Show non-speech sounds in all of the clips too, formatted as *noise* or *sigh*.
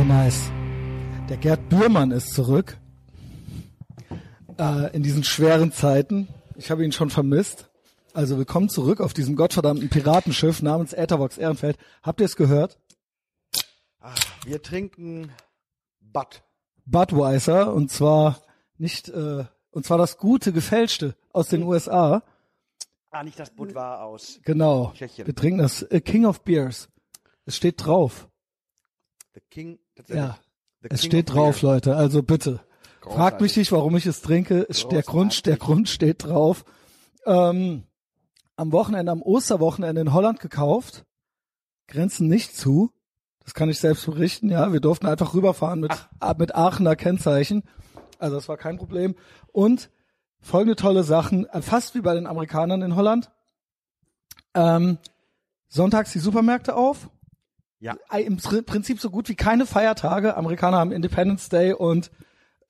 So nice. Der Gerd Bührmann ist zurück. Äh, in diesen schweren Zeiten. Ich habe ihn schon vermisst. Also willkommen zurück auf diesem gottverdammten Piratenschiff namens Äthervox Ehrenfeld. Habt ihr es gehört? Ah, wir trinken Bud. Budweiser und zwar nicht äh, und zwar das gute gefälschte aus den USA. Ah, nicht das Bud war aus. Genau. Tschechien. Wir trinken das äh, King of Beers. Es steht drauf. The King. Ja. Es King steht drauf, Beer. Leute. Also bitte. Fragt mich nicht, warum ich es trinke. Es, der Grund, der Grund steht drauf. Ähm, am Wochenende, am Osterwochenende in Holland gekauft. Grenzen nicht zu. Das kann ich selbst berichten. Ja, wir durften einfach rüberfahren mit, ah, mit Aachener Kennzeichen. Also das war kein Problem. Und folgende tolle Sachen, äh, fast wie bei den Amerikanern in Holland. Ähm, sonntags die Supermärkte auf. Ja. Äh, Im Pr- Prinzip so gut wie keine Feiertage. Amerikaner haben Independence Day und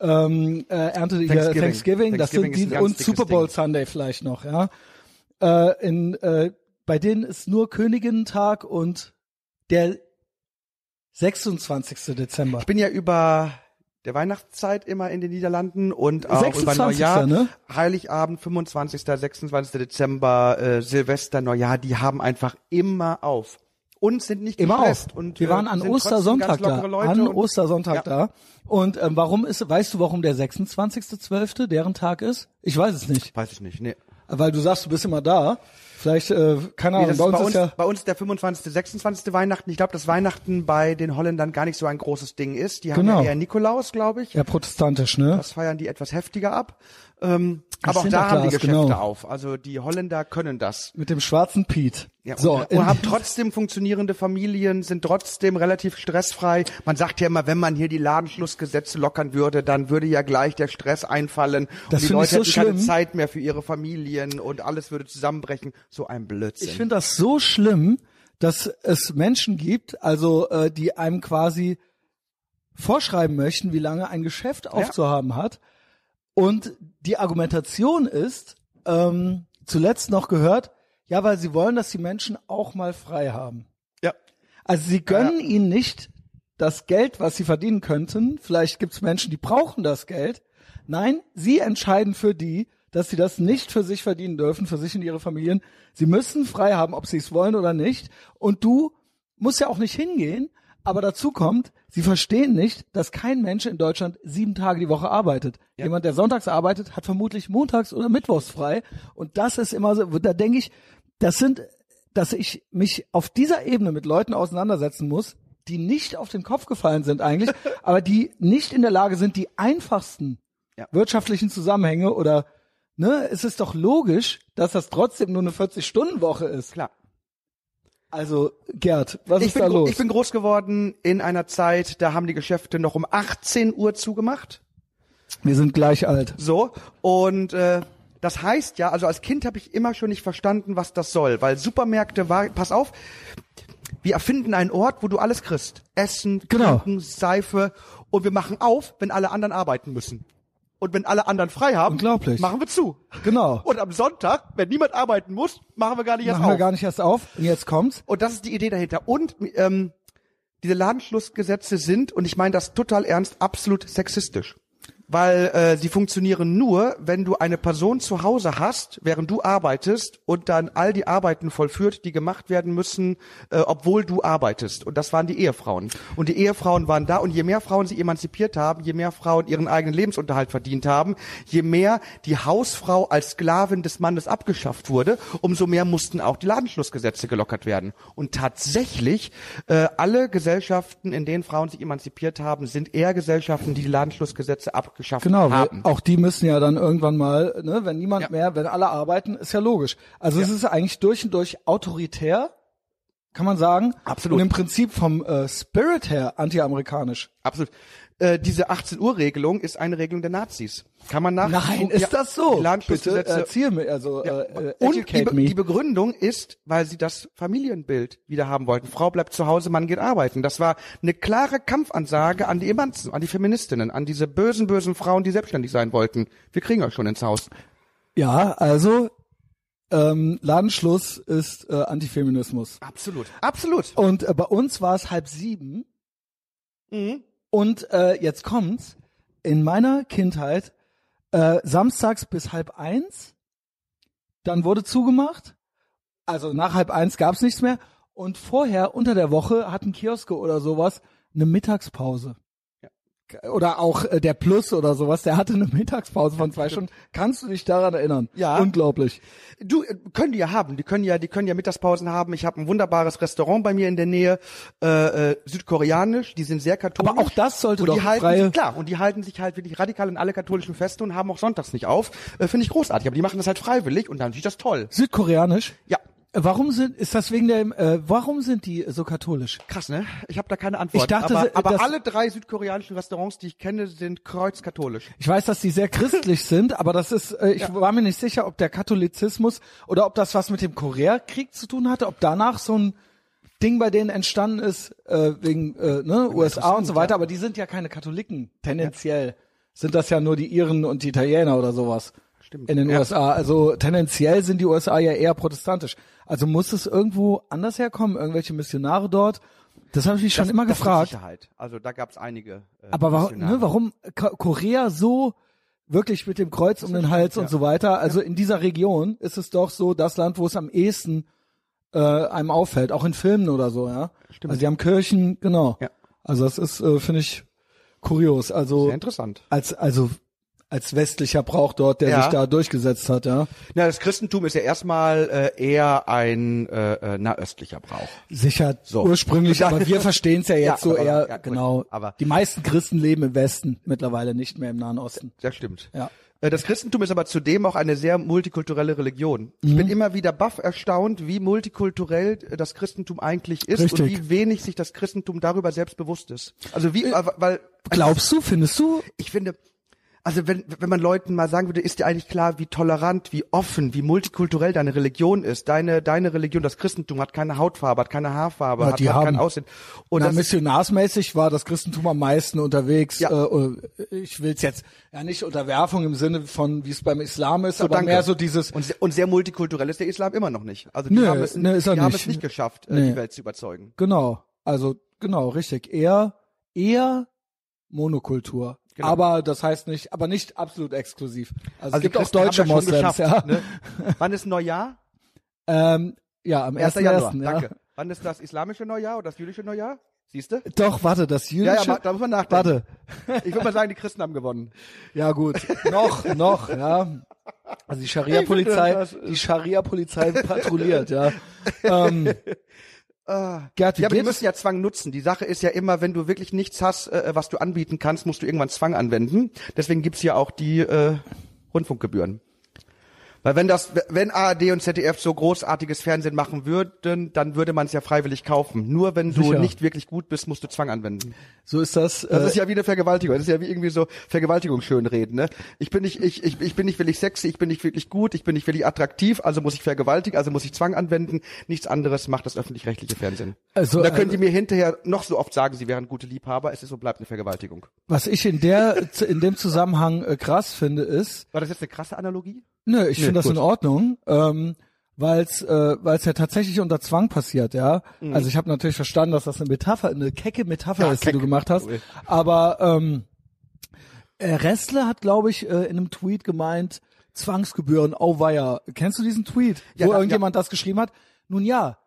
ähm, äh, Ernte Thanksgiving. Thanksgiving, das Thanksgiving sind die und Super Bowl Ding. Sunday vielleicht noch, ja. Äh, in, äh, bei denen ist nur Königinnentag und der 26. Dezember. Ich bin ja über der Weihnachtszeit immer in den Niederlanden und auch über 26., Neujahr, ne? Heiligabend, 25., 26. Dezember, äh, Silvester, Neujahr, die haben einfach immer auf. Und sind nicht Immer gestresst. auf. Und, Wir äh, waren an sind trotzdem Ostersonntag da. An und- Ostersonntag Ja. da. Und ähm, warum ist, weißt du, warum der 26.12. deren Tag ist? Ich weiß es nicht. Weiß ich nicht, nee. Weil du sagst, du bist immer da. Vielleicht, äh, keine Nee, Ahnung, das bei uns, bei, uns, ist ja. bei uns der 25., 26. Weihnachten. Ich glaube, dass Weihnachten bei den Holländern gar nicht so ein großes Ding ist. Die haben Genau. ja eher Nikolaus, glaube ich. Ja, protestantisch, ne? Das feiern die etwas heftiger ab. Ähm, Das aber auch da haben die Geschäfte genau. auf. Also die Holländer können das. Mit dem schwarzen Piet. Ja, so, und, in- und haben trotzdem funktionierende Familien, sind trotzdem relativ stressfrei. Man sagt ja immer, wenn man hier die Ladenschlussgesetze lockern würde, dann würde ja gleich der Stress einfallen Das und die Leute so hätten keine schlimm. Zeit mehr für ihre Familien und alles würde zusammenbrechen. So ein Blödsinn. ich finde das so schlimm, dass es Menschen gibt, also äh, die einem quasi vorschreiben möchten, wie lange ein Geschäft aufzuhaben hat. Und die Argumentation ist, ähm, zuletzt noch gehört, ja, weil sie wollen, dass die Menschen auch mal frei haben. ja. Also sie gönnen ihnen nicht das Geld, was sie verdienen könnten. Vielleicht gibt es Menschen, die brauchen das Geld. Nein, sie entscheiden für die, dass sie das nicht für sich verdienen dürfen, für sich und ihre Familien. Sie müssen frei haben, ob sie es wollen oder nicht. Und du musst ja auch nicht hingehen. Aber dazu kommt, sie verstehen nicht, dass kein Mensch in Deutschland sieben Tage die Woche arbeitet. Jemand, der sonntags arbeitet, hat vermutlich montags oder mittwochs frei. Und das ist immer so, da denke ich, das sind, dass ich mich auf dieser Ebene mit Leuten auseinandersetzen muss, die nicht auf den Kopf gefallen sind eigentlich, *laughs* aber die nicht in der Lage sind, die einfachsten Ja. wirtschaftlichen Zusammenhänge oder ne, es ist doch logisch, dass das trotzdem nur eine 40-Stunden-Woche ist. Klar. Also, Gerd, was Ich ist bin, da los? ich bin groß geworden in einer Zeit, da haben die Geschäfte noch um 18 Uhr zugemacht. Wir sind gleich alt. So. Und äh, das heißt ja, also als Kind habe ich immer schon nicht verstanden, was das soll. Weil Supermärkte war, pass auf, wir erfinden einen Ort, wo du alles kriegst. Essen, Genau. Trinken, Seife. Und wir machen auf, wenn alle anderen arbeiten müssen. Und wenn alle anderen frei haben, Unglaublich. machen wir zu. Genau. *laughs* Und am Sonntag, wenn niemand arbeiten muss, machen wir gar nicht erst Machen wir auf. gar nicht erst auf. Und jetzt kommt's. Und das ist die Idee dahinter. Und ähm, diese Ladenschlussgesetze sind, und ich meine das total ernst, absolut sexistisch. Weil äh, sie funktionieren nur, wenn du eine Person zu Hause hast, während du arbeitest und dann all die Arbeiten vollführt, die gemacht werden müssen, äh, obwohl du arbeitest. Und das waren die Ehefrauen. Und die Ehefrauen waren da. Und je mehr Frauen sich emanzipiert haben, je mehr Frauen ihren eigenen Lebensunterhalt verdient haben, je mehr die Hausfrau als Sklavin des Mannes abgeschafft wurde, umso mehr mussten auch die Ladenschlussgesetze gelockert werden. Und tatsächlich, äh, alle Gesellschaften, in denen Frauen sich emanzipiert haben, sind eher Gesellschaften, die die Ladenschlussgesetze abgeschafft Genau, weil haben. auch die müssen ja dann irgendwann mal, ne, wenn niemand Ja. mehr, wenn alle arbeiten, ist ja logisch. Also es ist eigentlich durch und durch autoritär, kann man sagen. Absolut. Und im Prinzip vom äh, Spirit her anti-amerikanisch. Absolut. Äh, diese 18 Uhr Regelung ist eine Regelung der Nazis. Kann man nach Nein, ist das so? Bitte erzähl mir, also äh, äh, Und die, Be me. die Begründung ist, weil sie das Familienbild wieder haben wollten. Frau bleibt zu Hause, Mann geht arbeiten. Das war eine klare Kampfansage an die Emanzen, an die Feministinnen, an diese bösen, bösen Frauen, die selbstständig sein wollten. Wir kriegen euch schon ins Haus. ja, also ähm, Ladenschluss ist äh, Antifeminismus. Absolut. Absolut. Und äh, bei uns war es halb sieben Und äh, jetzt kommt's. In meiner Kindheit äh, samstags bis halb eins, dann wurde zugemacht. Also nach halb eins gab's nichts mehr. Und vorher, unter der Woche, hatten Kioske oder sowas eine Mittagspause. Oder auch äh, der Plus oder sowas, der hatte eine Mittagspause von zwei Stunden. Kannst du dich daran erinnern? Ja. Unglaublich. Du, äh, können die ja haben. Die können ja, die können ja Mittagspausen haben. Ich habe ein wunderbares Restaurant bei mir in der Nähe, äh, äh, südkoreanisch. Die sind sehr katholisch. Aber auch das sollte und doch die halten freie- sich, klar und die halten sich halt wirklich radikal in alle katholischen Feste und haben auch sonntags nicht auf. Äh, Finde ich großartig. Aber die machen das halt freiwillig und dann finde ich das toll. Südkoreanisch? Ja. Warum sind, ist das wegen der, äh, warum sind die so katholisch? Krass, ne? Ich habe da keine Antwort. Ich dachte, aber, aber alle drei südkoreanischen Restaurants, die ich kenne, sind kreuzkatholisch. Ich weiß, dass die sehr christlich sind, aber das ist, äh, ich war mir nicht sicher, ob der Katholizismus oder ob das was mit dem Koreakrieg zu tun hatte, ob danach so ein Ding bei denen entstanden ist, äh, wegen äh, ne, USA und so weiter, aber die sind ja keine Katholiken, tendenziell. Sind das ja nur die Iren und die Italiener oder sowas. Stimmt. In den Ja. USA. Also tendenziell sind die USA ja eher protestantisch. Also muss es irgendwo anders herkommen, irgendwelche Missionare dort? Das habe ich mich schon immer das mit gefragt. Sicherheit. Also da gab es einige. Äh, Aber warum, Missionare. ne, warum Ko- Korea so wirklich mit dem Kreuz um den Hals und so weiter? Also in dieser Region ist es doch so das Land, wo es am ehesten äh, einem auffällt, auch in Filmen oder so, ja. Stimmt. Also die haben Kirchen, genau. Ja. Also das ist, äh, finde ich, kurios. Also Sehr interessant. als also als westlicher Brauch dort, der Ja. sich da durchgesetzt hat, ja. Na, das Christentum ist ja erstmal äh, eher ein äh, äh, nahöstlicher Brauch. Sicher So. ursprünglich, *laughs* aber wir verstehen es ja jetzt Ja, so aber- eher, ja, genau. aber- die meisten Christen leben im Westen, mittlerweile nicht mehr im Nahen Osten. Das stimmt. Ja. Äh, Das Christentum ist aber zudem auch eine sehr multikulturelle Religion. Ich Mhm. bin immer wieder baff erstaunt, wie multikulturell das Christentum eigentlich ist Richtig. und wie wenig sich das Christentum darüber selbst bewusst ist. Also wie, äh, weil Glaubst du, findest du? ich finde, also wenn, wenn man Leuten mal sagen würde, ist dir eigentlich klar, wie tolerant, wie offen, wie multikulturell deine Religion ist. Deine, deine Religion, das Christentum hat keine Hautfarbe, hat keine Haarfarbe, Ja, hat, hat kein Aussehen. Und Na, das, missionarsmäßig war das Christentum am meisten unterwegs. Ja. Äh, ich will es jetzt ja nicht Unterwerfung im Sinne von, wie es beim Islam ist, So, aber danke. mehr so dieses. und, sehr, und sehr multikulturell ist der Islam immer noch nicht. Also die Nö, haben es, er die haben nicht. es nicht geschafft, äh, Nee. die Welt zu überzeugen. Genau, also genau, richtig. Eher, eher Monokultur. Genau. Aber das heißt nicht, aber nicht absolut exklusiv. Also, es die gibt auch deutsche Moslems, ja. Ne? Wann ist Neujahr? Ähm, ja, am 1. 1. Januar, ja. danke. Wann ist das islamische Neujahr oder das jüdische Neujahr? Siehst du? Doch, warte, das jüdische. Ja, ja, da muss man nachdenken. Warte. Ich würde mal sagen, die Christen haben gewonnen. Ja, gut. noch, noch, ja. Also die Scharia-Polizei, die Scharia-Polizei patrouilliert, ja. Ähm, *laughs* Wie Ja, aber die müssen ja Zwang nutzen. Die Sache ist ja immer, wenn du wirklich nichts hast, äh, was du anbieten kannst, musst du irgendwann Zwang anwenden. Deswegen gibt's ja auch die äh, Rundfunkgebühren. Weil wenn das, wenn ARD und ZDF so großartiges Fernsehen machen würden, dann würde man es ja freiwillig kaufen. Nur wenn du Sicher. nicht wirklich gut bist, musst du Zwang anwenden. So ist das. Das äh, ist ja wie eine Vergewaltigung. Das ist ja wie irgendwie so Vergewaltigung schönreden, ne? Ich bin nicht, ich, ich, ich bin nicht wirklich sexy, ich bin nicht wirklich gut, ich bin nicht wirklich attraktiv, also muss ich vergewaltigen, also muss ich Zwang anwenden. Nichts anderes macht das öffentlich-rechtliche Fernsehen. Also, Und da können also- die mir hinterher noch so oft sagen, sie wären gute Liebhaber, es ist so bleibt eine Vergewaltigung. was ich in der, in dem Zusammenhang äh, krass finde, ist, War das jetzt eine krasse Analogie? Nö, ich finde das gut. in Ordnung, ähm, weil es äh, weil's ja tatsächlich unter Zwang passiert, ja. Also ich habe natürlich verstanden, dass das eine Metapher, eine kecke Metapher Mhm. Ja, ist, die keck. du gemacht hast. Aber ähm, äh, Ressler hat, glaube ich, äh, in einem Tweet gemeint, Zwangsgebühren, auweia. Kennst du diesen Tweet, Ja, wo da- irgendjemand das geschrieben hat? Nun ja,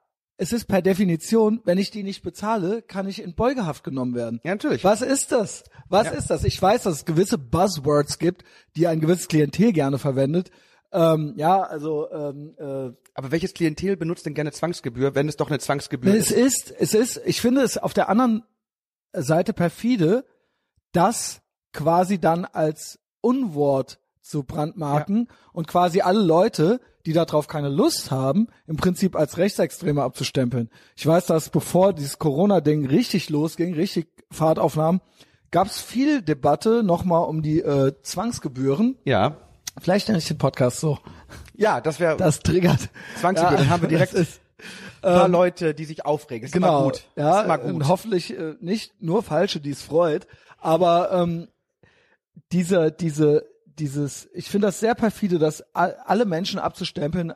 es ist per Definition, wenn ich die nicht bezahle, kann ich in Beugehaft genommen werden. Ja, natürlich. Was ist das? Was ist das? Ich weiß, dass es gewisse Buzzwords gibt, die ein gewisses Klientel gerne verwendet. Ähm, ja, also ähm, äh, Aber welches Klientel benutzt denn gerne Zwangsgebühr, wenn es doch eine Zwangsgebühr es ist? ist, es ist, ich finde es auf der anderen Seite perfide, das quasi dann als Unwort zu brandmarken und quasi alle Leute, die darauf keine Lust haben, im Prinzip als Rechtsextreme abzustempeln. Ich weiß, dass bevor dieses Corona-Ding richtig losging, richtig Fahrt aufnahm, gab es viel Debatte nochmal um die äh, Zwangsgebühren. Ja. Vielleicht nenne ich den Podcast so. Ja, das wäre Das triggert. Zwangsgebühr. Dann haben wir direkt *laughs* ist, ein paar Leute, die sich aufregen. Ist genau, gut. Ja, ist immer gut. und hoffentlich äh, nicht nur falsche, die es freut, aber ähm, diese, diese, dieses, ich finde das sehr perfide, dass all, alle Menschen abzustempeln,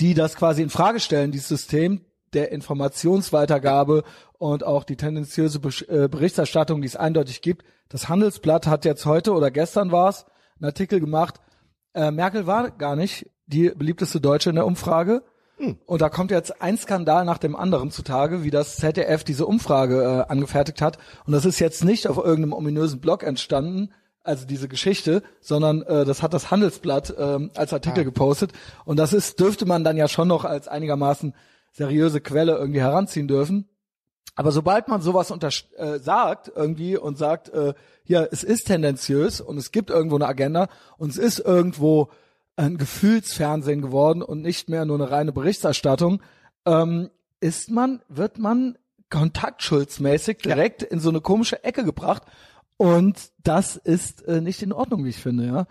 die das quasi in Frage stellen, dieses System, der Informationsweitergabe und auch die tendenziöse äh, Berichterstattung, die es eindeutig gibt. Das Handelsblatt hat jetzt heute oder gestern war es einen Artikel gemacht. Äh, Merkel war gar nicht die beliebteste Deutsche in der Umfrage. Und da kommt jetzt ein Skandal nach dem anderen zutage, wie das ZDF diese Umfrage äh, angefertigt hat. Und das ist jetzt nicht auf irgendeinem ominösen Blog entstanden, also diese Geschichte, sondern äh, das hat das Handelsblatt ähm, als Artikel gepostet. Und das ist, dürfte man dann ja schon noch als einigermaßen seriöse Quelle irgendwie heranziehen dürfen. Aber sobald man sowas unter, äh, sagt irgendwie und sagt, äh, ja, es ist tendenziös und es gibt irgendwo eine Agenda und es ist irgendwo ein Gefühlsfernsehen geworden und nicht mehr nur eine reine Berichterstattung, ähm, ist man, wird man kontaktschuldsmäßig direkt in so eine komische Ecke gebracht. Und das ist äh, nicht in Ordnung, wie ich finde, ja.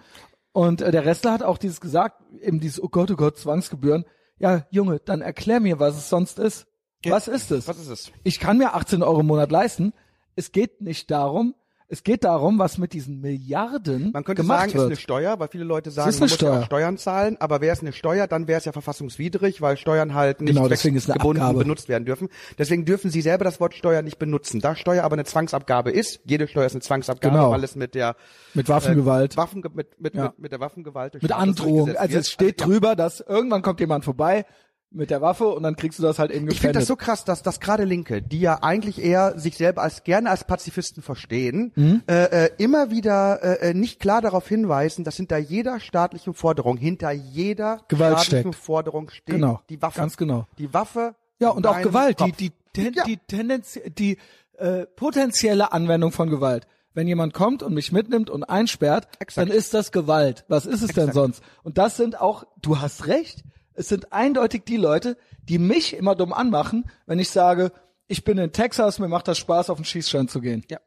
Und äh, der Restler hat auch dieses gesagt, eben dieses, oh Gott, oh Gott, Zwangsgebühren. Ja, Junge, dann erklär mir, was es sonst ist. Was ist es? Was ist es? Ich kann mir 18 Euro im Monat leisten. Es geht nicht darum, es geht darum, was mit diesen Milliarden Man könnte gemacht sagen, es ist wird. eine Steuer, weil viele Leute sagen, man muss ja Steuer. auch Steuern zahlen, aber wäre es eine Steuer, dann wäre es ja verfassungswidrig, weil Steuern halt nicht Genau, gebunden benutzt werden dürfen. Deswegen dürfen sie selber das Wort Steuer nicht benutzen. Da Steuer aber eine Zwangsabgabe ist, jede Steuer ist eine Zwangsabgabe, Genau. weil es mit der mit Waffengewalt, Waffen, mit, mit, Ja. mit, mit der Waffengewalt mit Androhung. Also wird. es steht ja. drüber, dass irgendwann kommt jemand vorbei mit der Waffe und dann kriegst du das halt eben Ich finde das so krass, dass, dass gerade Linke, die ja eigentlich eher sich selber als gerne als Pazifisten verstehen, Mhm. äh, äh, immer wieder äh, äh, nicht klar darauf hinweisen, dass hinter jeder staatlichen Forderung, hinter jeder Gewalt staatlichen steckt. Forderung steht Genau, die Waffe. ganz genau. Die Waffe. Ja, und auch Gewalt, die, Kopf. die, ten, Ja. die Tendenz, die äh, potenzielle Anwendung von Gewalt. Wenn jemand kommt und mich mitnimmt und einsperrt, Exakt. dann ist das Gewalt. Was ist es denn Exakt. sonst? Und das sind auch, du hast recht, es sind eindeutig die Leute, die mich immer dumm anmachen, wenn ich sage, ich bin in Texas, mir macht das Spaß, auf den Schießstand zu gehen. Ja.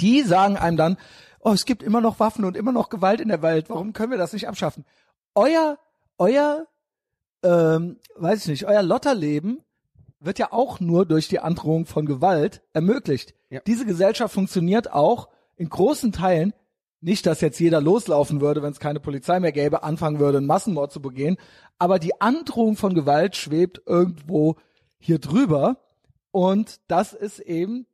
Die sagen einem dann, oh, es gibt immer noch Waffen und immer noch Gewalt in der Welt, warum können wir das nicht abschaffen? Euer, euer, ähm, weiß ich nicht, euer Lotterleben wird ja auch nur durch die Androhung von Gewalt ermöglicht. Ja. Diese Gesellschaft funktioniert auch in großen Teilen nicht, dass jetzt jeder loslaufen würde, wenn es keine Polizei mehr gäbe, anfangen würde, einen Massenmord zu begehen. Aber die Androhung von Gewalt schwebt irgendwo hier drüber. Und das ist eben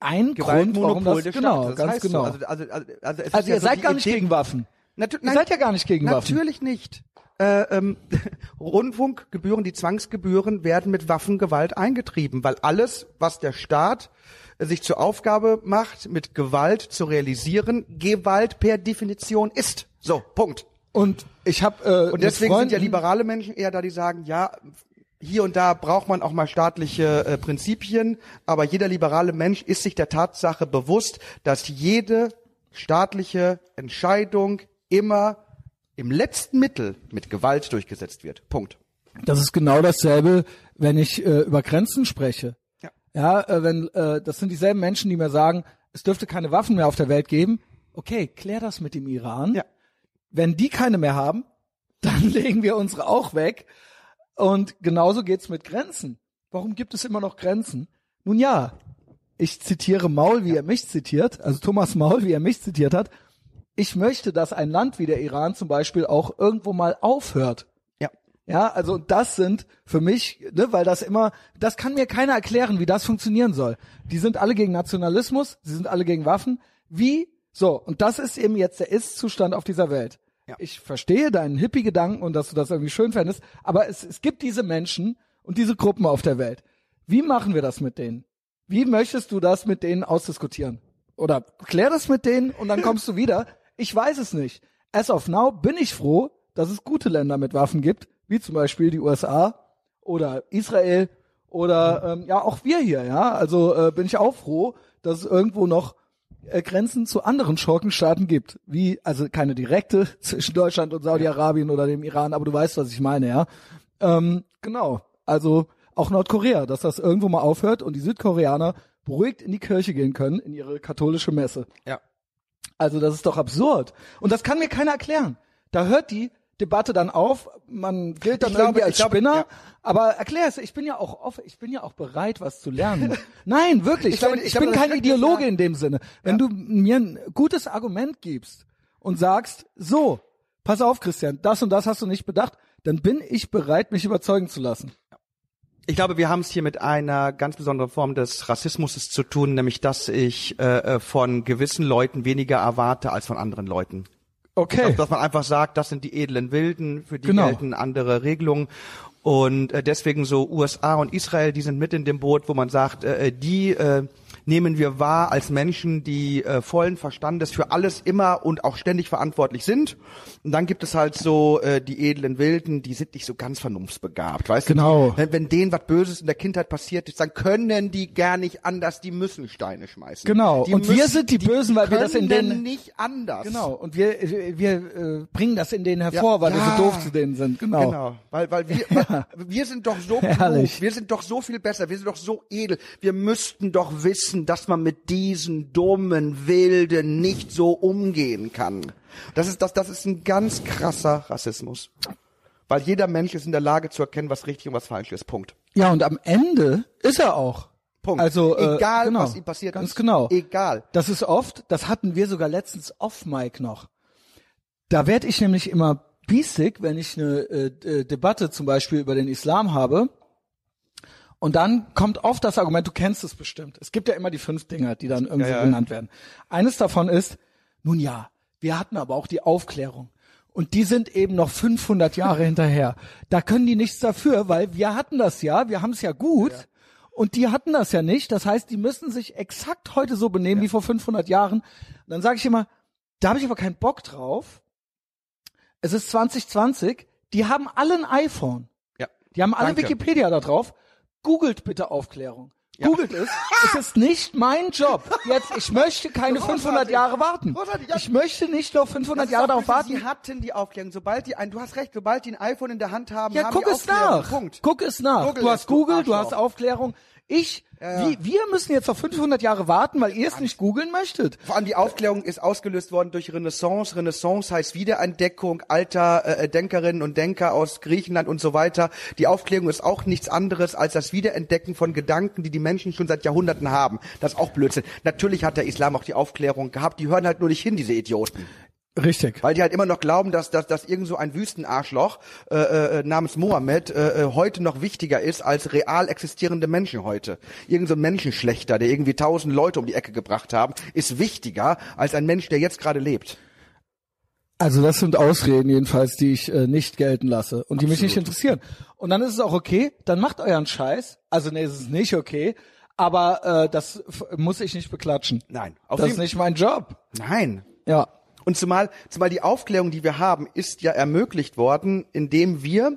ein Grund, warum das, des genau, Staates. Das ganz heißt so. genau. Also, also, also, also, es Also ja ihr so seid die gar nicht Idee- gegen Waffen. Natu Ihr nein, seid ja gar nicht gegen Waffen. Natürlich nicht. Äh, ähm, *laughs* Rundfunkgebühren, die Zwangsgebühren werden mit Waffengewalt eingetrieben, weil alles, was der Staat sich zur Aufgabe macht, mit Gewalt zu realisieren, Gewalt per Definition ist. So, Punkt. Und ich habe äh, Und deswegen sind ja liberale Menschen eher da, die sagen, ja, hier und da braucht man auch mal staatliche äh, Prinzipien, aber jeder liberale Mensch ist sich der Tatsache bewusst, dass jede staatliche Entscheidung immer im letzten Mittel mit Gewalt durchgesetzt wird. Punkt. Das ist genau dasselbe, wenn ich äh, über Grenzen spreche. Ja. Äh, wenn äh, das sind dieselben Menschen, die mir sagen, es dürfte keine Waffen mehr auf der Welt geben. Okay, klär das mit dem Iran. Ja. Wenn die keine mehr haben, *laughs* dann legen wir unsere auch weg. Und genauso geht's mit Grenzen. Warum gibt es immer noch Grenzen? Nun ja, ich zitiere Maul, wie er mich zitiert, also Thomas Maul, wie er mich zitiert hat. Ich möchte, dass ein Land wie der Iran zum Beispiel auch irgendwo mal aufhört. Ja. Also das sind für mich, ne, weil das immer, das kann mir keiner erklären, wie das funktionieren soll. Die sind alle gegen Nationalismus, sie sind alle gegen Waffen. Wie? So, und das ist eben jetzt der Ist-Zustand auf dieser Welt. Ja. Ich verstehe deinen Hippie-Gedanken und dass du das irgendwie schön fändest, aber es, es gibt diese Menschen und diese Gruppen auf der Welt. Wie machen wir das mit denen? Wie möchtest du das mit denen ausdiskutieren? Oder klär das mit denen und dann kommst du wieder. Ich weiß es nicht. As of now bin ich froh, dass es gute Länder mit Waffen gibt, wie zum Beispiel die USA oder Israel oder ähm, ja auch wir hier. Ja, also äh, bin ich auch froh, dass es irgendwo noch äh, Grenzen zu anderen Schurkenstaaten gibt, wie also keine direkte *laughs* zwischen Deutschland und Saudi-Arabien oder dem Iran, aber du weißt, was ich meine, ja. Ähm, genau. Also auch Nordkorea, dass das irgendwo mal aufhört und die Südkoreaner beruhigt in die Kirche gehen können, in ihre katholische Messe. Ja. Also das ist doch absurd. Und das kann mir keiner erklären. Da hört die Debatte dann auf, man gilt dann Ich glaube- irgendwie als ich glaube, Spinner, ja. aber erklär es, ich bin ja auch offen, ich bin ja auch bereit, was zu lernen. *laughs* Nein, wirklich, Ich glaube- ich, ich glaube, bin kein Ideologe ja- in dem Sinne. Wenn du mir ein gutes Argument gibst und sagst, so, pass auf, Christian, das und das hast du nicht bedacht, dann bin ich bereit, mich überzeugen zu lassen. Ich glaube, wir haben es hier mit einer ganz besonderen Form des Rassismus zu tun, nämlich dass ich äh, äh, von gewissen Leuten weniger erwarte als von anderen Leuten. Okay. Dass, dass man einfach sagt, das sind die edlen Wilden, für die Genau. gelten andere Regelungen. Und äh, deswegen so USA und Israel, die sind mit in dem Boot, wo man sagt, äh, die äh, nehmen wir wahr als Menschen, die äh, vollen Verstandes für alles immer und auch ständig verantwortlich sind. Und dann gibt es halt so äh, die edlen Wilden, die sind nicht so ganz vernunftsbegabt, weißt Genau. du? Die, wenn, wenn denen was Böses in der Kindheit passiert ist, dann können die gar nicht anders, die müssen Steine schmeißen. Genau. Die Und wir sind die Bösen, weil wir das in denen- nicht anders. Genau. Und wir, wir äh, bringen das in denen hervor, weil wir Ja. so doof zu denen sind. Genau. Genau, weil, weil wir, *laughs* weil wir sind doch so klug, wir sind doch so viel besser, wir sind doch so edel. Wir müssten doch wissen, dass man mit diesen dummen Wilden nicht so umgehen kann. Das ist, das, das ist ein ganz krasser Rassismus. Weil jeder Mensch ist in der Lage zu erkennen, was richtig und was falsch ist. Punkt. Ja, und am Ende ist er auch. Punkt. Also äh, Egal, genau, was ihm passiert ganz ist. genau. Egal. Das ist oft, das hatten wir sogar letztens off Mic noch. Da werde ich nämlich immer biesig, wenn ich eine äh, äh, Debatte zum Beispiel über den Islam habe. Und dann kommt oft das Argument, du kennst es bestimmt. Es gibt ja immer die fünf Dinger, die dann irgendwie Ja, ja. genannt werden. Eines davon ist, nun ja, wir hatten aber auch die Aufklärung. Und die sind eben noch 500 Jahre *laughs* hinterher. Da können die nichts dafür, weil wir hatten das ja, wir haben es ja gut. Und die hatten das ja nicht. Das heißt, die müssen sich exakt heute so benehmen wie vor 500 Jahren. Und dann sage ich immer, da habe ich aber keinen Bock drauf. Es ist 2020. Die haben alle ein iPhone. Ja. Die haben alle Danke. Wikipedia da drauf. Googelt bitte Aufklärung. Googelt es. Es ist nicht mein Job. Jetzt, ich möchte keine 500 Jahre warten. Großartig, ja. Ich möchte nicht noch 500 Das Jahre darauf warten. Sie hatten die Aufklärung. Sobald die ein, du hast recht, sobald die ein iPhone in der Hand haben, Ja, haben guck die es Aufklärung. nach. Punkt. Guck es nach. Google du hast Google, du hast Aufklärung. Ich, Ja, ja. Wie, wir müssen jetzt noch 500 Jahre warten, weil ihr es nicht googeln möchtet. Vor allem die Aufklärung ist ausgelöst worden durch Renaissance. Renaissance heißt Wiederentdeckung alter äh, Denkerinnen und Denker aus Griechenland und so weiter. Die Aufklärung ist auch nichts anderes als das Wiederentdecken von Gedanken, die die Menschen schon seit Jahrhunderten haben. Das ist auch Blödsinn. Natürlich hat der Islam auch die Aufklärung gehabt. Die hören halt nur nicht hin, diese Idioten. Richtig. Weil die halt immer noch glauben, dass, dass, dass irgend so ein Wüstenarschloch äh, äh, namens Mohammed äh, äh, heute noch wichtiger ist als real existierende Menschen heute. Irgend so ein Menschenschlechter, der irgendwie tausend Leute um die Ecke gebracht haben, ist wichtiger als ein Mensch, der jetzt gerade lebt. Also das sind Ausreden jedenfalls, die ich äh, nicht gelten lasse und die mich nicht interessieren. Und dann ist es auch okay, dann macht euren Scheiß. Also nee, es ist nicht okay, aber äh, das muss ich nicht beklatschen. Nein, auf Das ist nicht mein Job. Nein. Ja. Und zumal, zumal die Aufklärung, die wir haben, ist ja ermöglicht worden, indem wir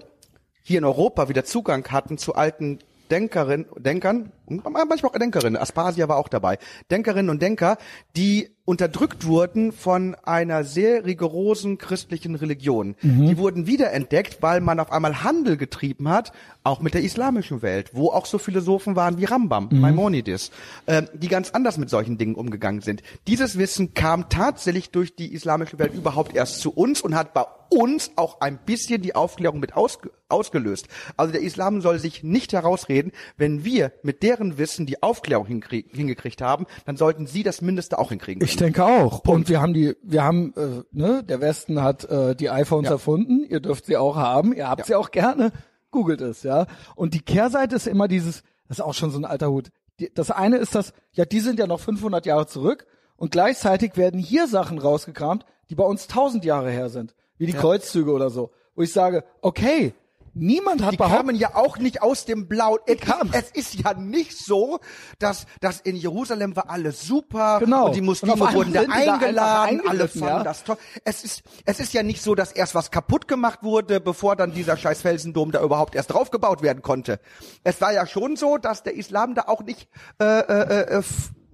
hier in Europa wieder Zugang hatten zu alten Denkerinnen, Denkern, und manchmal auch Denkerinnen, Aspasia war auch dabei, Denkerinnen und Denker, die unterdrückt wurden von einer sehr rigorosen christlichen Religion. Die wurden wiederentdeckt, weil man auf einmal Handel getrieben hat, auch mit der islamischen Welt, wo auch so Philosophen waren wie Rambam, Maimonides, äh, die ganz anders mit solchen Dingen umgegangen sind. Dieses Wissen kam tatsächlich durch die islamische Welt überhaupt erst zu uns und hat bei uns auch ein bisschen die Aufklärung mit ausge ausgelöst. Also der Islam soll sich nicht herausreden, wenn wir mit deren Wissen die Aufklärung hingekriegt haben, dann sollten sie das Mindeste auch hinkriegen. Ich denke auch. Und wir haben die, wir haben, äh, ne, der Westen hat äh, die iPhones Ja. erfunden. Ihr dürft sie auch haben. Ihr habt Ja. sie auch gerne. Googelt es, ja. Und die Kehrseite ist immer dieses, das ist auch schon so ein alter Hut. Die, das eine ist das, ja, die sind ja noch 500 Jahre zurück und gleichzeitig werden hier Sachen rausgekramt, die bei uns 1000 Jahre her sind, wie die Kreuzzüge oder so, wo ich sage, okay, niemand hat die behauptet, kamen ja auch nicht aus dem Blauen. Es, ist, es ist ja nicht so, dass, dass in Jerusalem war alles super Genau. und die Und Muslime einmal wurden da die da eingeladen, alle fanden ja. das toll. Es ist, es ist ja nicht so, dass erst was kaputt gemacht wurde, bevor dann dieser scheiß Felsendom da überhaupt erst draufgebaut werden konnte. Es war ja schon so, dass der Islam da auch nicht äh, äh, äh,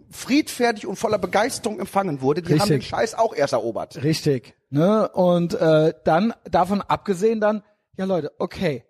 friedfertig und voller Begeisterung empfangen wurde. Die haben Richtig. den Scheiß auch erst erobert. Richtig. Ne? Und äh, dann davon abgesehen dann, ja Leute, okay.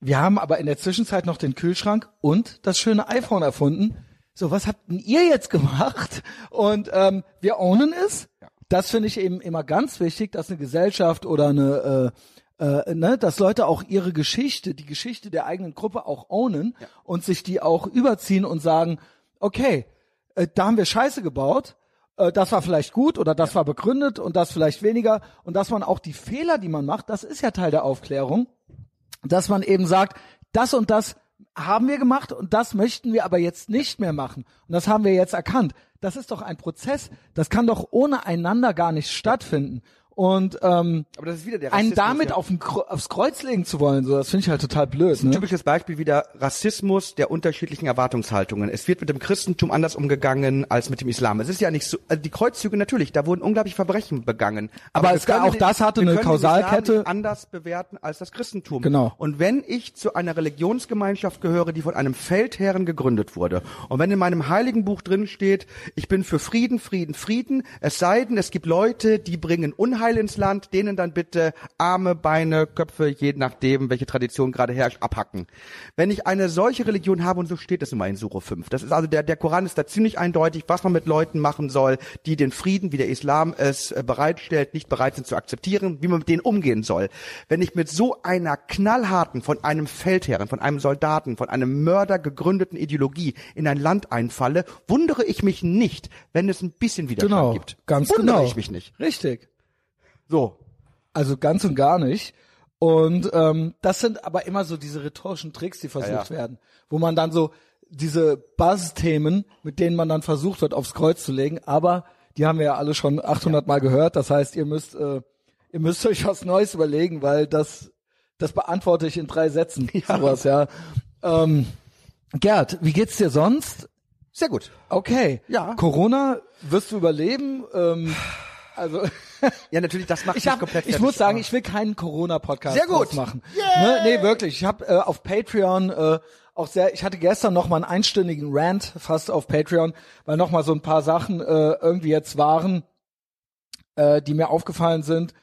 Wir haben aber in der Zwischenzeit noch den Kühlschrank und das schöne iPhone erfunden. So, was habt denn ihr jetzt gemacht? Und ähm, wir ownen es. Das finde ich eben immer ganz wichtig, dass eine Gesellschaft oder eine äh, äh, ne, dass Leute auch ihre Geschichte, die Geschichte der eigenen Gruppe auch ownen und sich die auch überziehen und sagen, okay, äh, da haben wir Scheiße gebaut, äh, das war vielleicht gut oder das war begründet und das vielleicht weniger und dass man auch die Fehler, die man macht, das ist ja Teil der Aufklärung, dass man eben sagt, das und das haben wir gemacht und das möchten wir aber jetzt nicht mehr machen. Und das haben wir jetzt erkannt. Das ist doch ein Prozess. Das kann doch ohne einander gar nicht stattfinden. Und ähm, Aber das ist wieder der einen damit ja. auf Kro- aufs Kreuz legen zu wollen, so das finde ich halt total blöd. Ein Ne? typisches Beispiel wieder Rassismus der unterschiedlichen Erwartungshaltungen. Es wird mit dem Christentum anders umgegangen als mit dem Islam. Es ist ja nicht so, also die Kreuzzüge natürlich, da wurden unglaublich Verbrechen begangen. Aber wir es- können auch das hatte eine Kausalkette. anders bewerten als das Christentum. Genau. Und wenn ich zu einer Religionsgemeinschaft gehöre, die von einem Feldherren gegründet wurde, und wenn in meinem heiligen Buch drin steht, ich bin für Frieden, Frieden, Frieden, es sei denn, es gibt Leute, die bringen Unheil ins Land, denen dann bitte Arme, Beine, Köpfe, je nachdem, welche Tradition gerade herrscht, abhacken. Wenn ich eine solche Religion habe, und so steht es immer in Sure 5, das ist also der, der Koran ist da ziemlich eindeutig, was man mit Leuten machen soll, die den Frieden, wie der Islam es äh, bereitstellt, nicht bereit sind zu akzeptieren, wie man mit denen umgehen soll. Wenn ich mit so einer knallharten, von einem Feldherren, von einem Soldaten, von einem Mörder gegründeten Ideologie in ein Land einfalle, wundere ich mich nicht, wenn es ein bisschen Widerstand Genau, gibt. ganz wundere genau. ich mich nicht. Richtig. So. Also ganz und gar nicht. Und ähm, das sind aber immer so diese rhetorischen Tricks, die versucht Ja, ja. werden, wo man dann so diese Buzz-Themen, mit denen man dann versucht wird, aufs Kreuz zu legen, aber die haben wir ja alle schon 800 Mal gehört. Das heißt, ihr müsst, äh, ihr müsst euch was Neues überlegen, weil das, das beantworte ich in drei Sätzen. *laughs* Sowas, ja. Ähm, Gerd, wie geht's dir sonst? Sehr gut. Okay. Ja. Corona wirst du überleben. Ähm, also *laughs* Ja, natürlich, das macht ich, mich hab, komplett ich fertig, muss sagen, aber- ich will keinen Corona-Podcast Sehr gut. machen. Ne? Nee, wirklich. Ich habe äh, auf Patreon äh, auch sehr, ich hatte gestern noch mal einen einstündigen Rant fast auf Patreon, weil noch mal so ein paar Sachen äh, irgendwie jetzt waren, äh, die mir aufgefallen sind,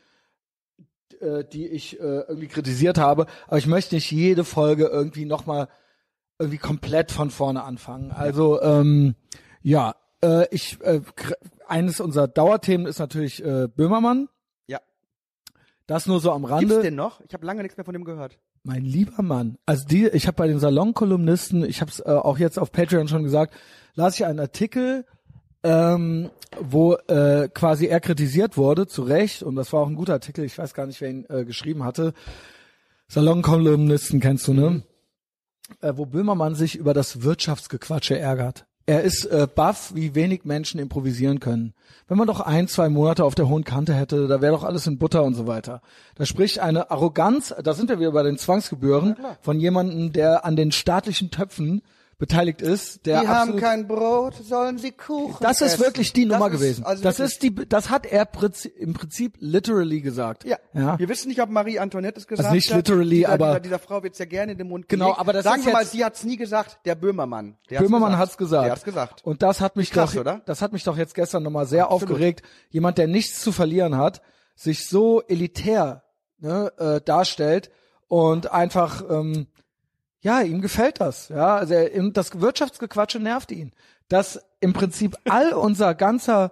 äh, die ich äh, irgendwie kritisiert habe. Aber ich möchte nicht jede Folge irgendwie noch mal irgendwie komplett von vorne anfangen. Also ähm, ja, äh, ich äh, eines unserer Dauerthemen ist natürlich äh, Böhmermann. Ja. Das nur so am Gibt's Rande. den noch? Ich habe lange nichts mehr von dem gehört. Mein lieber Mann. Also die, ich habe bei den Salonkolumnisten, ich habe es äh, auch jetzt auf Patreon schon gesagt, las ich einen Artikel, ähm, wo äh, quasi er kritisiert wurde, zu Recht, und das war auch ein guter Artikel, ich weiß gar nicht, wer ihn äh, geschrieben hatte. Salonkolumnisten kennst du, ne? Äh, wo Böhmermann sich über das Wirtschaftsgequatsche ärgert. Er ist äh, baff, wie wenig Menschen improvisieren können. Wenn man doch ein, zwei Monate auf der hohen Kante hätte, da wäre doch alles in Butter und so weiter. Da spricht eine Arroganz, da sind wir wieder bei den Zwangsgebühren, von jemandem, der an den staatlichen Töpfen beteiligt ist, der Die haben absolut kein Brot, sollen sie Kuchen das ist essen. wirklich die Nummer Das ist gewesen. also das ist die, das hat er im Prinzip literally gesagt. Ja. ja. Wir wissen nicht, ob Marie Antoinette es gesagt Also nicht hat. literally, dieser, aber- dieser, dieser Frau wird's ja gerne in den Mund Genau, gelegt. aber das Sagen wir mal, sie hat's nie gesagt. Der Böhmermann. Der Böhmermann hat's gesagt. Der hat's gesagt. Und das hat mich Krass, doch, oder? das hat mich doch jetzt gestern nochmal sehr aufgeregt. Jemand, der nichts zu verlieren hat, sich so elitär ne, äh, darstellt und einfach, ähm, ja, ihm gefällt das. Ja, also er, das Wirtschaftsgequatsche nervt ihn. Dass im Prinzip all *laughs* unser ganzer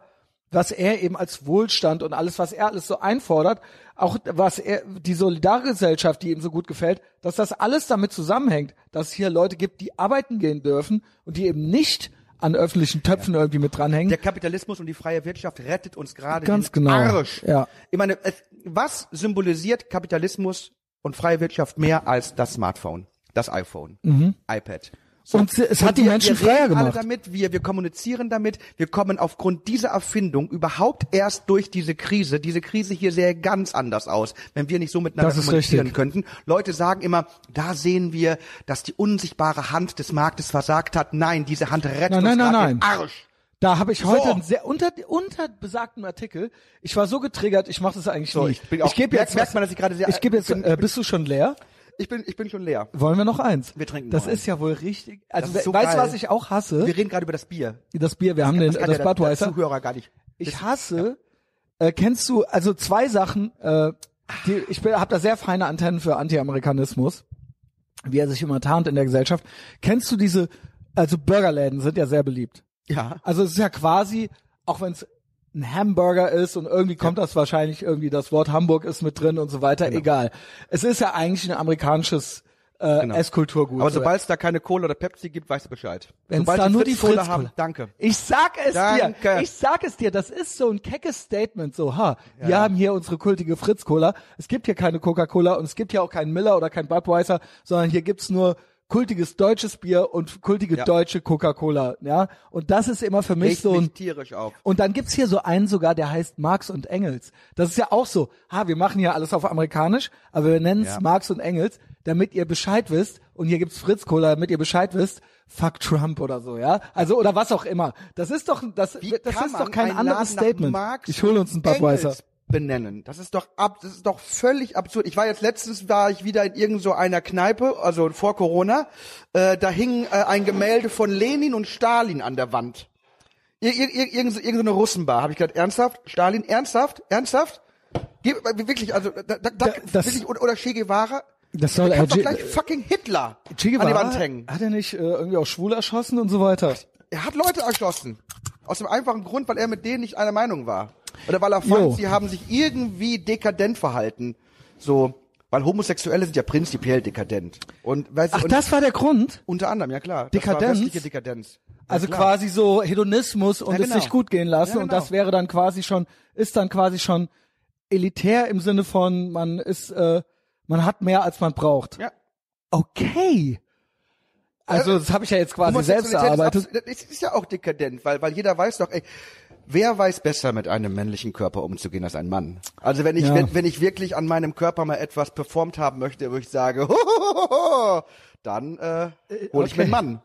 was er eben als Wohlstand und alles, was er alles so einfordert, auch was er, die Solidargesellschaft, die ihm so gut gefällt, dass das alles damit zusammenhängt, dass es hier Leute gibt, die arbeiten gehen dürfen und die eben nicht an öffentlichen Töpfen irgendwie mit dranhängen. Der Kapitalismus und die freie Wirtschaft rettet uns gerade Ganz genau. Arsch. Ja. Ich meine, was symbolisiert Kapitalismus und freie Wirtschaft mehr als das Smartphone, das iPhone, iPad? So. Mhm. Und es hat die wir, Menschen wir freier reden alle gemacht. damit, wir, wir kommunizieren damit, wir kommen aufgrund dieser Erfindung überhaupt erst durch diese Krise. Diese Krise hier sähe ganz anders aus, wenn wir nicht so miteinander kommunizieren richtig. könnten. Leute sagen immer, da sehen wir, dass die unsichtbare Hand des Marktes versagt hat. Nein, diese Hand rettet Nein, uns nein, nein, gerade nein. den Arsch. Da habe ich heute So. einen sehr unter unter besagten Artikel. Ich war so getriggert, ich mache das eigentlich So, nie. ich bin auch- gebe jetzt merkt man, dass ich gerade sehr- Ich gebe jetzt ich bin- äh, bist du schon leer? Ich bin, ich bin schon leer. Wollen wir noch eins? Wir trinken Das noch ist ja wohl richtig. Also so weißt du, geil. was ich auch hasse? Wir reden gerade über das Bier. das Bier, wir haben den Das kann das der, der Budweiser. Zuhörer gar nicht. Ich hasse, äh, kennst du, also zwei Sachen, äh, die, ich habe da sehr feine Antennen für Anti-Amerikanismus, wie er sich immer tarnt in der Gesellschaft. Kennst du diese, also Burgerläden sind ja sehr beliebt. Ja. Also es ist ja quasi, auch wenn es ein Hamburger ist und irgendwie kommt das wahrscheinlich irgendwie, das Wort Hamburg ist mit drin und so weiter, Genau. egal. Es ist ja eigentlich ein amerikanisches äh, Genau. Esskulturgut. Aber So, sobald es da keine Cola oder Pepsi gibt, weißt du Bescheid. Sobald da nur die Fritz-Cola- haben, danke. Ich sag es Danke. dir. Ich sag es dir. Das ist so ein keckes Statement. So, ha, wir haben hier unsere kultige Fritz-Cola. Es gibt hier keine Coca-Cola und es gibt hier auch keinen Miller oder kein Budweiser, sondern hier gibt's nur kultiges deutsches Bier und kultige Ja. deutsche Coca-Cola. Ja, und das ist immer für mich Regt so ein tierisch auf. und dann gibt's hier so einen sogar, der heißt Marx und Engels. Das ist ja auch so. Ha, wir machen hier alles auf amerikanisch, aber wir nennen es Ja. Marx und Engels, damit ihr Bescheid wisst. Und hier gibt's Fritz Cola, damit ihr Bescheid wisst. Fuck Trump oder so, ja? Also oder was auch immer. Das ist doch das, Wie das ist doch kein anderes Statement. Ich hole uns und Budweiser. Benennen. Das ist doch ab, das ist doch völlig absurd. Ich war jetzt letztens war ich wieder in irgend so einer Kneipe, also vor Corona. Äh, da hing äh, ein Gemälde von Lenin und Stalin an der Wand. Ir, ir, ir, irgend, irgend so eine Russenbar. Habe ich gedacht, ernsthaft? Stalin, ernsthaft? Ernsthaft? Gib, äh, wirklich, also da, da, da, Da- das- wirklich, oder, oder Che Guevara? Das soll er doch gleich fucking Hitler Che an die Guevara, Wand hängen. hat er nicht äh, irgendwie auch schwul erschossen und so weiter? Er hat Leute erschossen. Aus dem einfachen Grund, weil er mit denen nicht einer Meinung war. Oder weil er Jo. fand, sie haben sich irgendwie dekadent verhalten. So, weil Homosexuelle sind ja prinzipiell dekadent. Und, sie, Ach, und das war der Grund? unter anderem, ja klar. Dekadenz? Dekadenz. Ja, Also klar. quasi so Hedonismus und Ja, es genau. sich gut gehen lassen Ja, und genau. das wäre dann quasi schon ist dann quasi schon elitär im Sinne von man ist äh, man hat mehr als man braucht. Ja. Okay. Also das habe ich ja jetzt quasi selbst erarbeitet. Das ist ja auch dekadent, weil, weil jeder weiß doch, ey, wer weiß besser mit einem männlichen Körper umzugehen als ein Mann? Also wenn ich, Ja. wenn, wenn ich wirklich an meinem Körper mal etwas performt haben möchte, wo ich sage, *laughs* dann äh, hole ich okay. mir einen Mann.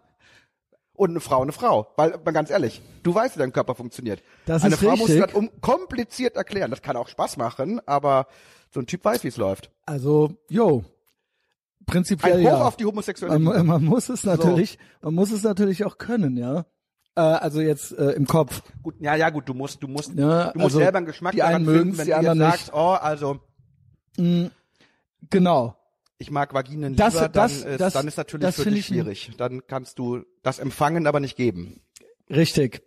Und eine Frau eine Frau. Weil, mal ganz ehrlich, du weißt, wie dein Körper funktioniert. Das eine ist Frau muss richtig. das um kompliziert erklären. Das kann auch Spaß machen, aber so ein Typ weiß, wie es läuft. Also, jo. Prinzipiell Ein Hoch ja. auf die homosexuelle man, man muss es natürlich, man muss es natürlich auch können, ja. Äh, also jetzt äh, im Kopf. Gut, ja, ja, gut, du musst, du musst, Ja, du musst also selber einen Geschmack die einen wenn die du anderen nicht. sagst, oh, also Genau. ich mag Vaginen Das- lieber, das- dann, ist, das- dann ist natürlich das für dich schwierig. Dann kannst du das empfangen, aber nicht geben. Richtig.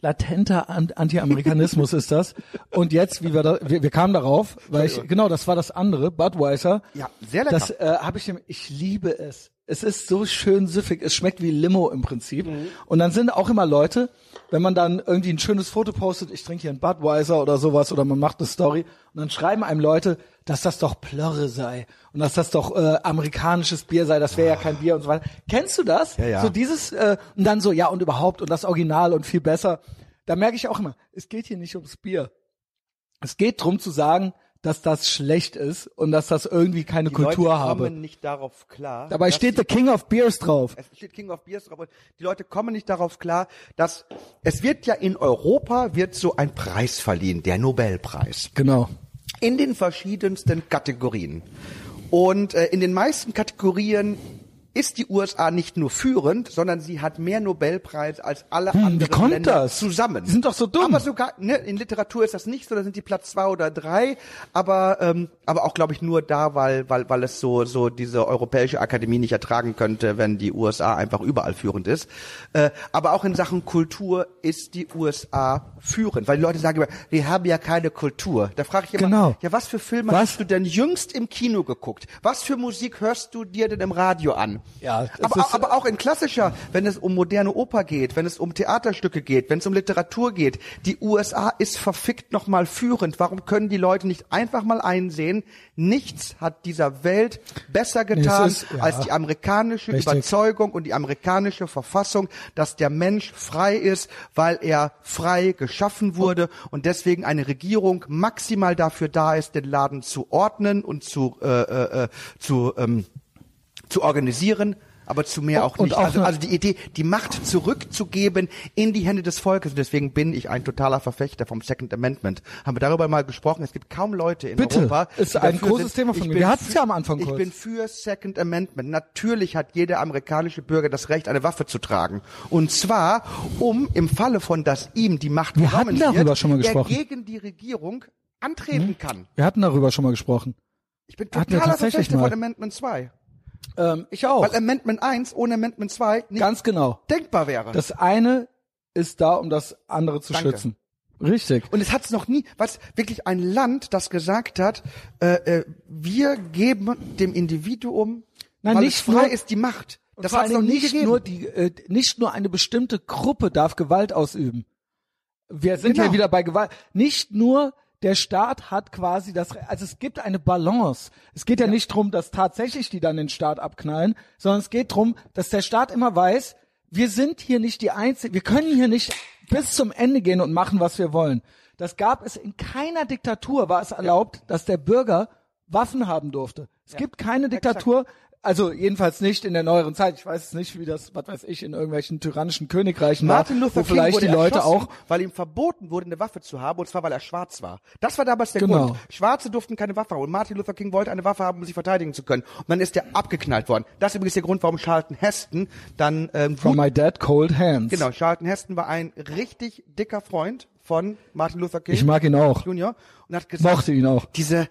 Latenter An- Anti-Amerikanismus *laughs* ist das. Und jetzt, wie wir da, wir, wir kamen darauf, weil ich, genau, das war das andere, Budweiser. Ja, sehr lecker. Das äh, habe ich, ich liebe es. Es ist so schön süffig. Es schmeckt wie Limo im Prinzip. Mhm. Und dann sind auch immer Leute, wenn man dann irgendwie ein schönes Foto postet, ich trinke hier einen Budweiser oder sowas, oder man macht eine Story, und dann schreiben einem Leute, dass das doch Plörre sei und dass das doch äh, amerikanisches Bier sei, das wäre ja kein Bier und so weiter. Kennst du das? Ja, ja. So dieses äh, und dann so ja und überhaupt und das Original und viel besser. Da merke ich auch immer, es geht hier nicht ums Bier. Es geht drum zu sagen, dass das schlecht ist und dass das irgendwie keine die Kultur Leute habe. kommen nicht darauf klar. Dabei steht die, The King of Beers drauf. es steht King of Beers drauf. und Die Leute kommen nicht darauf klar, dass es wird ja in Europa wird so ein Preis verliehen, der Nobelpreis. Genau. in den verschiedensten Kategorien. Und äh, in den meisten Kategorien ist die USA nicht nur führend, sondern sie hat mehr Nobelpreis als alle Hm, anderen Länder das? zusammen. Die sind doch so dumm. Aber sogar ne, in Literatur ist das nicht so, da sind die Platz zwei oder drei, aber ähm, aber auch glaube ich nur da, weil weil weil es so so diese europäische Akademie nicht ertragen könnte, wenn die USA einfach überall führend ist. Äh, aber auch in Sachen Kultur ist die USA führend, weil die Leute sagen immer, wir haben ja keine Kultur. Da frage ich immer, Genau. ja was für Filme Was? hast du denn jüngst im Kino geguckt? Was für Musik hörst du dir denn im Radio an? Ja, aber, ist- aber auch in klassischer, wenn es um moderne Oper geht, wenn es um Theaterstücke geht, wenn es um Literatur geht, die USA ist verfickt nochmal führend. Warum können die Leute nicht einfach mal einsehen, nichts hat dieser Welt besser getan ist- ja. als die amerikanische Richtig. Überzeugung und die amerikanische Verfassung, dass der Mensch frei ist, weil er frei geschaffen wurde und deswegen eine Regierung maximal dafür da ist, den Laden zu ordnen und zu, äh, äh, äh, zu ähm, zu organisieren, aber zu mehr auch nicht. auch also, also die Idee, die Macht zurückzugeben in die Hände des Volkes. Und deswegen bin ich ein totaler Verfechter vom Second Amendment. Haben wir darüber mal gesprochen? Es gibt kaum Leute in Bitte. Europa. Ist ein großes Thema von Ich mir. bin Wir hatten's für- ja am Anfang Ich kurz. bin für Second Amendment. Natürlich hat jeder amerikanische Bürger das Recht, eine Waffe zu tragen. Und zwar, um im Falle von, dass ihm die Macht Wir genommen hatten darüber wird, schon mal er gesprochen. gegen die Regierung antreten kann. Wir hatten darüber schon mal gesprochen. Ich bin Hatten totaler Verfechter von Amendment 2. Ähm, ich auch. Weil Amendment 1 ohne Amendment 2 nicht Ganz genau. denkbar wäre. Das eine ist da, um das andere zu Danke. schützen. Richtig. und es hat es noch nie, was wirklich ein Land, das gesagt hat, äh, äh, wir geben dem Individuum Nein, weil nicht es frei nur- ist die Macht. Das hat es noch nie nicht gegeben. nur die, äh, nicht nur eine bestimmte Gruppe darf Gewalt ausüben. Wir sind Genau. ja wieder bei Gewalt. Nicht nur der Staat hat quasi das, also es gibt eine Balance. Es geht ja, nicht drum, dass tatsächlich die dann den Staat abknallen, sondern es geht drum, dass der Staat immer weiß, wir sind hier nicht die Einzigen, wir können hier nicht bis zum Ende gehen und machen, was wir wollen. Das gab es in keiner Diktatur, war es erlaubt, dass der Bürger Waffen haben durfte. Es gibt keine Diktatur, also jedenfalls nicht in der neueren Zeit. Ich weiß es nicht, wie das, was weiß ich, in irgendwelchen tyrannischen Königreichen Martin war, Luther wo King vielleicht wurde die Leute auch weil ihm verboten wurde, eine Waffe zu haben, und zwar weil er schwarz war. Das war damals der Genau. Grund. Schwarze durften keine Waffe haben. Und Martin Luther King wollte eine Waffe haben, um sich verteidigen zu können. Und dann ist er abgeknallt worden. Das ist übrigens der Grund, warum Charlton Heston dann ähm, from my dead cold hands. genau, Charlton Heston war ein richtig dicker Freund von Martin Luther King Ich mag ihn auch. Junior und hat gesagt, Mochte ihn auch. diese,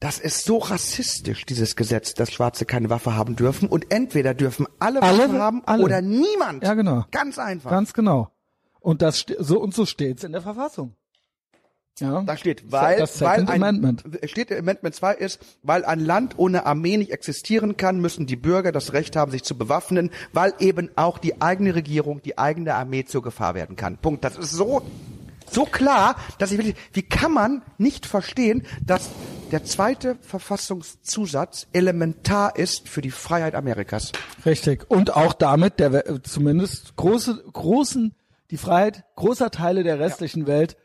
das, ist so rassistisch, dieses Gesetz, dass Schwarze keine Waffe haben dürfen. Und entweder dürfen alle, Alle? Waffen haben Alle. oder niemand. Ja, genau. Ganz einfach. Ganz genau. Und das so und so steht's in der Verfassung. Ja. Da steht, weil, das weil ein, Amendment. steht Amendment 2 ist, weil ein Land ohne Armee nicht existieren kann, müssen die Bürger das Recht haben, sich zu bewaffnen, weil eben auch die eigene Regierung, die eigene Armee zur Gefahr werden kann. Punkt. Das ist so, so klar, dass ich wirklich, wie kann man nicht verstehen, dass der zweite Verfassungszusatz elementar ist für die Freiheit Amerikas. Richtig. Und auch damit der zumindest große großen die Freiheit großer Teile der restlichen Welt,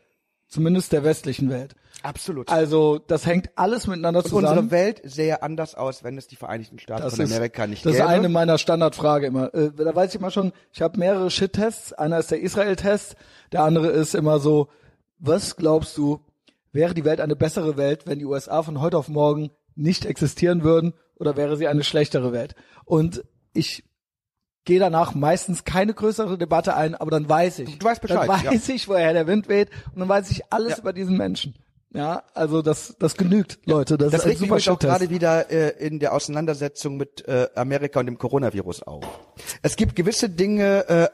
zumindest der westlichen Welt. Absolut. Also das hängt alles miteinander Und zusammen. unsere Welt sähe anders aus, wenn es die Vereinigten Staaten Das von ist, Amerika nicht das ist gäbe. eine meiner Standardfrage immer. Äh, da weiß ich immer schon, ich habe mehrere Shit-Tests. Einer ist der Israel-Test, der andere ist immer so, was glaubst du, wäre die Welt eine bessere Welt, wenn die USA von heute auf morgen nicht existieren würden oder wäre sie eine schlechtere Welt? Und ich gehe danach meistens keine größere Debatte ein, aber dann weiß ich. Du weißt Bescheid, Dann weiß ich, woher der Wind weht und dann weiß ich alles Ja. über diesen Menschen. Ja, also das, das genügt, Leute. Das, Das ist ein mich super übrigens auch gerade wieder äh, in der Auseinandersetzung mit äh, Amerika und dem Coronavirus auf. Es gibt gewisse Dinge, äh,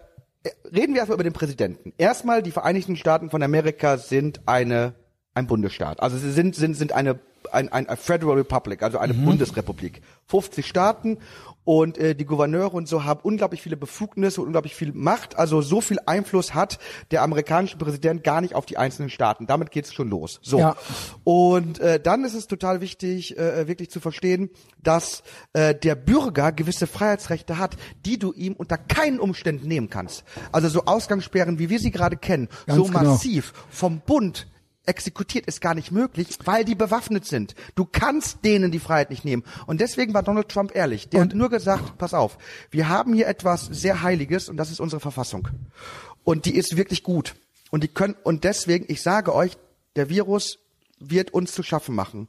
reden wir einfach über den Präsidenten. Erstmal, die Vereinigten Staaten von Amerika sind eine ein Bundesstaat. Also sie sind sind sind eine ein, ein, Federal Republic, also eine Bundesrepublik. 50 Staaten und äh, die Gouverneure und so haben unglaublich viele Befugnisse und unglaublich viel Macht. Also so viel Einfluss hat der amerikanische Präsident gar nicht auf die einzelnen Staaten. Damit geht's schon los. So. Ja. Und äh, dann ist es total wichtig, äh, wirklich zu verstehen, dass äh, der Bürger gewisse Freiheitsrechte hat, die du ihm unter keinen Umständen nehmen kannst. Also so Ausgangssperren, wie wir sie gerade kennen, Ganz so genau. massiv vom Bund exekutiert ist gar nicht möglich, weil die bewaffnet sind. Du kannst denen die Freiheit nicht nehmen. Und deswegen war Donald Trump ehrlich. Der hat nur gesagt, pass auf, wir haben hier etwas sehr Heiliges und das ist unsere Verfassung. Und die ist wirklich gut. Und die können, und deswegen, ich sage euch, der Virus wird uns zu schaffen machen.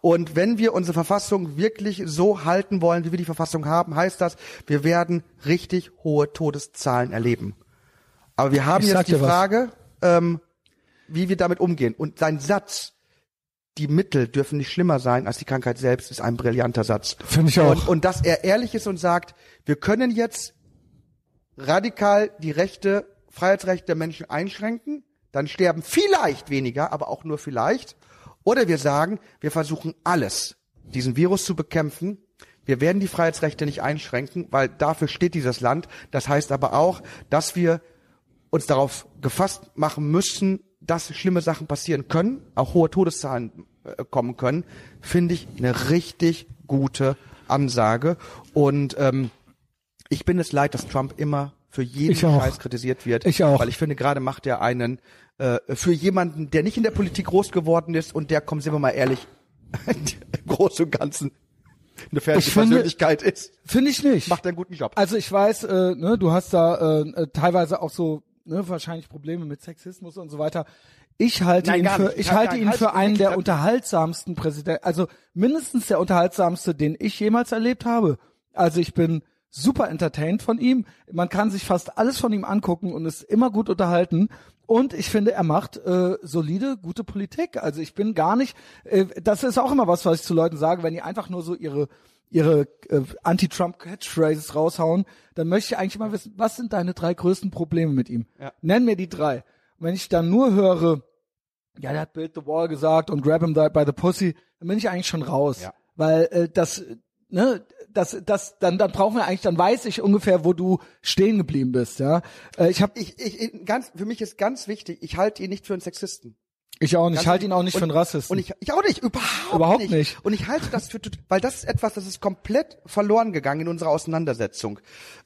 Und wenn wir unsere Verfassung wirklich so halten wollen, wie wir die Verfassung haben, heißt das, wir werden richtig hohe Todeszahlen erleben. Aber wir haben Ich jetzt die dir was. Frage, ähm, wie wir damit umgehen. Und sein Satz, die Mittel dürfen nicht schlimmer sein als die Krankheit selbst, ist ein brillanter Satz. Finde ich auch. Und, und dass er ehrlich ist und sagt, wir können jetzt radikal die Rechte, Freiheitsrechte der Menschen einschränken, dann sterben vielleicht weniger, aber auch nur vielleicht. Oder wir sagen, wir versuchen alles, diesen Virus zu bekämpfen. Wir werden die Freiheitsrechte nicht einschränken, weil dafür steht dieses Land. Das heißt aber auch, dass wir uns darauf gefasst machen müssen, dass schlimme Sachen passieren können, auch hohe Todeszahlen äh, kommen können, finde ich eine richtig gute Ansage. Und ähm, ich bin es leid, dass Trump immer für jeden. Scheiß kritisiert wird. Ich auch. Weil ich finde, gerade macht er einen äh, für jemanden, der nicht in der Politik groß geworden ist und der, kommen wir mal ehrlich, *laughs* im Großen und Ganzen eine finde- Persönlichkeit ist, Finde ich nicht. macht er einen guten Job. Also ich weiß, äh, ne, du hast da äh, äh, teilweise auch so ne, wahrscheinlich Probleme mit Sexismus und so weiter. Ich halte Nein, ihn für, ich halte ihn für einen der unterhaltsamsten Präsidenten, also mindestens der unterhaltsamste, den ich jemals erlebt habe. Also ich bin super entertained von ihm. Man kann sich fast alles von ihm angucken und ist immer gut unterhalten. Und ich finde, er macht äh, solide, gute Politik. Also ich bin gar nicht, äh, das ist auch immer was, was ich zu Leuten sage, wenn die einfach nur so ihre ihre äh, Anti-Trump-Catchphrases raushauen, dann möchte ich eigentlich mal wissen, was sind deine drei größten Probleme mit ihm? Ja. Nenn mir die drei. Und wenn ich dann nur höre, ja, der hat Build the Wall gesagt und grab him by the pussy, dann bin ich eigentlich schon raus. Ja. Weil äh, das, ne, das, das, dann, dann brauchen wir eigentlich, dann weiß ich ungefähr, wo du stehen geblieben bist, ja. Äh, ich habe, Ich, ich, ganz, für mich ist ganz wichtig, ich halte ihn nicht für einen Sexisten. Ich auch nicht, ich halte ihn auch nicht und, für einen Rassisten. Und ich, ich auch nicht, überhaupt, Überhaupt nicht. nicht. Und ich halte das für, weil das ist etwas, das ist komplett verloren gegangen in unserer Auseinandersetzung.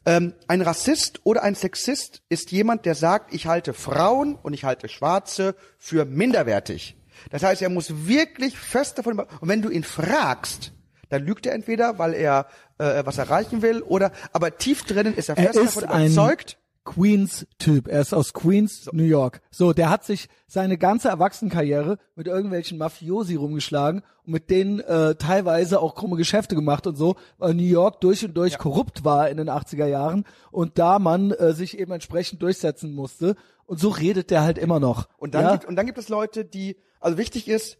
Ähm, ein Rassist oder ein Sexist ist jemand, der sagt, ich halte Frauen und ich halte Schwarze für minderwertig. Das heißt, er muss wirklich fest davon und wenn du ihn fragst, dann lügt er entweder, weil er äh, was erreichen will, oder aber tief drinnen ist er er fest ist davon ein überzeugt. Queens-Typ. Er ist aus Queens, New York. So, der hat sich seine ganze Erwachsenenkarriere mit irgendwelchen Mafiosi rumgeschlagen und mit denen äh, teilweise auch krumme Geschäfte gemacht und so, weil New York durch und durch korrupt war in den 80er Jahren und da man äh, sich eben entsprechend durchsetzen musste. Und so redet der halt immer noch. Und dann, ja? gibt, und dann gibt es Leute, die, also wichtig ist,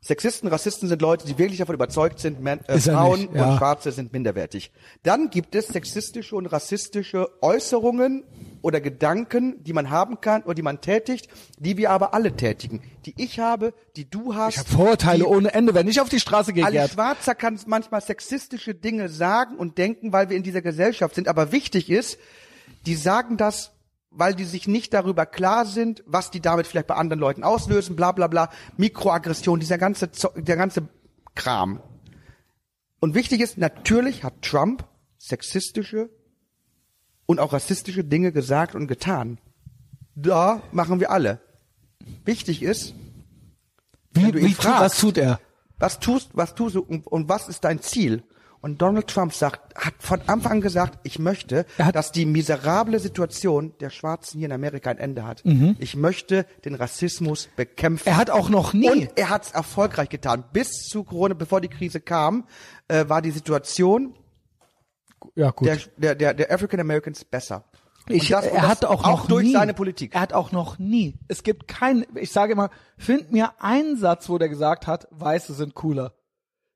Sexisten, Rassisten sind Leute, die wirklich davon überzeugt sind, Men, äh, Frauen ja. und Schwarze sind minderwertig. Dann gibt es sexistische und rassistische Äußerungen oder Gedanken, die man haben kann oder die man tätigt, die wir aber alle tätigen. Die ich habe, die du hast. ich habe Vorurteile ohne Ende, wenn ich auf die Straße gehe, Gerd. Schwarzer kann manchmal sexistische Dinge sagen und denken, weil wir in dieser Gesellschaft sind. Aber wichtig ist, die sagen das, weil die sich nicht darüber klar sind, was die damit vielleicht bei anderen Leuten auslösen, bla bla bla, Mikroaggression, dieser ganze, der ganze Kram. Und wichtig ist, natürlich hat Trump sexistische und auch rassistische Dinge gesagt und getan. Da machen wir alle. Wichtig ist, Wie, wie fragst, was tut er? was tust, was tust du und, und was ist dein Ziel? Und Donald Trump sagt, hat von Anfang an gesagt, ich möchte, dass die miserable Situation der Schwarzen hier in Amerika ein Ende hat. Ich möchte den Rassismus bekämpfen. Mhm. Er hat auch noch nie. und er hat es erfolgreich getan. Bis zu Corona, bevor die Krise kam, äh, war die Situation ja, der, der, der, der African Americans besser. Ich, das- er hat auch noch durch nie, seine Politik. Er hat auch noch nie. Es gibt kein, ich sage immer, find mir einen Satz, wo der gesagt hat, Weiße sind cooler.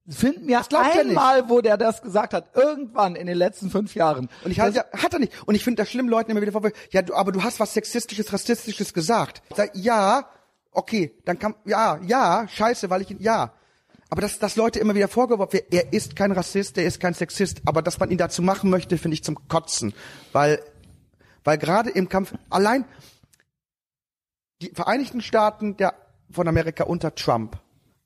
Find mir er einmal, wo der das gesagt hat, irgendwann in den letzten fünf Jahren. Und ich halte, ja, hat er nicht. Und ich finde das schlimm, Leuten immer wieder vorwürfen, ja, du, aber du hast was Sexistisches, Rassistisches gesagt. Sag, ja, okay, dann kann, ja, ja, scheiße, weil ich ihn, ja. Aber dass, dass Leute immer wieder vorgeworfen werden, er ist kein Rassist, er ist kein Sexist, aber dass man ihn dazu machen möchte, finde ich zum Kotzen. Weil, weil gerade im Kampf, allein die Vereinigten Staaten der, von Amerika unter Trump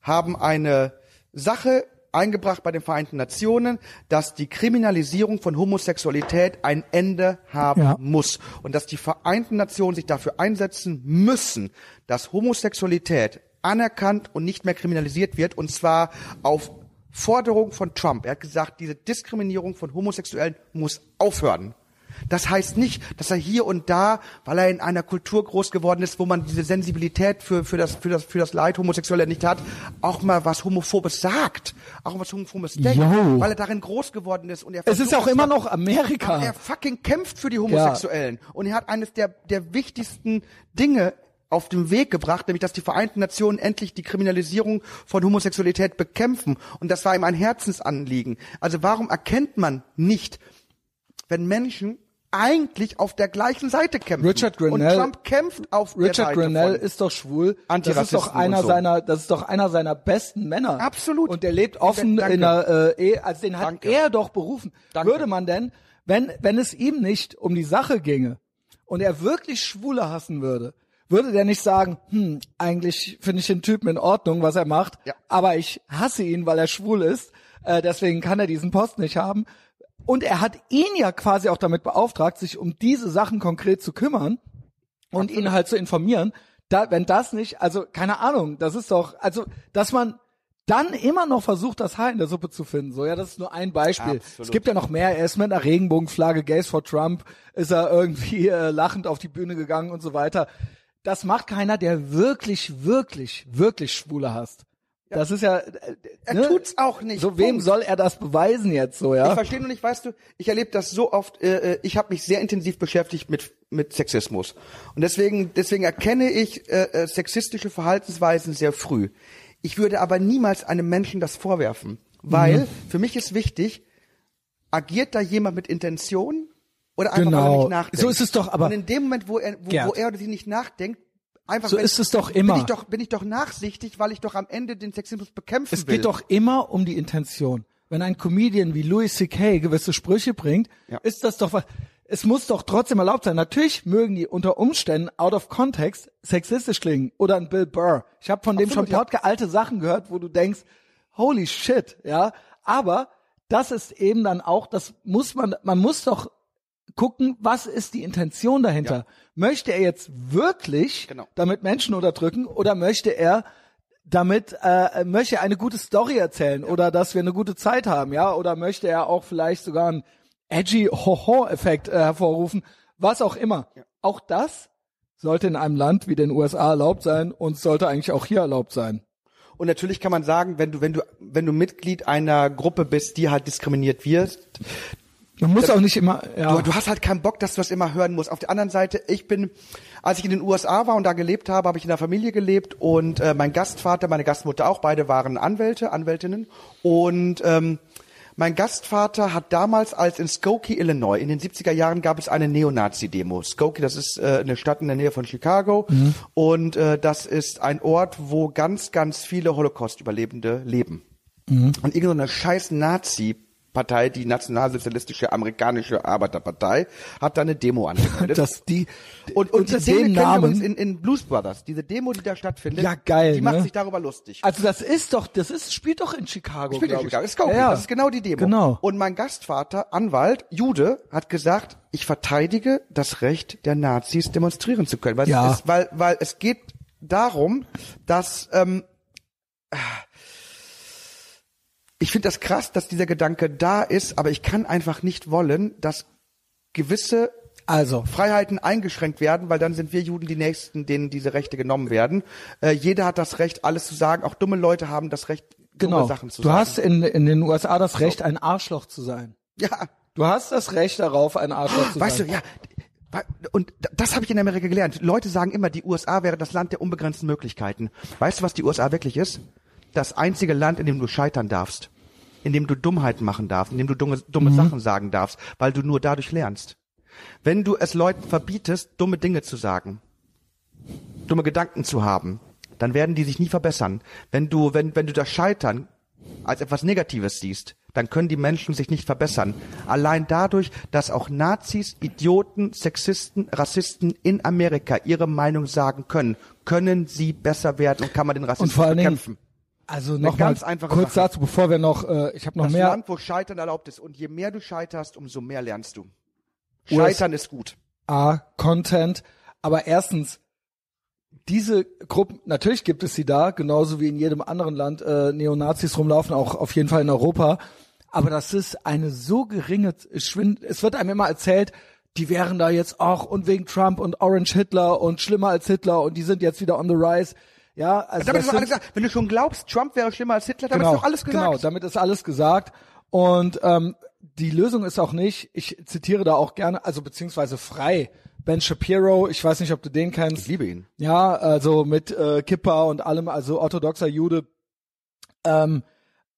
haben eine Sache eingebracht bei den Vereinten Nationen, dass die Kriminalisierung von Homosexualität ein Ende haben Ja. muss und dass die Vereinten Nationen sich dafür einsetzen müssen, dass Homosexualität anerkannt und nicht mehr kriminalisiert wird und zwar auf Forderung von Trump. Er hat gesagt, diese Diskriminierung von Homosexuellen muss aufhören. Das heißt nicht, dass er hier und da, weil er in einer Kultur groß geworden ist, wo man diese Sensibilität für, für, das, für, das, für das Leid Homosexueller nicht hat, auch mal was Homophobes sagt, auch was Homophobes denkt, Jo. weil er darin groß geworden ist. Und er es ist auch immer noch Amerika. er fucking kämpft für die Homosexuellen. Und er hat eines der, der wichtigsten Dinge auf den Weg gebracht, nämlich dass die Vereinten Nationen endlich die Kriminalisierung von Homosexualität bekämpfen. Und das war ihm ein Herzensanliegen. Also warum erkennt man nicht, wenn Menschen eigentlich auf der gleichen Seite kämpfen? Richard Grenell- Und Trump kämpft auf der Richard Seite Grenell von. ist doch schwul. Das ist doch einer so. seiner, das ist doch einer seiner besten Männer. Absolut. Und der lebt offen Danke. in einer äh, Ehe, also den hat Danke. er doch berufen. Danke. Würde man denn, wenn wenn es ihm nicht um die Sache ginge und er wirklich Schwule hassen würde, würde der nicht sagen, hm, eigentlich finde ich den Typen in Ordnung, was er macht, Ja. aber ich hasse ihn, weil er schwul ist, äh, deswegen kann er diesen Post nicht haben. Und er hat ihn ja quasi auch damit beauftragt, sich um diese Sachen konkret zu kümmern und ihn halt zu informieren. Da, wenn das nicht, also keine Ahnung, das ist doch, also dass man dann immer noch versucht, das Haar in der Suppe zu finden. So, ja, das ist nur ein Beispiel. Absolut. Es gibt ja noch mehr. Er ist mit einer Regenbogenflagge, Gays for Trump, ist er irgendwie äh, lachend auf die Bühne gegangen und so weiter. Das macht keiner, der wirklich, wirklich, wirklich Schwule hasst. Das ist ja. Äh, Er ne? tut's auch nicht. So wem Punkt. soll er das beweisen jetzt so, Ich ja? verstehe nur nicht, weißt du, ich erlebe das so oft, äh, äh, ich habe mich sehr intensiv beschäftigt mit, mit Sexismus. Und deswegen, deswegen erkenne ich äh, äh, sexistische Verhaltensweisen sehr früh. Ich würde aber niemals einem Menschen das vorwerfen, weil Mhm. für mich ist wichtig, agiert da jemand mit Intention oder einfach weil Genau. er nicht nachdenkt. So ist es doch, aber- Und in dem Moment, wo er, wo, Gerd. wo er oder sie nicht nachdenkt, einfach So ist es doch immer. Bin ich doch, bin ich doch nachsichtig, weil ich doch am Ende den Sexismus bekämpfen Es will. geht doch immer um die Intention. wenn ein Comedian wie Louis C.K. gewisse Sprüche bringt, Ja. ist das doch was. Es muss doch trotzdem erlaubt sein. Natürlich mögen die unter Umständen out of context sexistisch klingen oder ein Bill Burr. Ich habe von dem schon Absolut, ja. Podcast alte Sachen gehört, wo du denkst, holy shit, ja. Aber das ist eben dann auch, das muss man, man muss doch gucken, was ist die Intention dahinter? Ja. Möchte er jetzt wirklich Genau. damit Menschen unterdrücken oder möchte er damit äh, möchte er eine gute Story erzählen oder dass wir eine gute Zeit haben, ja? Oder möchte er auch vielleicht sogar einen edgy Ho-Ho-Effekt äh, hervorrufen, was auch immer. Auch das sollte in einem Land wie den USA erlaubt sein und sollte eigentlich auch hier erlaubt sein. Und natürlich kann man sagen, wenn du, wenn du, wenn du Mitglied einer Gruppe bist, die halt diskriminiert wird, Man muss auch nicht immer, ja. du, du hast halt keinen Bock, dass du das immer hören musst. Auf der anderen Seite, ich bin, als ich in den USA war und da gelebt habe, habe ich in der Familie gelebt und äh, mein Gastvater, meine Gastmutter auch, beide waren Anwälte, Anwältinnen. Und ähm, mein Gastvater hat damals, als in Skokie, Illinois, in den 70er Jahren gab es eine Neonazi-Demo. Skokie, das ist äh, eine Stadt in der Nähe von Chicago und äh, das ist ein Ort, wo ganz, ganz viele Holocaust-Überlebende leben. Und irgendeine scheiß Nazi-Partei, die nationalsozialistische amerikanische Arbeiterpartei, hat da eine Demo angemeldet. dass die und, und, unter diese Demo Namen. in, in Blues Brothers, diese Demo, die da stattfindet, Ja, geil, die macht ne? sich darüber lustig. Also das ist doch, das ist spielt doch in Chicago. Spielt in. Chicago. Das ist ja. das ist genau die Demo. Genau. Und mein Gastvater, Anwalt, Jude, hat gesagt, ich verteidige das Recht der Nazis, demonstrieren zu können. Weil, Ja. es, ist, weil, weil es geht darum, dass ähm, ich finde das krass, dass dieser Gedanke da ist, aber ich kann einfach nicht wollen, dass gewisse Also Freiheiten eingeschränkt werden, weil dann sind wir Juden die Nächsten, denen diese Rechte genommen werden. Äh, jeder hat das Recht, alles zu sagen. Auch dumme Leute haben das Recht, dumme genau. Sachen zu Du sagen. hast in in den USA das Recht, ein Arschloch zu sein. ja, Du hast das Recht darauf, ein Arschloch zu weißt sein. du, ja. Und das habe ich in Amerika gelernt. Leute sagen immer, die USA wäre das Land der unbegrenzten Möglichkeiten. Weißt du, was die USA wirklich ist? Das einzige Land, in dem du scheitern darfst, in dem du Dummheiten machen darfst, in dem du dumme, dumme Mhm. Sachen sagen darfst, weil du nur dadurch lernst. Wenn du es Leuten verbietest, dumme Dinge zu sagen, dumme Gedanken zu haben, dann werden die sich nie verbessern. Wenn du, wenn, wenn du das Scheitern als etwas Negatives siehst, dann können die Menschen sich nicht verbessern. Allein dadurch, dass auch Nazis, Idioten, Sexisten, Rassisten in Amerika ihre Meinung sagen können, können sie besser werden und kann man den Und Rassismus vor allen Dingen, bekämpfen. Also noch mal ganz einfache kurz Sache. dazu, bevor wir noch, äh, ich habe noch Das mehr. Land, wo Scheitern erlaubt ist. Und je mehr du scheiterst, umso mehr lernst du. Scheitern ist gut. A, Content, aber erstens, diese Gruppen, natürlich gibt es sie da, genauso wie in jedem anderen Land äh, Neonazis rumlaufen, auch auf jeden Fall in Europa. Aber das ist eine so geringe Schwind. Es wird einem immer erzählt, die wären da jetzt auch und wegen Trump und Orange Hitler und schlimmer als Hitler und die sind jetzt wieder on the rise. Ja, also Damit das ist alles gesagt. Wenn du schon glaubst, Trump wäre schlimmer als Hitler, damit ist doch alles gesagt. Genau, damit ist alles gesagt. Und ähm, die Lösung ist auch nicht, ich zitiere da auch gerne, also beziehungsweise frei, Ben Shapiro, ich weiß nicht, ob du den kennst. Ich liebe ihn. Ja, also mit äh, Kippa und allem, also orthodoxer Jude, ähm,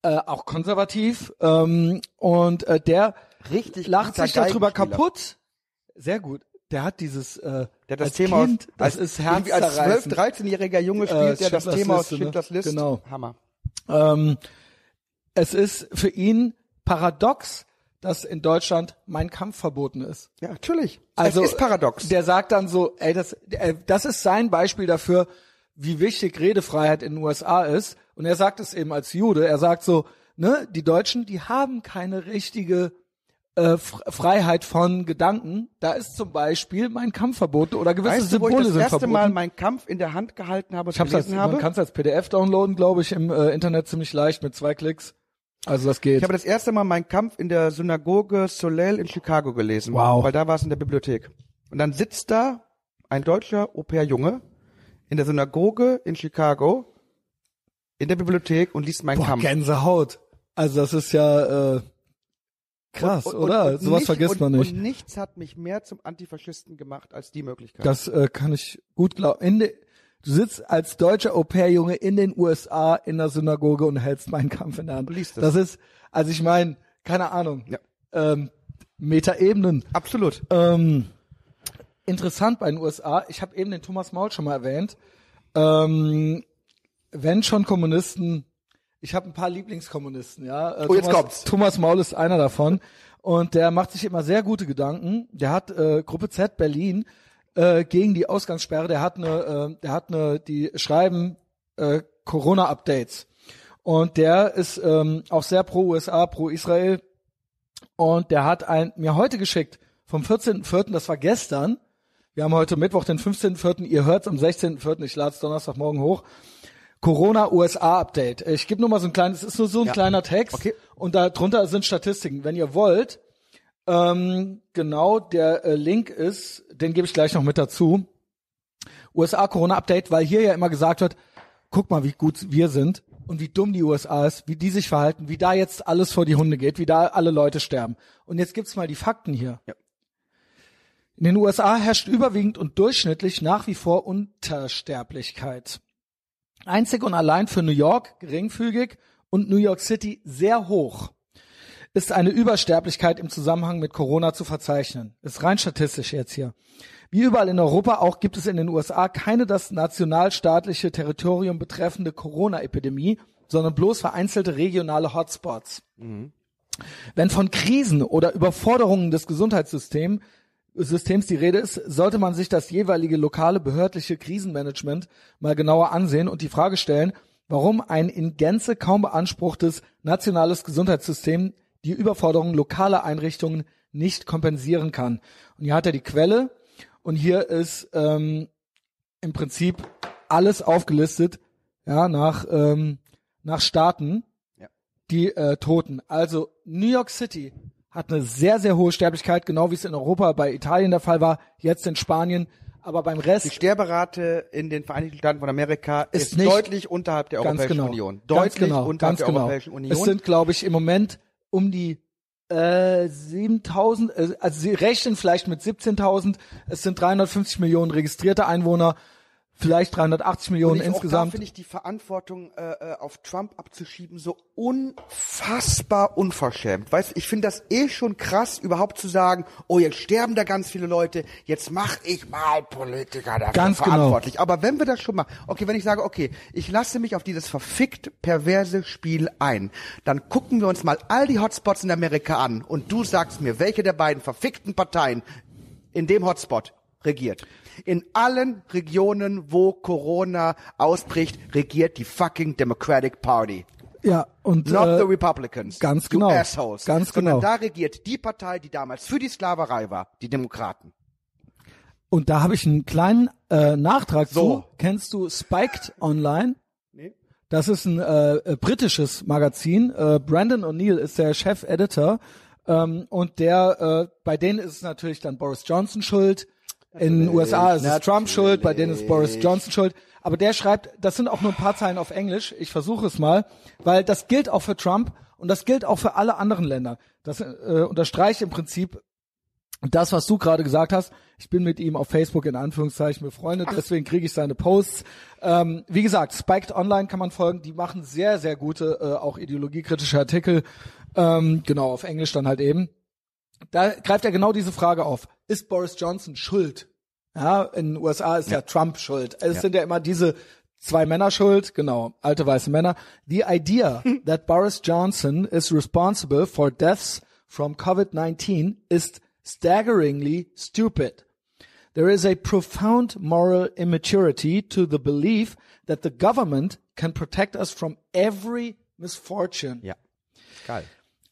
äh, auch konservativ. Ähm, und äh, der Richtig lacht sich darüber kaputt. Sehr gut. Der hat dieses äh, Der das als Thema kind, aus, das als, ist irgendwie als 12-, herzzerreißend. 13-jähriger Junge Äh, spielt er das Thema aus ne? Schindlers List. Genau. Hammer. Ähm, es ist für ihn paradox, dass in Deutschland mein Kampf verboten ist. Ja, natürlich. Also es ist paradox. Der sagt dann so, ey, das, äh, das ist sein Beispiel dafür, wie wichtig Redefreiheit in den USA ist. Und er sagt es eben als Jude. Er sagt so, ne, die Deutschen, die haben keine richtige äh, Freiheit von Gedanken. Da ist zum Beispiel mein Kampf verboten oder gewisse weißt du, wo ich Symbole das sind erste verboten. Mal meinen Kampf in der Hand gehalten habe und ich hab's als, gelesen man habe? kann es als PDF downloaden, glaube ich, im äh, Internet ziemlich leicht mit zwei Klicks. Also das geht. Ich habe das erste Mal meinen Kampf in der Synagoge Soleil in Chicago gelesen. Wow. Weil da war es in der Bibliothek. Und dann sitzt da ein deutscher Au-pair-Junge in der Synagoge in Chicago in der Bibliothek und liest meinen Boah, Kampf. Gänsehaut. Also das ist ja äh, krass, Und- und- oder? und Sowas nicht- vergisst man nicht. Und nichts hat mich mehr zum Antifaschisten gemacht als die Möglichkeit. Das äh, kann ich gut glauben. De, du sitzt als deutscher Au-pair-Junge in den USA in der Synagoge und hältst meinen Kampf in der Hand. Und liest es. Das ist, also ich meine, keine Ahnung, Ja. ähm, Metaebenen. Absolut. Ähm, interessant bei den USA, ich habe eben den Thomas Maul schon mal erwähnt, ähm, wenn schon Kommunisten, Ich habe ein paar Lieblingskommunisten, ja. Äh, Oh, jetzt Thomas, kommt's. Thomas Maul ist einer davon. Und der macht sich immer sehr gute Gedanken. Der hat äh, Gruppe Z Berlin äh, gegen die Ausgangssperre, der hat eine, äh, der hat eine, die schreiben äh, Corona-Updates. Und der ist ähm, auch sehr pro USA, pro Israel. Und der hat ein, mir heute geschickt, vom 14.04., das war gestern. Wir haben heute Mittwoch, den 15.04., ihr hört's am 16.04., ich lade es Donnerstagmorgen hoch. Corona USA Update. Ich gebe nur mal so ein kleines, es ist nur so ein Ja. kleiner Text Okay. und da drunter sind Statistiken. Wenn ihr wollt, ähm, genau der äh, Link ist, den gebe ich gleich noch mit dazu. USA Corona Update, weil hier ja immer gesagt wird, guck mal, wie gut wir sind und wie dumm die USA ist, wie die sich verhalten, wie da jetzt alles vor die Hunde geht, wie da alle Leute sterben. Und jetzt gibt's mal die Fakten hier. Ja. In den USA herrscht überwiegend und durchschnittlich nach wie vor Untersterblichkeit. Einzig und allein für New York geringfügig und New York City sehr hoch ist eine Übersterblichkeit im Zusammenhang mit Corona zu verzeichnen. Ist rein statistisch jetzt hier. Wie überall in Europa auch gibt es in den USA keine das nationalstaatliche Territorium betreffende Corona-Epidemie, sondern bloß vereinzelte regionale Hotspots. Wenn von Krisen oder Überforderungen des Gesundheitssystems Systems die Rede ist, sollte man sich das jeweilige lokale behördliche Krisenmanagement mal genauer ansehen und die Frage stellen, warum ein in Gänze kaum beanspruchtes nationales Gesundheitssystem die Überforderungen lokaler Einrichtungen nicht kompensieren kann. Und hier hat er die Quelle und hier ist ähm, im Prinzip alles aufgelistet, ja, nach, ähm, nach Staaten, Ja. die äh, Toten. Also New York City hat eine sehr, sehr hohe Sterblichkeit, genau wie es in Europa bei Italien der Fall war, jetzt in Spanien. Aber beim Die Rest Sterberate in den Vereinigten Staaten von Amerika ist, Ist deutlich unterhalb der Europäischen genau, Union. ganz Deutlich genau, unterhalb ganz der genau. Europäischen Union. Es sind, glaube ich, im Moment um die äh, 7000, äh, also sie rechnen vielleicht mit 17.000. Es sind 350 Millionen registrierte Einwohner, vielleicht 380 Millionen Auch da insgesamt. finde ich die Verantwortung äh, äh, auf Trump abzuschieben so unfassbar unverschämt. Weißt, ich finde das eh schon krass, überhaupt zu sagen, oh, jetzt sterben da ganz viele Leute, jetzt mach ich mal Politiker dafür Ganz genau. verantwortlich. Aber wenn wir das schon machen, okay, wenn ich sage, okay, ich lasse mich auf dieses verfickt perverse Spiel ein, dann gucken wir uns mal all die Hotspots in Amerika an und du sagst mir, welche der beiden verfickten Parteien in dem Hotspot regiert. In allen Regionen, wo Corona ausbricht, regiert die fucking Democratic Party. ja, und Not äh, the Republicans. ganz genau. Assholes. Ganz Sondern genau. da regiert die Partei, die damals für die Sklaverei war, die Demokraten. Und da habe ich einen kleinen äh, Nachtrag So. zu. Kennst du Spiked Online? Nee. Das ist ein äh, britisches Magazin. Äh, Brandon O'Neill ist der Chef-Editor. Ähm, und der, äh, bei denen ist es natürlich dann Boris Johnson schuld. In den USA ist es Trump schuld, bei denen ist Boris Johnson schuld. Aber der schreibt, das sind auch nur ein paar Zeilen auf Englisch. Ich versuche es mal, weil das gilt auch für Trump und das gilt auch für alle anderen Länder. Das äh, unterstreicht im Prinzip das, was du gerade gesagt hast, ich bin mit ihm auf Facebook in Anführungszeichen befreundet, deswegen kriege ich seine Posts. Ähm, wie gesagt, Spiked Online kann man folgen, die machen sehr, sehr gute, äh, auch ideologiekritische Artikel, ähm, genau, auf Englisch dann halt eben. Da greift er genau diese Frage auf. Ist Boris Johnson schuld? Ja, in den USA ist ja, Trump schuld. Es sind ja immer diese zwei Männer schuld, genau, alte weiße Männer. The idea *laughs* that Boris Johnson is responsible for deaths from COVID-19 is staggeringly stupid. There is a profound moral immaturity to the belief that the government can protect us from every misfortune. Ja. Geil.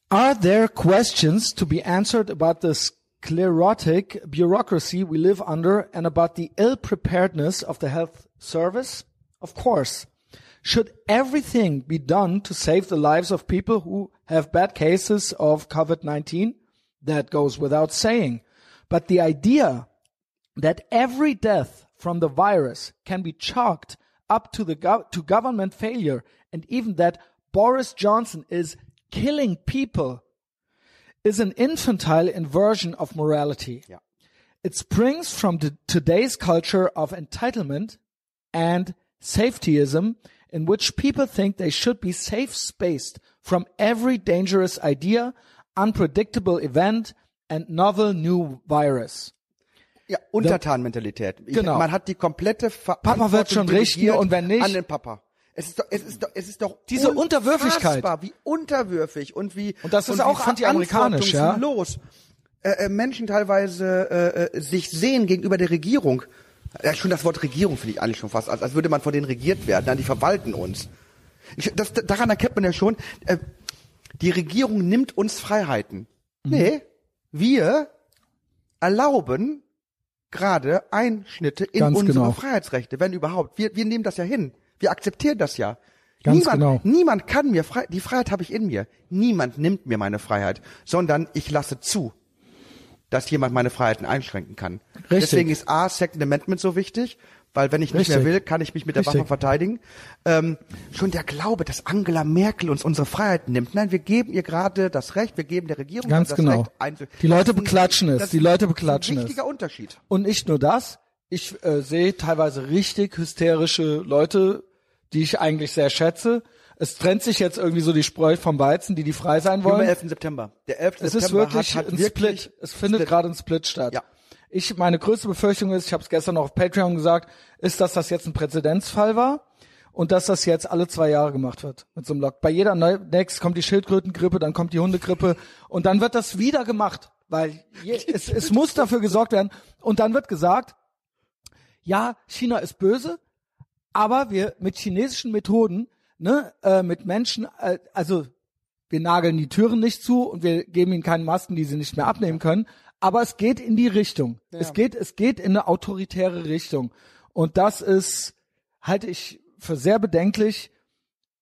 Are there questions to be answered about the sclerotic bureaucracy we live under and about the ill preparedness of the health service? Of course. Should everything be done to save the lives of people who have bad cases of COVID-19? That goes without saying. But the idea that every death from the virus can be chalked up to the gov- to government failure and even that Boris Johnson is killing people is an infantile inversion of morality. Ja. It springs from the, today's culture of entitlement and safetyism in which people think they should be safe spaced from every dangerous idea, unpredictable event and novel new virus. Ja, Untertanmentalität. Genau. Man hat die komplette Papa wird schon richten und wenn nicht- an den Papa. Es ist doch, es ist doch, es ist doch Diese Unterwürfigkeit. wie unterwürfig und wie Und das ist wie auch anti-amerikanisch, ja. äh, äh, Menschen teilweise äh, äh, sich sehen gegenüber der Regierung. Ja, schon das Wort Regierung finde ich eigentlich schon fast, als, als würde man von denen regiert werden. Nein, die verwalten uns. Ich, das, daran erkennt man ja schon, äh, die Regierung nimmt uns Freiheiten. Mhm. Nee, wir erlauben gerade Einschnitte in Ganz unsere genau. Freiheitsrechte, wenn überhaupt. Wir, wir nehmen das ja hin. Wir akzeptieren das ja. Ganz niemand, genau. niemand kann mir frei, die Freiheit habe ich in mir. Niemand nimmt mir meine Freiheit, sondern ich lasse zu, dass jemand meine Freiheiten einschränken kann. Richtig. Deswegen ist A, Second Amendment so wichtig, weil wenn ich nicht mehr Richtig. will, kann ich mich mit der Richtig. Waffe verteidigen. Ähm, schon der Glaube, dass Angela Merkel uns unsere Freiheiten nimmt. Nein, wir geben ihr gerade das Recht, wir geben der Regierung Ganz das genau. Recht einzu- Die Leute Das ist ein- beklatschen es, das die ist Leute ein beklatschen es. wichtiger Unterschied. Und nicht nur das, ich äh, sehe teilweise richtig hysterische Leute, die ich eigentlich sehr schätze. Es trennt sich jetzt irgendwie so die Spreu vom Weizen, die die frei sein Nur am wollen. 11. September. Der 11. Es ist September wirklich hat, hat ein wirklich Split. Es findet gerade ein Split statt. Ja. Ich, meine größte Befürchtung ist, ich habe es gestern noch auf Patreon gesagt, ist, dass das jetzt ein Präzedenzfall war und dass das jetzt alle zwei Jahre gemacht wird mit so einem Lock. Bei jeder Neu Next kommt die Schildkrötengrippe, dann kommt die Hundegrippe und dann wird das wieder gemacht, weil *laughs* es, es muss dafür gesorgt werden und dann wird gesagt, ja, China ist böse, aber wir mit chinesischen Methoden, ne, äh, mit Menschen, äh, also wir nageln die Türen nicht zu und wir geben ihnen keine Masken, die sie nicht mehr abnehmen können. Aber es geht in die Richtung. Es geht, es geht in eine autoritäre Richtung. Und das ist, halte ich für sehr bedenklich.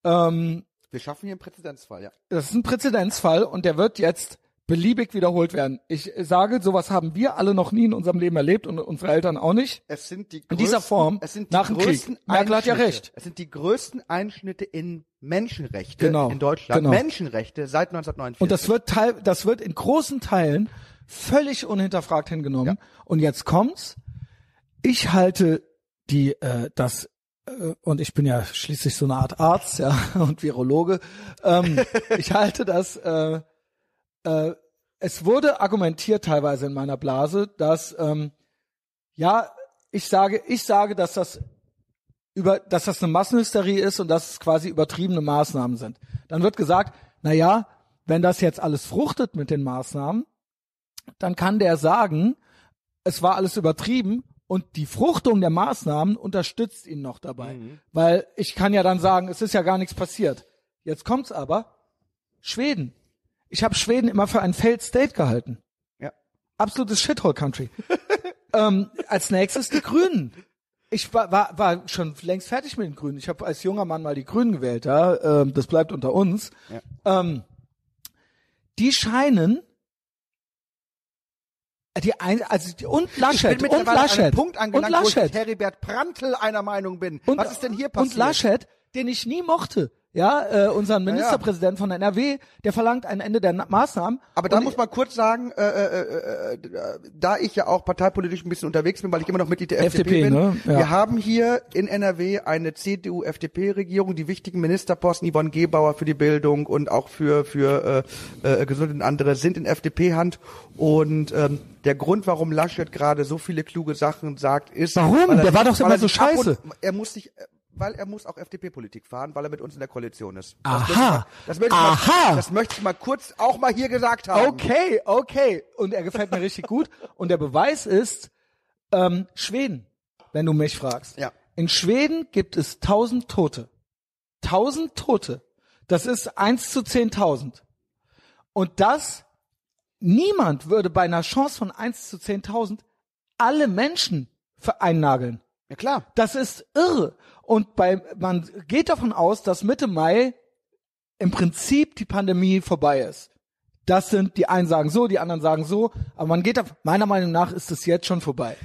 Ähm, Wir schaffen hier einen Präzedenzfall, ja. das ist ein Präzedenzfall und der wird jetzt beliebig wiederholt werden. Ich sage, sowas haben wir alle noch nie in unserem Leben erlebt und unsere Eltern auch nicht. Es sind die In dieser größten- Form es sind die nach dem Krieg. größten Merkel hat ja Einschnitte. recht. Es sind die größten Einschnitte in Menschenrechte Genau, in Deutschland. genau. Menschenrechte seit 1949. Und das wird teil, das wird in großen Teilen völlig unhinterfragt hingenommen. Und jetzt kommt's. Ich halte die, äh, das, äh, und ich bin ja schließlich so eine Art Arzt, ja, *laughs* und Virologe. Ähm, *laughs* ich halte das, äh, äh, es wurde argumentiert teilweise in meiner Blase, dass, ähm, ja, ich sage, ich sage, dass das über, dass das eine Massenhysterie ist und dass es quasi übertriebene Maßnahmen sind. Dann wird gesagt, na ja, wenn das jetzt alles fruchtet mit den Maßnahmen, dann kann der sagen, es war alles übertrieben und die Fruchtung der Maßnahmen unterstützt ihn noch dabei. Weil ich kann ja dann sagen, es ist ja gar nichts passiert. Jetzt kommt's aber, Schweden. Ich habe Schweden immer für ein Failed State gehalten. ja. Absolutes Shithole Country. *laughs* ähm, als nächstes die Grünen. Ich war, war, war schon längst fertig mit den Grünen. Ich habe als junger Mann mal die Grünen gewählt, ja. Ähm, das bleibt unter uns. Ähm, die scheinen die ein, also die, und Laschet und Laschet Punkt und angelangt, wo ich Laschet mit Heribert Prantl einer Meinung bin. und, Was ist denn hier passiert? Und Laschet, den ich nie mochte, ja, äh, unseren Ministerpräsidenten von NRW, der verlangt ein Ende der Na Maßnahmen. Aber da muss man kurz sagen, äh, äh, äh, äh, da ich ja auch parteipolitisch ein bisschen unterwegs bin, weil ich immer noch Mitglied der FDP, FDP, bin, ne? Ja. wir haben hier in NRW eine CDU-FDP-Regierung, die wichtigen Ministerposten, Yvonne Gebauer für die Bildung und auch für für äh, äh, Gesundheit und andere sind in FDP-Hand und ähm, der Grund, warum Laschet gerade so viele kluge Sachen sagt, ist, Warum? er Der war doch immer er so scheiße. Er muss sich, äh, weil er muss auch FDP-Politik fahren, weil er mit uns in der Koalition ist. Das Aha. möchte ich mal, das möchte ich Aha. Mal, das möchte ich mal kurz auch mal hier gesagt haben. Okay, okay. Und er gefällt mir richtig gut. Und der Beweis ist ähm, Schweden, wenn du mich fragst. Ja. In Schweden gibt es 1000 Tote. 1000 Tote. Das ist 1 zu 10.000. Und das, niemand würde bei einer Chance von 1 zu 10.000 alle Menschen vereinnageln. Ja klar. Das ist irre. Und bei, man geht davon aus, dass Mitte Mai im Prinzip die Pandemie vorbei ist. Das sind, die einen sagen so, die anderen sagen so, aber man geht da, meiner Meinung nach ist es jetzt schon vorbei.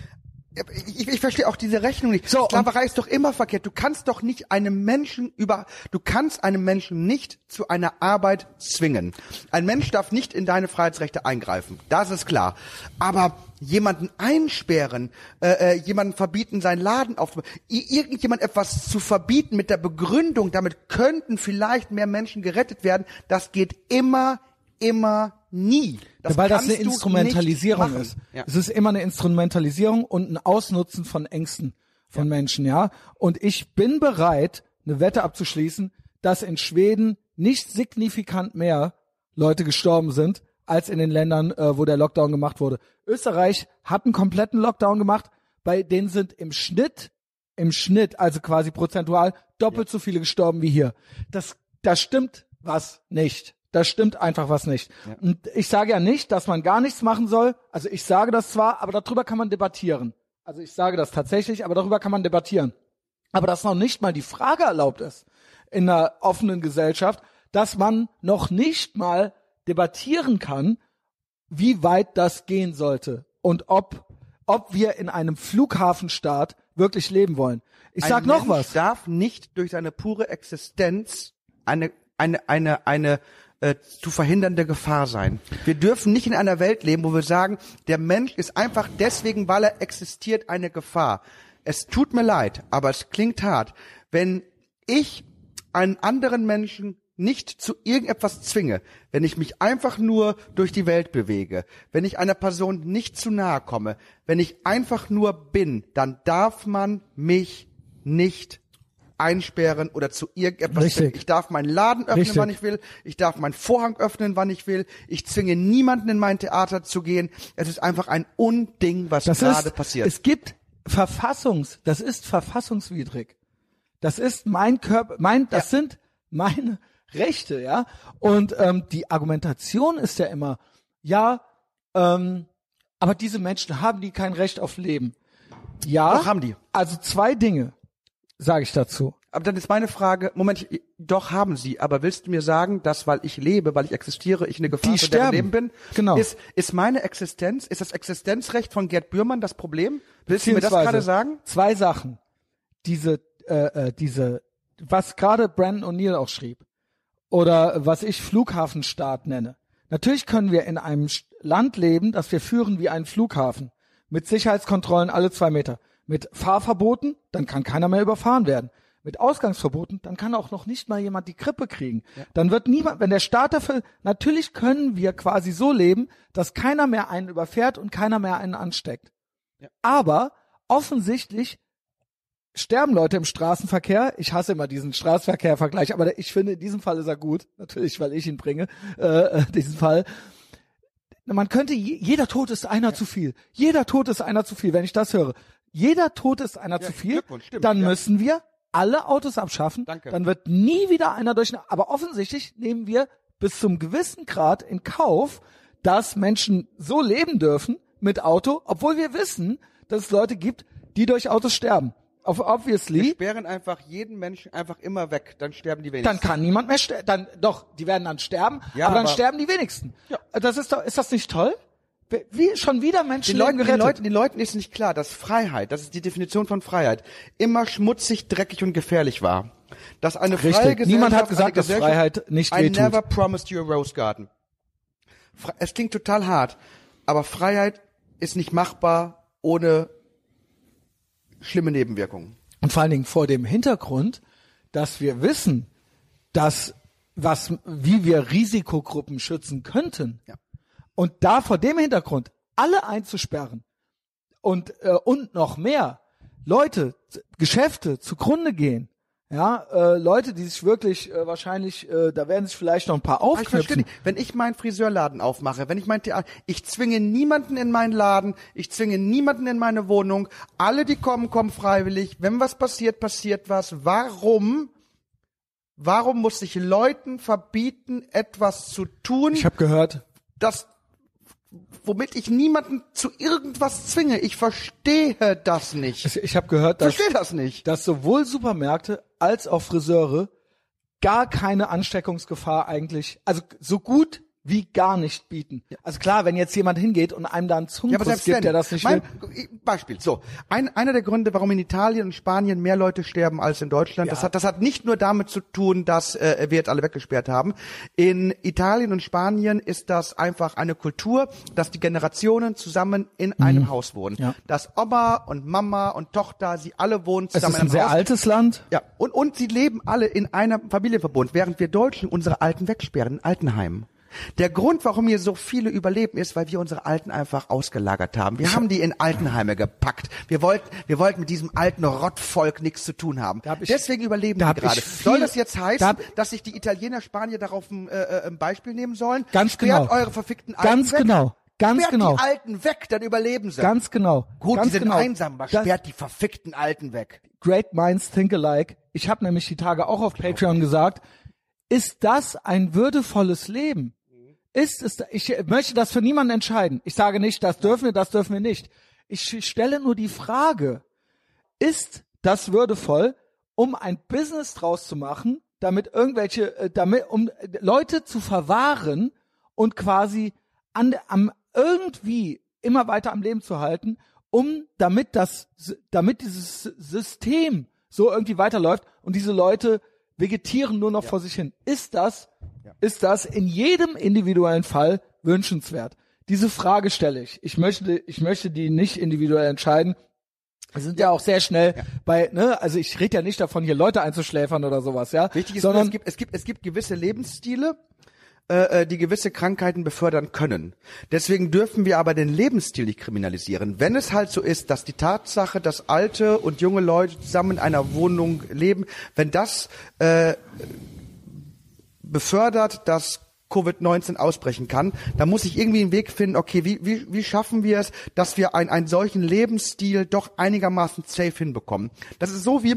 Ich, ich verstehe auch diese Rechnung nicht. So, Sklaverei ist doch immer verkehrt. Du kannst doch nicht einem Menschen über, du kannst einem Menschen nicht zu einer Arbeit zwingen. Ein Mensch darf nicht in deine Freiheitsrechte eingreifen. Das ist klar. Aber jemanden einsperren, äh, äh, jemanden verbieten, seinen Laden aufzumachen, i- irgendjemand etwas zu verbieten mit der Begründung, damit könnten vielleicht mehr Menschen gerettet werden, das geht immer, immer nie. Das Weil das eine Instrumentalisierung ist. Ja. Es ist immer eine Instrumentalisierung und ein Ausnutzen von Ängsten von Menschen, ja. Und ich bin bereit, eine Wette abzuschließen, dass in Schweden nicht signifikant mehr Leute gestorben sind als in den Ländern, äh, wo der Lockdown gemacht wurde. Österreich hat einen kompletten Lockdown gemacht, bei denen sind im Schnitt, im Schnitt, also quasi prozentual, doppelt so viele gestorben wie hier. Das, da stimmt was nicht. Da stimmt einfach was nicht. Und ich sage ja nicht, dass man gar nichts machen soll. Also ich sage das zwar, aber darüber kann man debattieren. Also ich sage das tatsächlich, aber darüber kann man debattieren. Aber dass noch nicht mal die Frage erlaubt ist in einer offenen Gesellschaft, dass man noch nicht mal debattieren kann, wie weit das gehen sollte und ob, ob wir in einem Flughafenstaat wirklich leben wollen. Ich sag Ein noch Mensch was. darf nicht durch seine pure Existenz eine eine eine eine äh, zu verhindernde Gefahr sein. Wir dürfen nicht in einer Welt leben, wo wir sagen, der Mensch ist einfach deswegen, weil er existiert, eine Gefahr. Es tut mir leid, aber es klingt hart, wenn ich einen anderen Menschen nicht zu irgendetwas zwinge, wenn ich mich einfach nur durch die Welt bewege, wenn ich einer Person nicht zu nahe komme, wenn ich einfach nur bin, dann darf man mich nicht einsperren oder zu irgendetwas Richtig. zwingen. Ich darf meinen Laden öffnen, Richtig. wann ich will. Ich darf meinen Vorhang öffnen, wann ich will. Ich zwinge niemanden in mein Theater zu gehen. Es ist einfach ein Unding, was Das gerade ist, passiert. es gibt Verfassungs, das ist verfassungswidrig. Das ist mein Körper, mein, das sind meine Rechte, ja. Und ähm, die Argumentation ist ja immer, ja, ähm, aber diese Menschen haben die kein Recht auf Leben. Ja, Doch, haben die. Also zwei Dinge sage ich dazu. Aber dann ist meine Frage, Moment, ich- doch haben sie, aber willst du mir sagen, dass weil ich lebe, weil ich existiere, ich eine Gefahr Die für deren. Leben bin? Genau. Ist, ist meine Existenz, ist das Existenzrecht von Gerd Bührmann das Problem? Willst du mir das gerade sagen? Zwei Sachen. Diese, äh, äh, diese, was gerade Brandon O'Neill auch schrieb. Oder was ich Flughafenstaat nenne. Natürlich können wir in einem Land leben, das wir führen wie einen Flughafen. Mit Sicherheitskontrollen alle zwei Meter. Mit Fahrverboten, dann kann keiner mehr überfahren werden. Mit Ausgangsverboten, dann kann auch noch nicht mal jemand die Krippe kriegen. Dann wird niemand, wenn der Staat dafür, natürlich können wir quasi so leben, dass keiner mehr einen überfährt und keiner mehr einen ansteckt. Aber offensichtlich sterben Leute im Straßenverkehr. Ich hasse immer diesen Straßenverkehr-Vergleich, aber ich finde, in diesem Fall ist er gut. Natürlich, weil ich ihn bringe, äh, äh, diesen Fall. Man könnte, je- jeder Tod ist einer zu viel. Jeder Tod ist einer zu viel, wenn ich das höre. Jeder Tod ist einer zu viel. Stimmt, dann ja. müssen wir alle Autos abschaffen. Danke. Dann wird nie wieder einer durch. Aber offensichtlich nehmen wir bis zum gewissen Grad in Kauf, dass Menschen so leben dürfen mit Auto, obwohl wir wissen, dass es Leute gibt, die durch Autos sterben. Auf Wir obviously, sperren einfach jeden Menschen einfach immer weg, dann sterben die wenigsten. dann kann niemand mehr sterben. Dann doch, die werden dann sterben, Ja, aber dann aber- sterben die wenigsten. Ja. Das ist doch, ist das nicht toll? Wie- schon wieder Menschen Den Leuten, den, gerettet. Leuten, den Leuten ist nicht klar, dass Freiheit, das ist die Definition von Freiheit, immer schmutzig, dreckig und gefährlich war. Dass eine freie Richtig. Gesellschaft, Niemand hat gesagt, dass Freiheit nicht I wehtut. never promised you a rose garden. Es klingt total hart, aber Freiheit ist nicht machbar ohne schlimme Nebenwirkungen. Und vor allen Dingen vor dem Hintergrund, dass wir wissen, dass was, wie wir Risikogruppen schützen könnten. Ja. Und da vor dem Hintergrund alle einzusperren und, äh, und noch mehr Leute, Geschäfte zugrunde gehen. Ja, äh, Leute, die sich wirklich äh, wahrscheinlich, äh, da werden sich vielleicht noch ein paar ich verstehe aufknüpfen. nicht. Wenn ich meinen Friseurladen aufmache, wenn ich mein Theater, ich zwinge niemanden in meinen Laden, ich zwinge niemanden in meine Wohnung. Alle, die kommen, kommen freiwillig. Wenn was passiert, passiert was. Warum? Warum muss ich Leuten verbieten, etwas zu tun, Ich habe gehört, das, womit ich niemanden zu irgendwas zwinge? Ich verstehe das nicht. Ich ich, habe gehört, dass verstehe das nicht. dass sowohl Supermärkte als auch Friseure gar keine Ansteckungsgefahr eigentlich, also so gut wie gar nicht bieten. Also klar, wenn jetzt jemand hingeht und einem da einen Zungenkuss gibt, der das nicht mein, will. Beispiel. So, ein, einer der Gründe, warum in Italien und Spanien mehr Leute sterben als in Deutschland, das hat das hat nicht nur damit zu tun, dass äh, wir jetzt alle weggesperrt haben. In Italien und Spanien ist das einfach eine Kultur, dass die Generationen zusammen in einem Haus wohnen. Mhm. Ja. Dass Oma und Mama und Tochter, sie alle wohnen Es zusammen ist ein in sehr einem Haus. altes Land. Ja, und, und sie leben alle in einem Familienverbund, während wir Deutschen unsere Alten wegsperren in Altenheimen. Der Grund, warum hier so viele überleben, ist, weil wir unsere Alten einfach ausgelagert haben. Wir haben die in Altenheime gepackt. Wir wollten, wir wollten mit diesem alten Rottvolk nichts zu tun haben. Hab ich- Deswegen überleben die gerade. Soll das jetzt heißen, da hab- dass sich die Italiener, Spanier darauf ein, äh, äh, ein Beispiel nehmen sollen? Ganz Sperrt genau. eure verfickten Alten Ganz weg. genau. Ganz Sperrt genau. die Alten weg, dann überleben sie. Ganz genau. Gut, ganz die sind genau. einsam, aber Das- sperrt die verfickten Alten weg. Great Minds Think Alike. Ich habe nämlich die Tage auch auf Patreon gesagt, ist das ein würdevolles Leben? Ist es, ich möchte das für niemanden entscheiden. Ich sage nicht, das dürfen wir, das dürfen wir nicht. Ich stelle nur die Frage, ist das würdevoll, um ein Business draus zu machen, damit irgendwelche, äh, damit, um äh, Leute zu verwahren und quasi an, am irgendwie immer weiter am Leben zu halten, um damit das, damit dieses System so irgendwie weiterläuft und diese Leute vegetieren nur noch vor sich hin. Ist das, ist das in jedem individuellen Fall wünschenswert? Diese Frage stelle ich. Ich möchte, ich möchte die nicht individuell entscheiden. Wir sind ja, auch sehr schnell bei, ne, also ich rede ja nicht davon, hier Leute einzuschläfern oder sowas, ja. Wichtig ist, nur, sondern es gibt, es gibt, es gibt gewisse Lebensstile, äh, äh, die gewisse Krankheiten befördern können. Deswegen dürfen wir aber den Lebensstil nicht kriminalisieren. Wenn es halt so ist, dass die Tatsache, dass alte und junge Leute zusammen in einer Wohnung leben, wenn das äh, befördert, dass Covid-19 ausbrechen kann, dann muss ich irgendwie einen Weg finden, okay, wie, wie, wie schaffen wir es, dass wir ein, einen solchen Lebensstil doch einigermaßen safe hinbekommen. Das ist so wie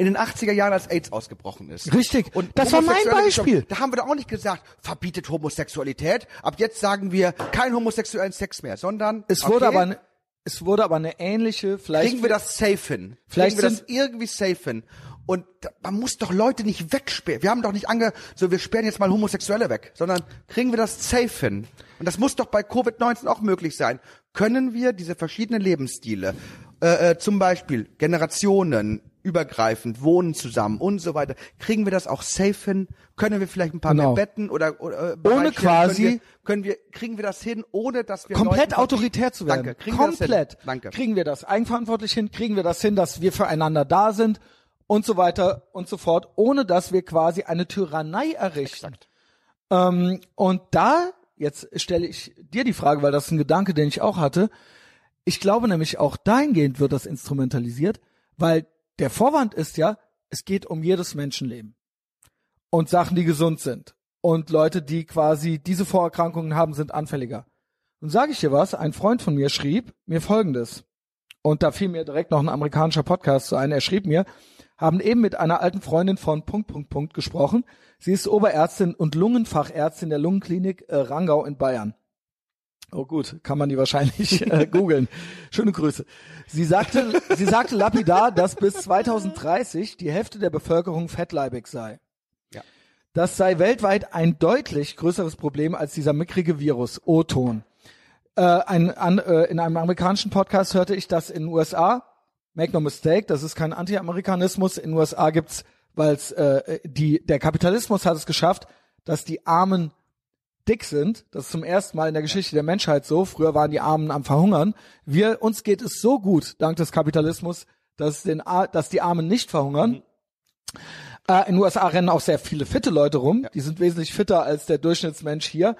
in den 80er Jahren, als AIDS ausgebrochen ist. Richtig. Das war mein Beispiel. Da haben wir doch auch nicht gesagt, verbietet Homosexualität. Ab jetzt sagen wir kein homosexuellen Sex mehr, sondern es wurde okay, aber, es wurde aber eine ähnliche, vielleicht kriegen wir das safe hin. Vielleicht kriegen wir das irgendwie safe hin. Und man muss doch Leute nicht wegsperren. Wir haben doch nicht ange, so wir sperren jetzt mal Homosexuelle weg, sondern kriegen wir das safe hin. Und das muss doch bei Covid-19 auch möglich sein. Können wir diese verschiedenen Lebensstile, äh, äh, zum Beispiel Generationen, übergreifend, wohnen zusammen und so weiter, kriegen wir das auch safe hin? Können wir vielleicht ein paar Genau. mehr Betten oder, oder äh, Bereitstellen? quasi- können wir, können wir, kriegen wir das hin, ohne dass wir komplett Leuten- autoritär zu werden. Danke. Kriegen wir das hin? komplett. Danke. Kriegen wir das eigenverantwortlich hin? Kriegen wir das hin, dass wir füreinander da sind und so weiter und so fort, ohne dass wir quasi eine Tyrannei errichten. Ähm, und da, jetzt stelle ich dir die Frage, weil das ist ein Gedanke, den ich auch hatte. Ich glaube nämlich auch dahingehend wird das instrumentalisiert, weil der Vorwand ist ja, es geht um jedes Menschenleben und Sachen, die gesund sind. Und Leute, die quasi diese Vorerkrankungen haben, sind anfälliger. Und sage ich dir was, ein Freund von mir schrieb mir folgendes. Und da fiel mir direkt noch ein amerikanischer Podcast zu ein. Er schrieb mir, haben eben mit einer alten Freundin von Punkt, Punkt, Punkt gesprochen. Sie ist Oberärztin und Lungenfachärztin der Lungenklinik äh, Rangau in Bayern. Oh gut, kann man die wahrscheinlich äh, *laughs* googeln. Schöne Grüße. Sie sagte, sie sagte lapidar, dass bis 2030 die Hälfte der Bevölkerung fettleibig sei. Ja. Das sei weltweit ein deutlich größeres Problem als dieser mickrige Virus, O-Ton. Äh, ein, an, äh, in einem amerikanischen Podcast hörte ich, dass in den USA, make no mistake, das ist kein Anti-Amerikanismus, in den USA gibt's, weil äh, die der Kapitalismus hat es geschafft, dass die Armen dick sind. Das ist zum ersten Mal in der Geschichte der Menschheit so. Früher waren die Armen am Verhungern. Wir uns geht es so gut dank des Kapitalismus, dass, den, dass die Armen nicht verhungern. Äh, in den USA rennen auch sehr viele fitte Leute rum. Die sind wesentlich fitter als der Durchschnittsmensch hier.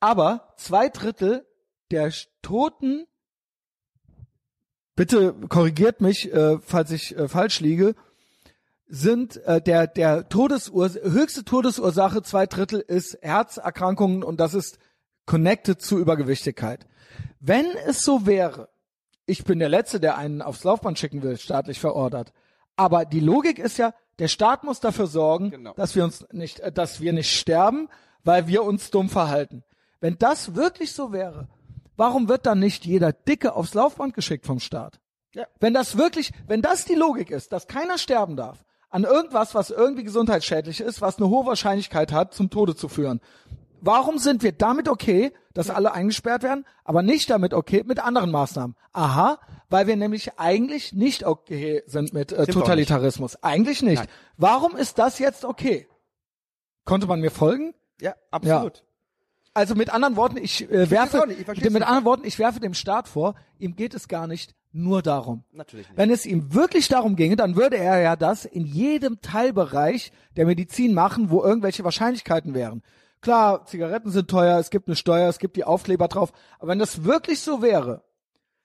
Aber zwei Drittel der Toten, bitte korrigiert mich, äh, falls ich äh, falsch liege, sind äh, der der Todesurs höchste Todesursache zwei Drittel ist Herzerkrankungen und das ist connected zu Übergewichtigkeit. Wenn es so wäre, ich bin der Letzte, der einen aufs Laufband schicken will, staatlich verordert. Aber die Logik ist ja, der Staat muss dafür sorgen, Genau. dass wir uns nicht, äh, dass wir nicht sterben, weil wir uns dumm verhalten. Wenn das wirklich so wäre, warum wird dann nicht jeder Dicke aufs Laufband geschickt vom Staat? Ja. Wenn das wirklich, wenn das die Logik ist, dass keiner sterben darf an irgendwas, was irgendwie gesundheitsschädlich ist, was eine hohe Wahrscheinlichkeit hat, zum Tode zu führen. Warum sind wir damit okay, dass alle eingesperrt werden, aber nicht damit okay mit anderen Maßnahmen? Aha, weil wir nämlich eigentlich nicht okay sind mit äh, auch Totalitarismus. Eigentlich nicht. Nein. Warum ist das jetzt okay? Konnte man mir folgen? Ja, absolut. Also mit anderen Worten, ich äh, werfe auch nicht, ich mit nicht. anderen Worten, ich werfe dem Staat vor, ihm geht es gar nicht nur darum. Natürlich nicht. Wenn es ihm wirklich darum ginge, dann würde er ja das in jedem Teilbereich der Medizin machen, wo irgendwelche Wahrscheinlichkeiten wären. Klar, Zigaretten sind teuer, es gibt eine Steuer, es gibt die Aufkleber drauf. Aber wenn das wirklich so wäre,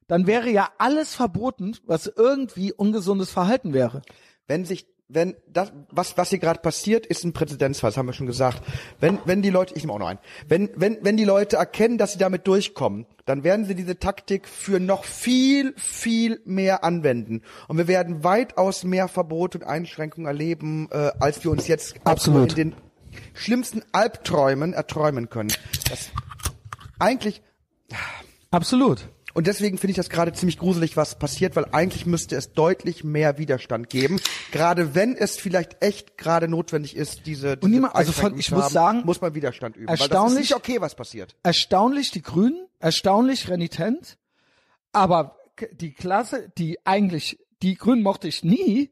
dann wäre ja alles verboten, was irgendwie ungesundes Verhalten wäre. wenn sich wenn das was was hier gerade passiert ist ein Präzedenzfall das haben wir schon gesagt wenn wenn die Leute ich nehme auch noch einen wenn wenn wenn die Leute erkennen dass sie damit durchkommen dann werden sie diese Taktik für noch viel viel mehr anwenden und wir werden weitaus mehr Verbote und Einschränkungen erleben äh, als wir uns jetzt Absolut. in den schlimmsten Albträumen erträumen können das eigentlich Absolut. Und deswegen finde ich das gerade ziemlich gruselig, was passiert, weil eigentlich müsste es deutlich mehr Widerstand geben. Gerade wenn es vielleicht echt gerade notwendig ist, diese, diese niemand- also von- ich zu muss haben, sagen, muss man Widerstand üben. Weil das ist erstaunlich- nicht okay, was passiert. Erstaunlich die Grünen, erstaunlich renitent, aber die Klasse, die eigentlich, die Grünen mochte ich nie,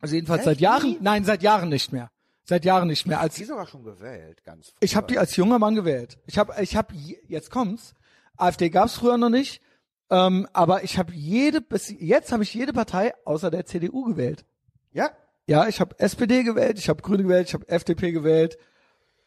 also jedenfalls seit Echt Jahren, nie? nein, seit Jahren nicht mehr. Seit Jahren nicht mehr. Als Die ist aber schon gewählt, ganz Ich habe die als junger Mann gewählt. Ich habe, ich habe, jetzt kommt's. AfD gab's früher noch nicht, ähm, aber ich habe jede, bis jetzt habe ich jede Partei außer der CDU gewählt. Ja? Ja, ich habe SPD gewählt, ich habe Grüne gewählt, ich habe FDP gewählt.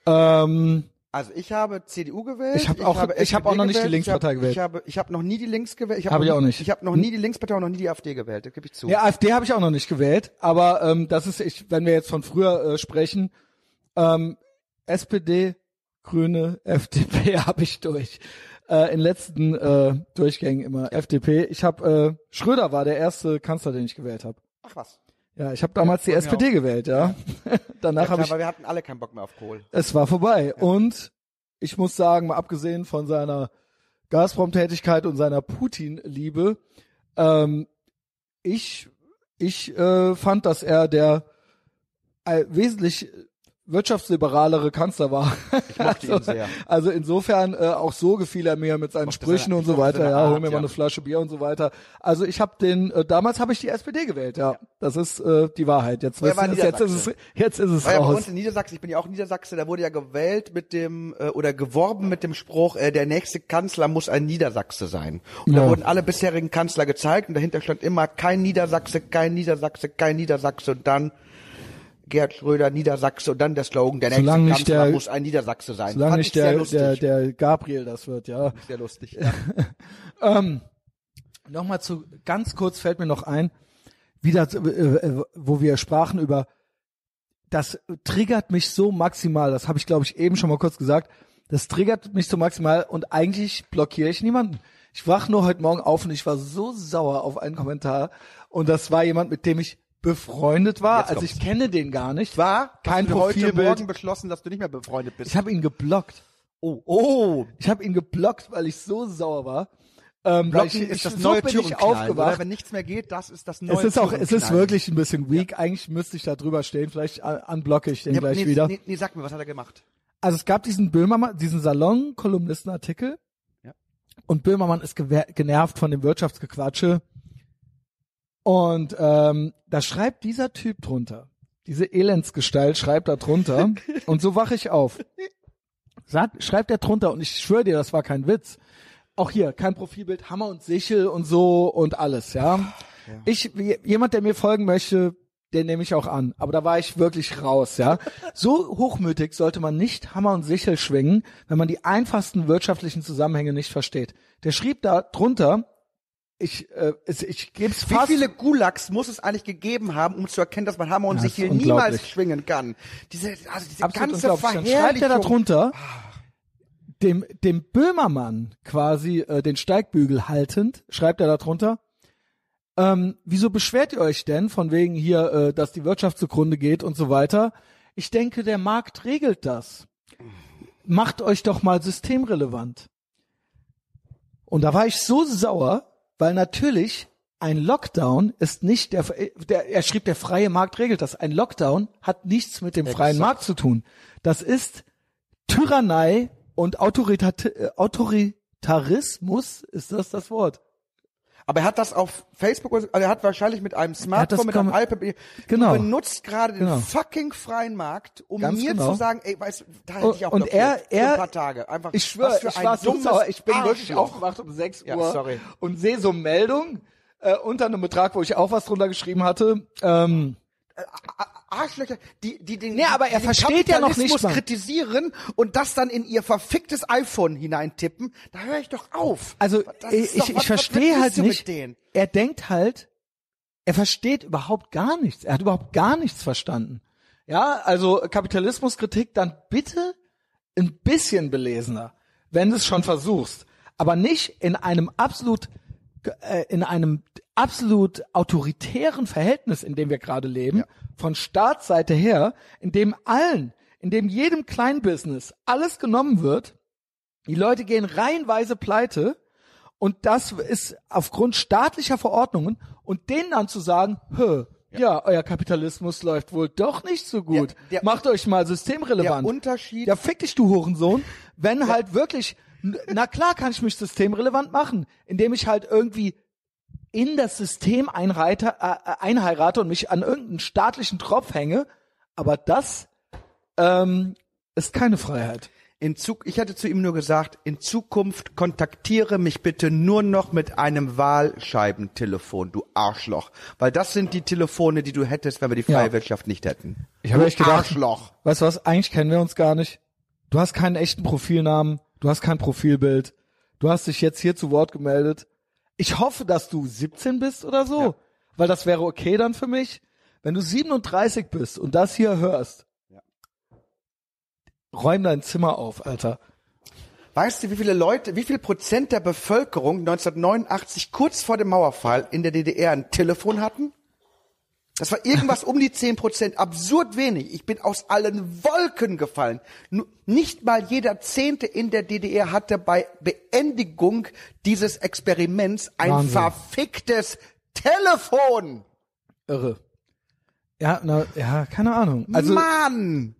Ähm, Also ich habe CDU gewählt. Ich hab auch- habe ich hab SPD auch noch nicht die gewählt, Linkspartei ich hab, gewählt. Ich habe, ich habe noch nie die Links gewählt. Ich Hab ich auch nicht. Ich habe noch nie die Linkspartei und noch nie die AfD gewählt. Das gebe ich zu. ja, AfD habe ich auch noch nicht gewählt, aber ähm, das ist, ich, wenn wir jetzt von früher äh, sprechen, ähm, SPD, Grüne, FDP *laughs* habe ich durch. Äh, in letzten äh, Durchgängen immer FDP. Ich habe äh, Schröder war der erste Kanzler, den ich gewählt habe. Ach was. Ja, ich habe damals die bei mir SPD gewählt, ja. *laughs* Danach Ja, habe ich weil wir hatten alle keinen Bock mehr auf Kohl. es war vorbei. Und ich muss sagen, mal abgesehen von seiner Gazprom-Tätigkeit und seiner Putin-Liebe, ähm, ich, ich äh, fand, dass er der äh, wesentlich wirtschaftsliberalere Kanzler war. Ich mochte *laughs* ihn sehr. Also insofern äh, auch so gefiel er mir mit seinen Mochte Sprüchen seine- und so weiter. Ja, hol Art, mir mal ja. eine Flasche Bier und so weiter. Also ich habe den äh, damals habe ich die SPD gewählt. Ja, das ist äh, die Wahrheit. Jetzt, wissen jetzt ist es jetzt ist es War ja bei raus. uns in Niedersachsen, ich bin ja auch Niedersachse, da wurde ja gewählt mit dem, äh, oder geworben mit dem Spruch, äh, der nächste Kanzler muss ein Niedersachse sein. Und Ja. da wurden alle bisherigen Kanzler gezeigt und dahinter stand immer kein Niedersachse, kein Niedersachse, kein Niedersachse und dann Gerhard Schröder, Niedersachse und dann der Slogan, der nächste Solange nicht Kanzler der- muss ein Niedersachse sein. Solange nicht der, der, der Gabriel das wird, ja. sehr lustig. *laughs* Ja. Nochmal zu, ganz kurz fällt mir noch ein, wieder, äh, äh, wo wir sprachen über, das triggert mich so maximal, das habe ich glaube ich eben schon mal kurz gesagt, das triggert mich so maximal und eigentlich blockiere ich niemanden. Ich wach nur heute Morgen auf und ich war so sauer auf einen Kommentar und das war jemand, mit dem ich befreundet war, also ich kenne den gar nicht. War kein hast du heute Profilbild. Morgen beschlossen, dass du nicht mehr befreundet bist. Ich habe ihn geblockt. oh, oh, Ich habe ihn geblockt, weil ich so sauer war. Ähm, Blocken ich, ist das so neue bin ich aufgewacht. oder? Wenn nichts mehr geht, das ist das neue Es ist auch, es ist wirklich ein bisschen weak. Eigentlich müsste ich da drüber stehen. Vielleicht un- unblocke ich den Ja, gleich nee, wieder. Nee, nee, sag mir, was hat er gemacht? Also es gab diesen Böhmermann, diesen Salon-Kolumnistenartikel. Ja. Und Böhmermann ist genervt von dem Wirtschaftsgequatsche. Und ähm, da schreibt dieser Typ drunter, diese Elendsgestalt schreibt da drunter. *laughs* und so wache ich auf. Sagt, schreibt er drunter und ich schwöre dir, das war kein Witz. Auch hier, kein Profilbild, Hammer und Sichel und so und alles, ja. Ich, wie, jemand, der mir folgen möchte, den nehme ich auch an. Aber da war ich wirklich raus, ja. So hochmütig sollte man nicht Hammer und Sichel schwingen, wenn man die einfachsten wirtschaftlichen Zusammenhänge nicht versteht. Der schrieb da drunter, ich, äh, ich gebe es Wie fast. viele Gulags muss es eigentlich gegeben haben, um zu erkennen, dass man Hammer und Ja, ist niemals schwingen kann? Diese, also diese Absolut ganze schreibt er da Verherrlichung. drunter, dem, dem Böhmermann quasi äh, den Steigbügel haltend, schreibt er da drunter, ähm, wieso beschwert ihr euch denn von wegen hier, äh, dass die Wirtschaft zugrunde geht und so weiter? Ich denke, der Markt regelt das. Macht euch doch mal systemrelevant. Und da war ich so sauer, weil natürlich ein Lockdown ist nicht der, der, er schrieb, der freie Markt regelt das. Ein Lockdown hat nichts mit dem freien Exakt. Markt zu tun. Das ist Tyrannei und Autoritat, Autoritarismus, ist das das Wort? Aber er hat das auf Facebook, also er hat wahrscheinlich mit einem Smartphone, mit einem iPad, Genau. benutzt gerade Genau. den fucking freien Markt, um Ganz mir genau. zu sagen, ey, weißt du, da hätte ich auch Und er, er, ein paar Tage. Einfach, ich schwöre, ich war so sauer. Ich bin wirklich aufgewacht um 6 Ja, Uhr sorry. und sehe so Meldung äh, unter einem Betrag, wo ich auch was drunter geschrieben hatte. Ähm, äh, Arschlöcher, die, die den, Nee, aber er versteht ja noch nicht mal. kritisieren und das dann in ihr verficktes iPhone hineintippen, da höre ich doch auf. Also Das ich, doch- ich, ich verstehe halt nicht. Er denkt halt, er versteht überhaupt gar nichts. Er hat überhaupt gar nichts verstanden. Ja, also Kapitalismuskritik dann bitte ein bisschen belesener, wenn du es schon versuchst, aber nicht in einem absolut äh, in einem absolut autoritären Verhältnis, in dem wir gerade leben, von Staatsseite her, in dem allen, in dem jedem Kleinbusiness alles genommen wird, die Leute gehen reihenweise pleite und das ist aufgrund staatlicher Verordnungen und denen dann zu sagen, Hö, ja. euer Kapitalismus läuft wohl doch nicht so gut. Der- der- Macht euch mal systemrelevant. Der Unterschied- Ja, fick dich, du Hurensohn. Wenn halt wirklich, na klar kann ich mich systemrelevant machen, indem ich halt irgendwie in das System einreite, äh, äh, einheirate und mich an irgendeinen staatlichen Tropf hänge, aber das ähm, ist keine Freiheit. In Zug, ich hatte zu ihm nur gesagt, in Zukunft kontaktiere mich bitte nur noch mit einem Wahlscheibentelefon, du Arschloch. Weil das sind die Telefone, die du hättest, wenn wir die freie Ja. Wirtschaft nicht hätten. Ich habe echt gedacht, Arschloch. weißt du was, eigentlich kennen wir uns gar nicht. Du hast keinen echten Profilnamen, du hast kein Profilbild, du hast dich jetzt hier zu Wort gemeldet. Ich hoffe, dass du 17 bist oder so, weil das wäre okay dann für mich. Wenn du 37 bist und das hier hörst, räum dein Zimmer auf, Alter. Weißt du, wie viele Leute, wie viel Prozent der Bevölkerung 1989 kurz vor dem Mauerfall in der DDR ein Telefon hatten? Das war irgendwas um die 10 Prozent, absurd wenig. Ich bin aus allen Wolken gefallen. Nicht mal jeder Zehnte in der DDR hatte bei Beendigung dieses Experiments ein Wahnsinn. verficktes Telefon. Irre. Ja, na, ja, keine Ahnung. Also, Mann!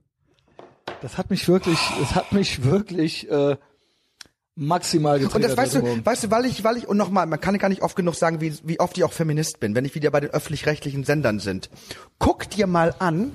das hat mich wirklich, es hat mich wirklich äh, maximal getriggert. Und das weißt du, weißt du, weil ich, weil ich, und nochmal, man kann gar nicht oft genug sagen, wie, wie oft ich auch Feminist bin, wenn ich wieder bei den öffentlich-rechtlichen Sendern sind. Guck dir mal an,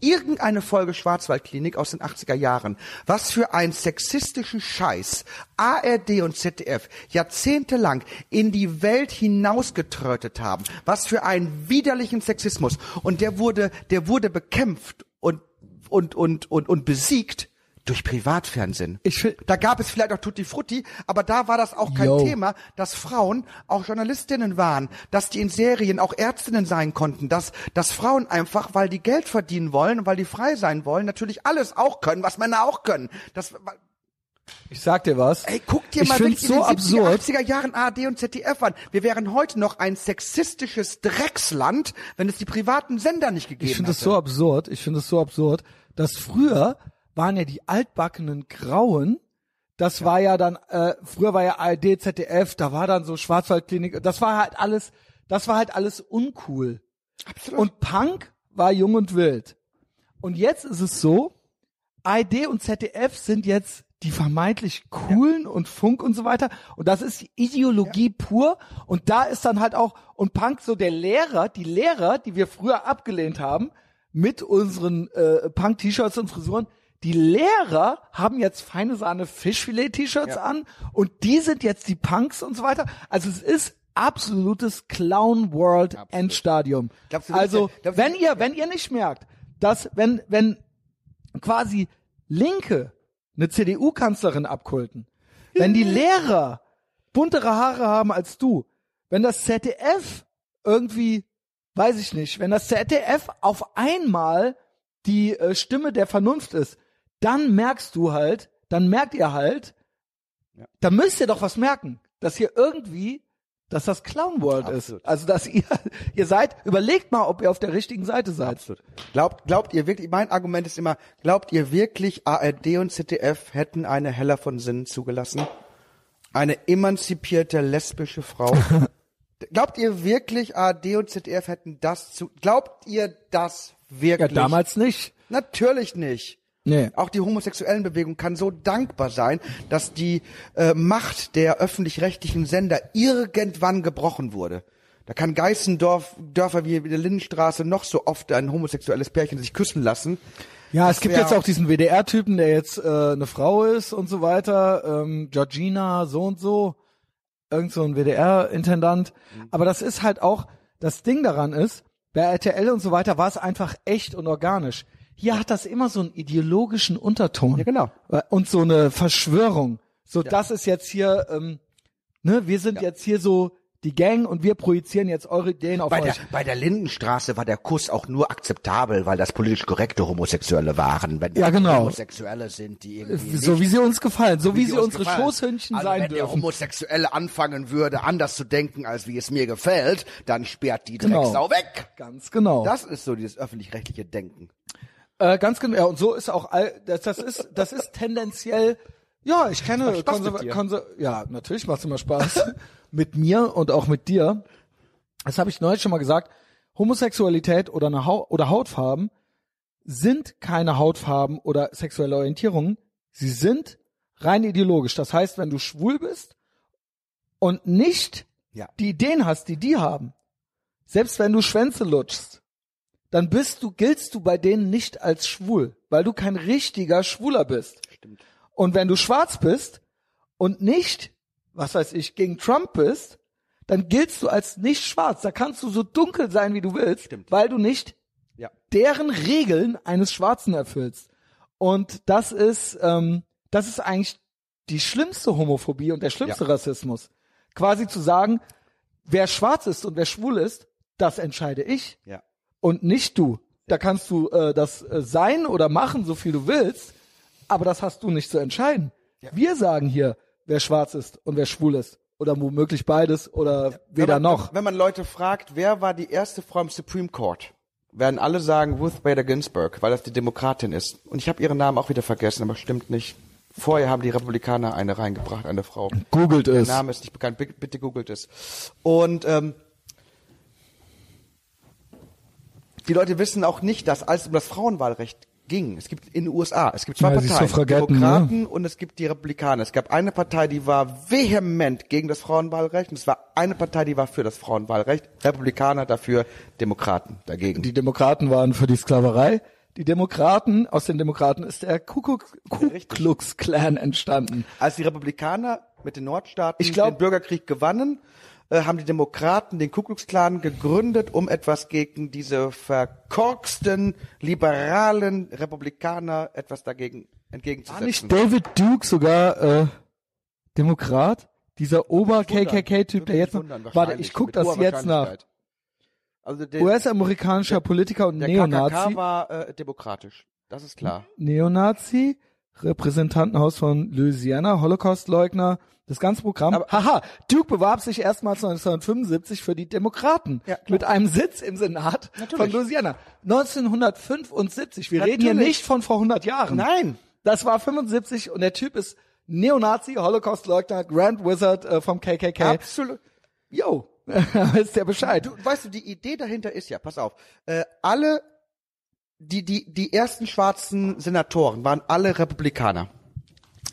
irgendeine Folge Schwarzwaldklinik aus den 80er Jahren, was für einen sexistischen Scheiß ARD und ZDF jahrzehntelang in die Welt hinausgetrötet haben, was für einen widerlichen Sexismus. Und der wurde, der wurde bekämpft und, und, und, und, und besiegt durch Privatfernsehen. Ich find- da gab es vielleicht auch Tutti Frutti, aber da war das auch kein Yo. Thema, dass Frauen auch Journalistinnen waren, dass die in Serien auch Ärztinnen sein konnten, dass, dass Frauen einfach, weil die Geld verdienen wollen und weil die frei sein wollen, natürlich alles auch können, was Männer auch können. Das, Ich sag dir was. ey, guck dir ich mal find's wirklich so in den 70er, absurd. 80er Jahren ARD und ZDF an. Wir wären heute noch ein sexistisches Drecksland, wenn es die privaten Sender nicht gegeben Ich finde es hätte. so absurd, ich finde es so absurd, dass früher waren ja die altbackenen Grauen, das war ja dann, äh, früher war ja ARD, ZDF, da war dann so Schwarzwaldklinik, das war halt alles, das war halt alles uncool. Absolut. Und Punk war jung und wild. Und jetzt ist es so, ARD und ZDF sind jetzt die vermeintlich coolen und Funk und so weiter. Und das ist Ideologie pur. Und da ist dann halt auch, und Punk so der Lehrer, die Lehrer, die wir früher abgelehnt haben, mit unseren äh, Punk-T-Shirts und Frisuren, die Lehrer haben jetzt feine Sahne Fischfilet-T-Shirts an und die sind jetzt die Punks und so weiter. Also es ist absolutes Clown World Endstadium. Glaubst du Also glaubst du- wenn ihr wenn ihr nicht merkt, dass wenn wenn quasi Linke eine CDU-Kanzlerin abkulten, wenn die *laughs* Lehrer buntere Haare haben als du, wenn das ZDF irgendwie, weiß ich nicht, wenn das ZDF auf einmal die äh, Stimme der Vernunft ist, dann merkst du halt, dann merkt ihr halt, da müsst ihr doch was merken, dass hier irgendwie, dass das Clown World Absolut. ist. Also dass ihr, *laughs* ihr seid, überlegt mal, ob ihr auf der richtigen Seite seid. Absolut. Glaubt, glaubt ihr wirklich, mein Argument ist immer, glaubt ihr wirklich, ARD und ZDF hätten eine Heller von Sinnen zugelassen? Eine emanzipierte lesbische Frau? *laughs* glaubt ihr wirklich, ARD und ZDF hätten das zu, glaubt ihr das Ja, wirklich? damals nicht. Natürlich nicht. Nee. Auch die homosexuellen Bewegung kann so dankbar sein, dass die äh, Macht der öffentlich-rechtlichen Sender irgendwann gebrochen wurde. Da kann Geißendorf, Dörfer wie der Lindenstraße noch so oft ein homosexuelles Pärchen sich küssen lassen. Ja, Das es gibt jetzt auch diesen WDR-Typen, der jetzt äh, eine Frau ist und so weiter, ähm, Georgina, so und so, irgend so ein WDR-Intendant. Aber das ist halt auch, das Ding daran ist, Bei RTL und so weiter war es einfach echt und organisch. Hier hat das immer so einen ideologischen Unterton. Ja, genau. Und so eine Verschwörung. So, das ist jetzt hier, ähm, ne, wir sind jetzt hier so die Gang und wir projizieren jetzt eure Ideen auf Bei euch. der, bei der Lindenstraße war der Kuss auch nur akzeptabel, weil das politisch korrekte Homosexuelle waren. Wenn Ja, genau. Homosexuelle sind, die irgendwie so nicht, wie sie uns gefallen, so wie, die sie uns unsere gefallen. Schoßhündchen also sein wenn der dürfen. Homosexuelle anfangen würde, anders zu denken, als wie es mir gefällt, dann sperrt die Genau. Drecksau weg. Ganz genau. Das ist so dieses öffentlich-rechtliche Denken. Äh, ganz genau. Ja, und so ist auch all, das, das ist, das ist tendenziell, ja, ich kenne Macht Spaß Konser ja, natürlich macht's immer Spaß. *laughs* mit mir und auch mit dir. Das habe ich neulich schon mal gesagt. Homosexualität oder eine Hau oder Hautfarben sind keine Hautfarben oder sexuelle Orientierungen. Sie sind rein ideologisch. Das heißt, wenn du schwul bist und nicht Ja. die Ideen hast, die die haben, selbst wenn du Schwänze lutschst, dann bist du, giltst du bei denen nicht als schwul, weil du kein richtiger Schwuler bist. Stimmt. Und wenn du schwarz bist und nicht, was weiß ich, gegen Trump bist, dann giltst du als nicht schwarz. Da kannst du so dunkel sein, wie du willst, Stimmt. weil du nicht Ja. deren Regeln eines Schwarzen erfüllst. Und das ist, ähm, das ist eigentlich die schlimmste Homophobie und der schlimmste Ja. Rassismus. Quasi zu sagen, wer schwarz ist und wer schwul ist, das entscheide ich Ja. Und nicht du. Da kannst du äh, das äh, sein oder machen, so viel du willst, aber das hast du nicht zu entscheiden. Wir sagen hier, wer schwarz ist und wer schwul ist. Oder womöglich beides oder weder wenn man, noch. Wenn man Leute fragt, wer war die erste Frau im Supreme Court, werden alle sagen Ruth Bader Ginsburg, weil das die Demokratin ist. Und ich habe ihren Namen auch wieder vergessen, aber stimmt nicht. Vorher haben die Republikaner eine reingebracht, eine Frau. Googelt Der es. Name ist nicht bekannt, bitte, bitte googelt es. Und ähm, die Leute wissen auch nicht, dass als es um das Frauenwahlrecht ging, es gibt in den USA, es gibt zwei Ja, die Parteien, Suffragetten, Demokraten und es gibt die Republikaner. Es gab eine Partei, die war vehement gegen das Frauenwahlrecht und es war eine Partei, die war für das Frauenwahlrecht, Republikaner dafür, Demokraten dagegen. Die Demokraten waren für die Sklaverei. Die Demokraten, aus den Demokraten ist der Kuckuck, Ku Klux Klan entstanden. Als die Republikaner mit den Nordstaaten glaub- den Bürgerkrieg gewannen, haben die Demokraten den Ku Klux Klan gegründet, um etwas gegen diese verkorksten, liberalen Republikaner etwas dagegen War entgegenzusetzen. nicht David Duke sogar äh, Demokrat? Dieser Ober-KKK-Typ, der jetzt noch, wundern, warte, ich guck mit das jetzt nach. Also der, US-amerikanischer Politiker und der Neonazi. KKK war äh, demokratisch, das ist klar. Neonazi, Repräsentantenhaus von Louisiana, Holocaust-Leugner, das ganze Programm. Aber- Haha, Duke bewarb sich erstmals 1975 für die Demokraten Ja, mit einem Sitz im Senat von Natürlich. Louisiana. 1975, wir reden hier Natürlich. nicht von vor 100 Jahren. Nein. Das war 75 und der Typ ist Neonazi, Holocaust-Leugner, Grand Wizard äh, vom KKK. Absolut. Yo, ist der Bescheid. Du, weißt du, die Idee dahinter ist ja, pass auf, äh, alle, die, die, die ersten schwarzen Senatoren waren alle Republikaner.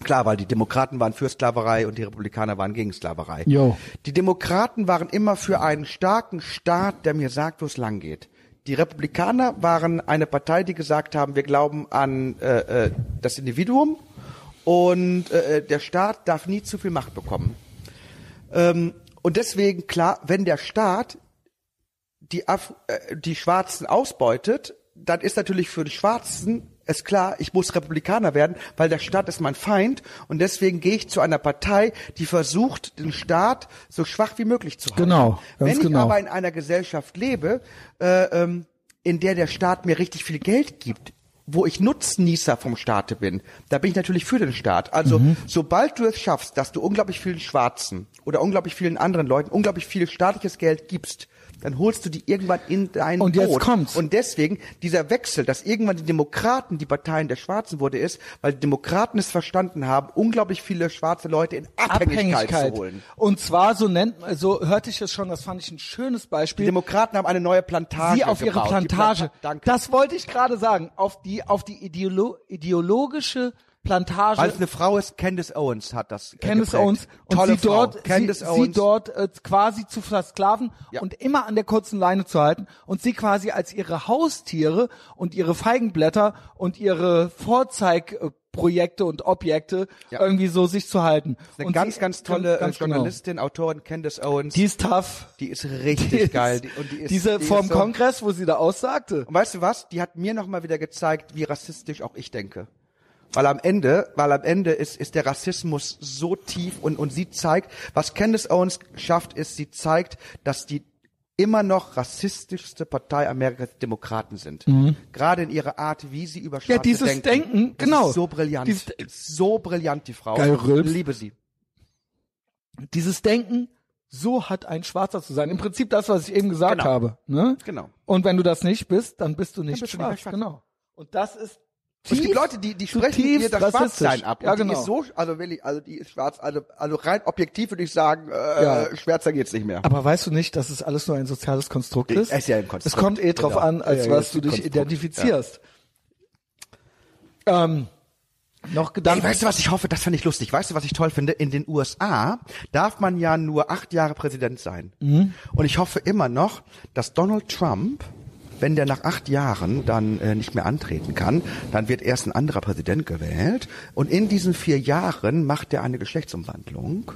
Klar, weil die Demokraten waren für Sklaverei und die Republikaner waren gegen Sklaverei. Jo. Die Demokraten waren immer für einen starken Staat, der mir sagt, wo es lang geht. Die Republikaner waren eine Partei, die gesagt haben, wir glauben an äh, äh, das Individuum und äh, der Staat darf nie zu viel Macht bekommen. Ähm, und deswegen klar, wenn der Staat die, Af äh, die Schwarzen ausbeutet, dann ist natürlich für die Schwarzen es klar, ich muss Republikaner werden, weil der Staat ist mein Feind und deswegen gehe ich zu einer Partei, die versucht, den Staat so schwach wie möglich zu halten. Genau, ganz Wenn ich genau. aber in einer Gesellschaft lebe, äh, ähm, in der der Staat mir richtig viel Geld gibt, wo ich Nutznießer vom Staate bin, da bin ich natürlich für den Staat. Also Mhm. sobald du es schaffst, dass du unglaublich vielen Schwarzen oder unglaublich vielen anderen Leuten unglaublich viel staatliches Geld gibst, dann holst du die irgendwann in dein Und jetzt kommt's. Und deswegen dieser Wechsel, dass irgendwann die Demokraten die Parteien der Schwarzen wurde, ist, weil die Demokraten es verstanden haben, unglaublich viele schwarze Leute in Abhängigkeit, zu holen. Und zwar so nennt, so hörte ich es schon, das fand ich ein schönes Die Beispiel. Demokraten haben eine neue Plantage Sie auf ihre gebaut. Die Plantage. Planta- Danke. Das wollte ich gerade sagen. Auf die, auf die Ideolo ideologische Plantage. Weil es eine Frau ist, Candace Owens hat das. äh, Candace geprägt. Owens und Tolle sie Frau. dort, Candace sie, Owens. sie dort äh, quasi zu versklaven Ja. und immer an der kurzen Leine zu halten und sie quasi als ihre Haustiere und ihre Feigenblätter und ihre Projekte und Objekte irgendwie so sich zu halten. Eine und ganz, sie- ganz tolle ganz äh, genau. Journalistin, Autorin Candace Owens. Die ist tough. die ist richtig Die ist- geil. Die, und die ist, Diese die vom so, Kongress, wo sie da aussagte. Und weißt du was? Die hat mir nochmal wieder gezeigt, wie rassistisch auch ich denke. Weil am Ende, weil am Ende ist, ist der Rassismus so tief und, und sie zeigt, was Candace Owens schafft, ist, sie zeigt, dass die immer noch rassistischste Partei Amerikas Demokraten sind. Gerade in ihrer Art, wie sie über Schwarze Mhm. Ja, dieses denken. Denken, genau. Ist so brillant. Dieses- so brillant, die Frau. Geil, Rülps. Ich liebe sie. Dieses Denken, so hat ein Schwarzer zu sein. Im Prinzip das, was ich eben gesagt Genau. habe. Ne? Genau. Und wenn du das nicht bist, dann bist du nicht, bist du nicht schwarz. schwarz. Genau. Und das ist Und es gibt tief- Leute, die, die sprechen zutiefst ihr das. Schwarzsein ab. Ja, und genau. die ist so, also wirklich, also die ist schwarz, also, also rein objektiv würde ich sagen, äh, Ja. schwärzer geht's nicht mehr. Aber weißt du nicht, dass es alles nur ein soziales Konstrukt ist? Es ist ja ein Konstrukt, Es kommt eh drauf genau. an, als Ja, was du dich Konstrukt, identifizierst. Ähm, noch Gedanken. weißt du, was ich hoffe? Das fand ich lustig. Weißt du, was ich toll finde? In den USA darf man ja nur acht Jahre Präsident sein. Mhm. Und ich hoffe immer noch, dass Donald Trump, wenn der nach acht Jahren dann äh, nicht mehr antreten kann, dann wird erst ein anderer Präsident gewählt. Und in diesen vier Jahren macht er eine Geschlechtsumwandlung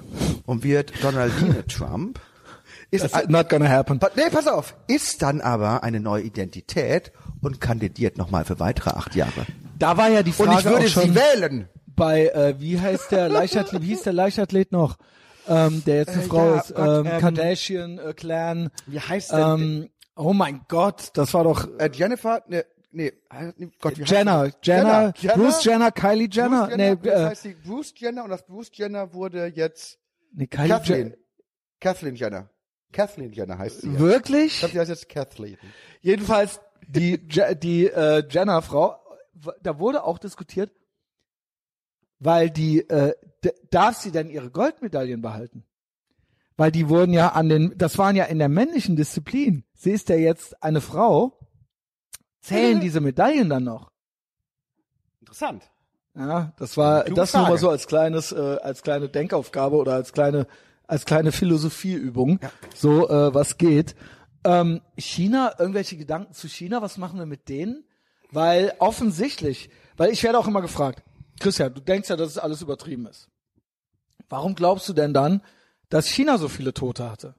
und wird Donaldine *laughs* Trump. Ist That's not gonna happen. Nee, pass auf. Ist dann aber eine neue Identität und kandidiert nochmal für weitere acht Jahre. Da war ja die Frage Und ich würde sie wählen. bei, äh, wie heißt der Leichtathlet, wie hieß der Leichtathlet noch? Ähm, der jetzt eine Äh, Frau ja, ist, Gott, ähm, ähm, Kardashian äh, Clan. Wie heißt denn? Ähm, oh mein Gott, das war doch Äh, Jennifer, ne, nee, nee, Gott, wie heißt Jenner, sie? Jenner, Bruce Jenner, Kylie Jenner, Bruce nee, Jenner, das äh, heißt die Bruce Jenner und das Bruce Jenner wurde jetzt nee Kylie Kathleen. Jenner. Kathleen Jenner. Kathleen Jenner heißt sie. jetzt. Ich Wirklich? glaube, die heißt jetzt Kathleen. Jedenfalls die Je die äh, Jenner Frau, da wurde auch diskutiert, weil die äh, darf sie denn ihre Goldmedaillen behalten? Weil die wurden ja an den das waren ja in der männlichen Disziplin. Sie ist ja jetzt eine Frau. Zählen diese Medaillen dann noch? Interessant. Ja, das war Kluge das nur mal Frage. so als kleines äh, als kleine Denkaufgabe oder als kleine als kleine Philosophieübung. So äh, was geht. Ähm, China, irgendwelche Gedanken zu China, was machen wir mit denen? Weil offensichtlich, weil ich werde auch immer gefragt, Christian, du denkst ja, dass es alles übertrieben ist. Warum glaubst du denn dann, dass China so viele Tote hatte?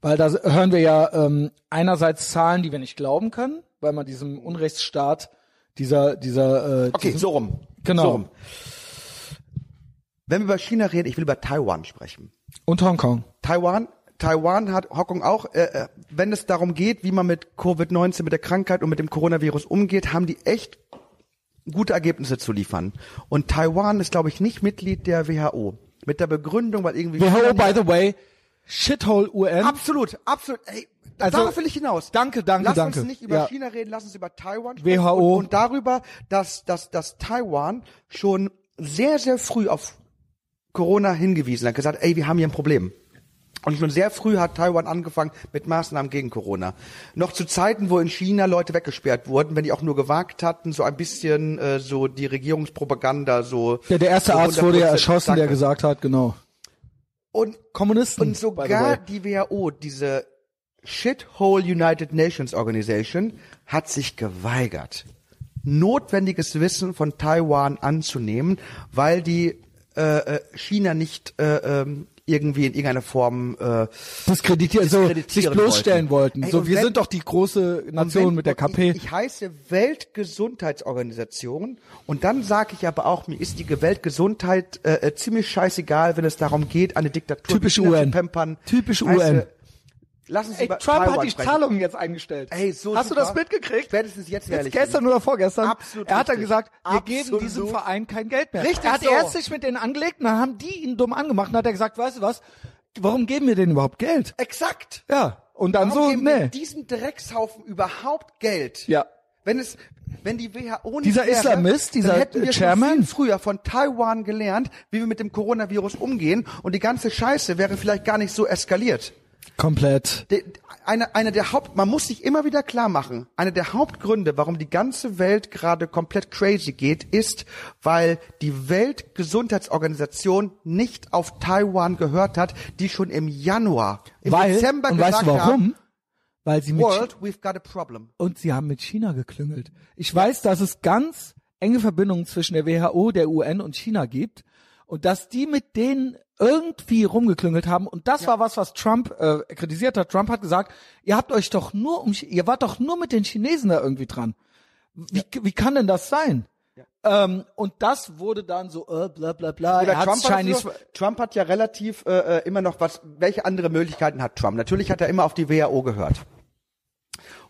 Weil da hören wir ja ähm, einerseits Zahlen, die wir nicht glauben können, weil man diesem Unrechtsstaat dieser dieser äh, Okay, so rum. Genau. So rum. Wenn wir über China reden, ich will über Taiwan sprechen. Und Hongkong. Taiwan, Taiwan hat Hongkong auch, äh, äh, wenn es darum geht, wie man mit Covid-19, mit der Krankheit und mit dem Coronavirus umgeht, haben die echt gute Ergebnisse zu liefern. Und Taiwan ist, glaube ich, nicht Mitglied der WHO. Mit der Begründung, weil irgendwie WHO, by the way, Shithole UN. Absolut, absolut. Ey, Also, darauf will ich hinaus. danke, danke, lass danke. uns nicht über Ja. China reden, lass uns über Taiwan sprechen. WHO. Und, und darüber, dass, dass, dass Taiwan schon sehr, sehr früh auf Corona hingewiesen hat, gesagt, ey, wir haben hier ein Problem. Und schon sehr früh hat Taiwan angefangen mit Maßnahmen gegen Corona. Noch zu Zeiten, wo in China Leute weggesperrt wurden, wenn die auch nur gewagt hatten, so ein bisschen äh, so die Regierungspropaganda so. Ja, der erste so Arzt wurde ja 100% erschossen, der Danke. gesagt hat, genau. Und Kommunisten. und sogar die WHO, diese Shithole United Nations Organization, hat sich geweigert, notwendiges Wissen von Taiwan anzunehmen, weil die äh, äh, China nicht äh, ähm, irgendwie in irgendeiner Form äh, diskreditieren, so sich diskreditieren bloßstellen wollten. wollten. Ey, so, wir wenn- sind doch die große Nation wenn- mit der KP. Ich, ich heiße Weltgesundheitsorganisation und dann sage ich aber auch, mir ist die Weltgesundheit äh, äh, ziemlich scheißegal, wenn es darum geht, eine Diktatur Typisch UN. zu pampern. Typisch Weißt UN. Lass uns Ey, Trump Taiwan hat die sprechen. Zahlungen jetzt eingestellt. Ey, so Hast super. du das mitgekriegt? Spätestens jetzt ich gestern oder vorgestern. Absolut er hat dann gesagt, wir Absolut. geben diesem Verein kein Geld mehr. Richtig er hat so. erst sich mit denen angelegt und dann haben die ihn dumm angemacht und hat er gesagt, weißt du was, warum geben wir denen überhaupt Geld? Exakt. Ja. Und dann Warum so, geben wir nee. diesem Dreckshaufen überhaupt Geld? Ja. Wenn es, wenn die WHO nicht Dieser wäre, Islamist, dieser dann hätten wir Chairman? schon viel früher von Taiwan gelernt, wie wir mit dem Coronavirus umgehen und die ganze Scheiße wäre vielleicht gar nicht so eskaliert. Komplett. De, eine, eine der Haupt, man muss sich immer wieder klar machen, eine der Hauptgründe, warum die ganze Welt gerade komplett crazy geht, ist, weil die Weltgesundheitsorganisation nicht auf Taiwan gehört hat, die schon im Januar, im Weil, Dezember und gesagt weißt du warum? haben, Weil sie mit World, we've got a problem. und sie haben mit China geklüngelt. Ich weiß, dass es ganz enge Verbindungen zwischen der WHO, der UN und China gibt und dass die mit denen irgendwie rumgeklüngelt haben und das war was, was Trump äh, kritisiert hat. Trump hat gesagt, ihr habt euch doch nur um, ihr wart doch nur mit den Chinesen da irgendwie dran. Wie, wie kann denn das sein? Ähm, und das wurde dann so, äh, bla bla bla. Oder er Trump, hat Chinese, Trump hat ja relativ äh, äh, immer noch was. Welche andere Möglichkeiten hat Trump? Natürlich hat er immer auf die WHO gehört.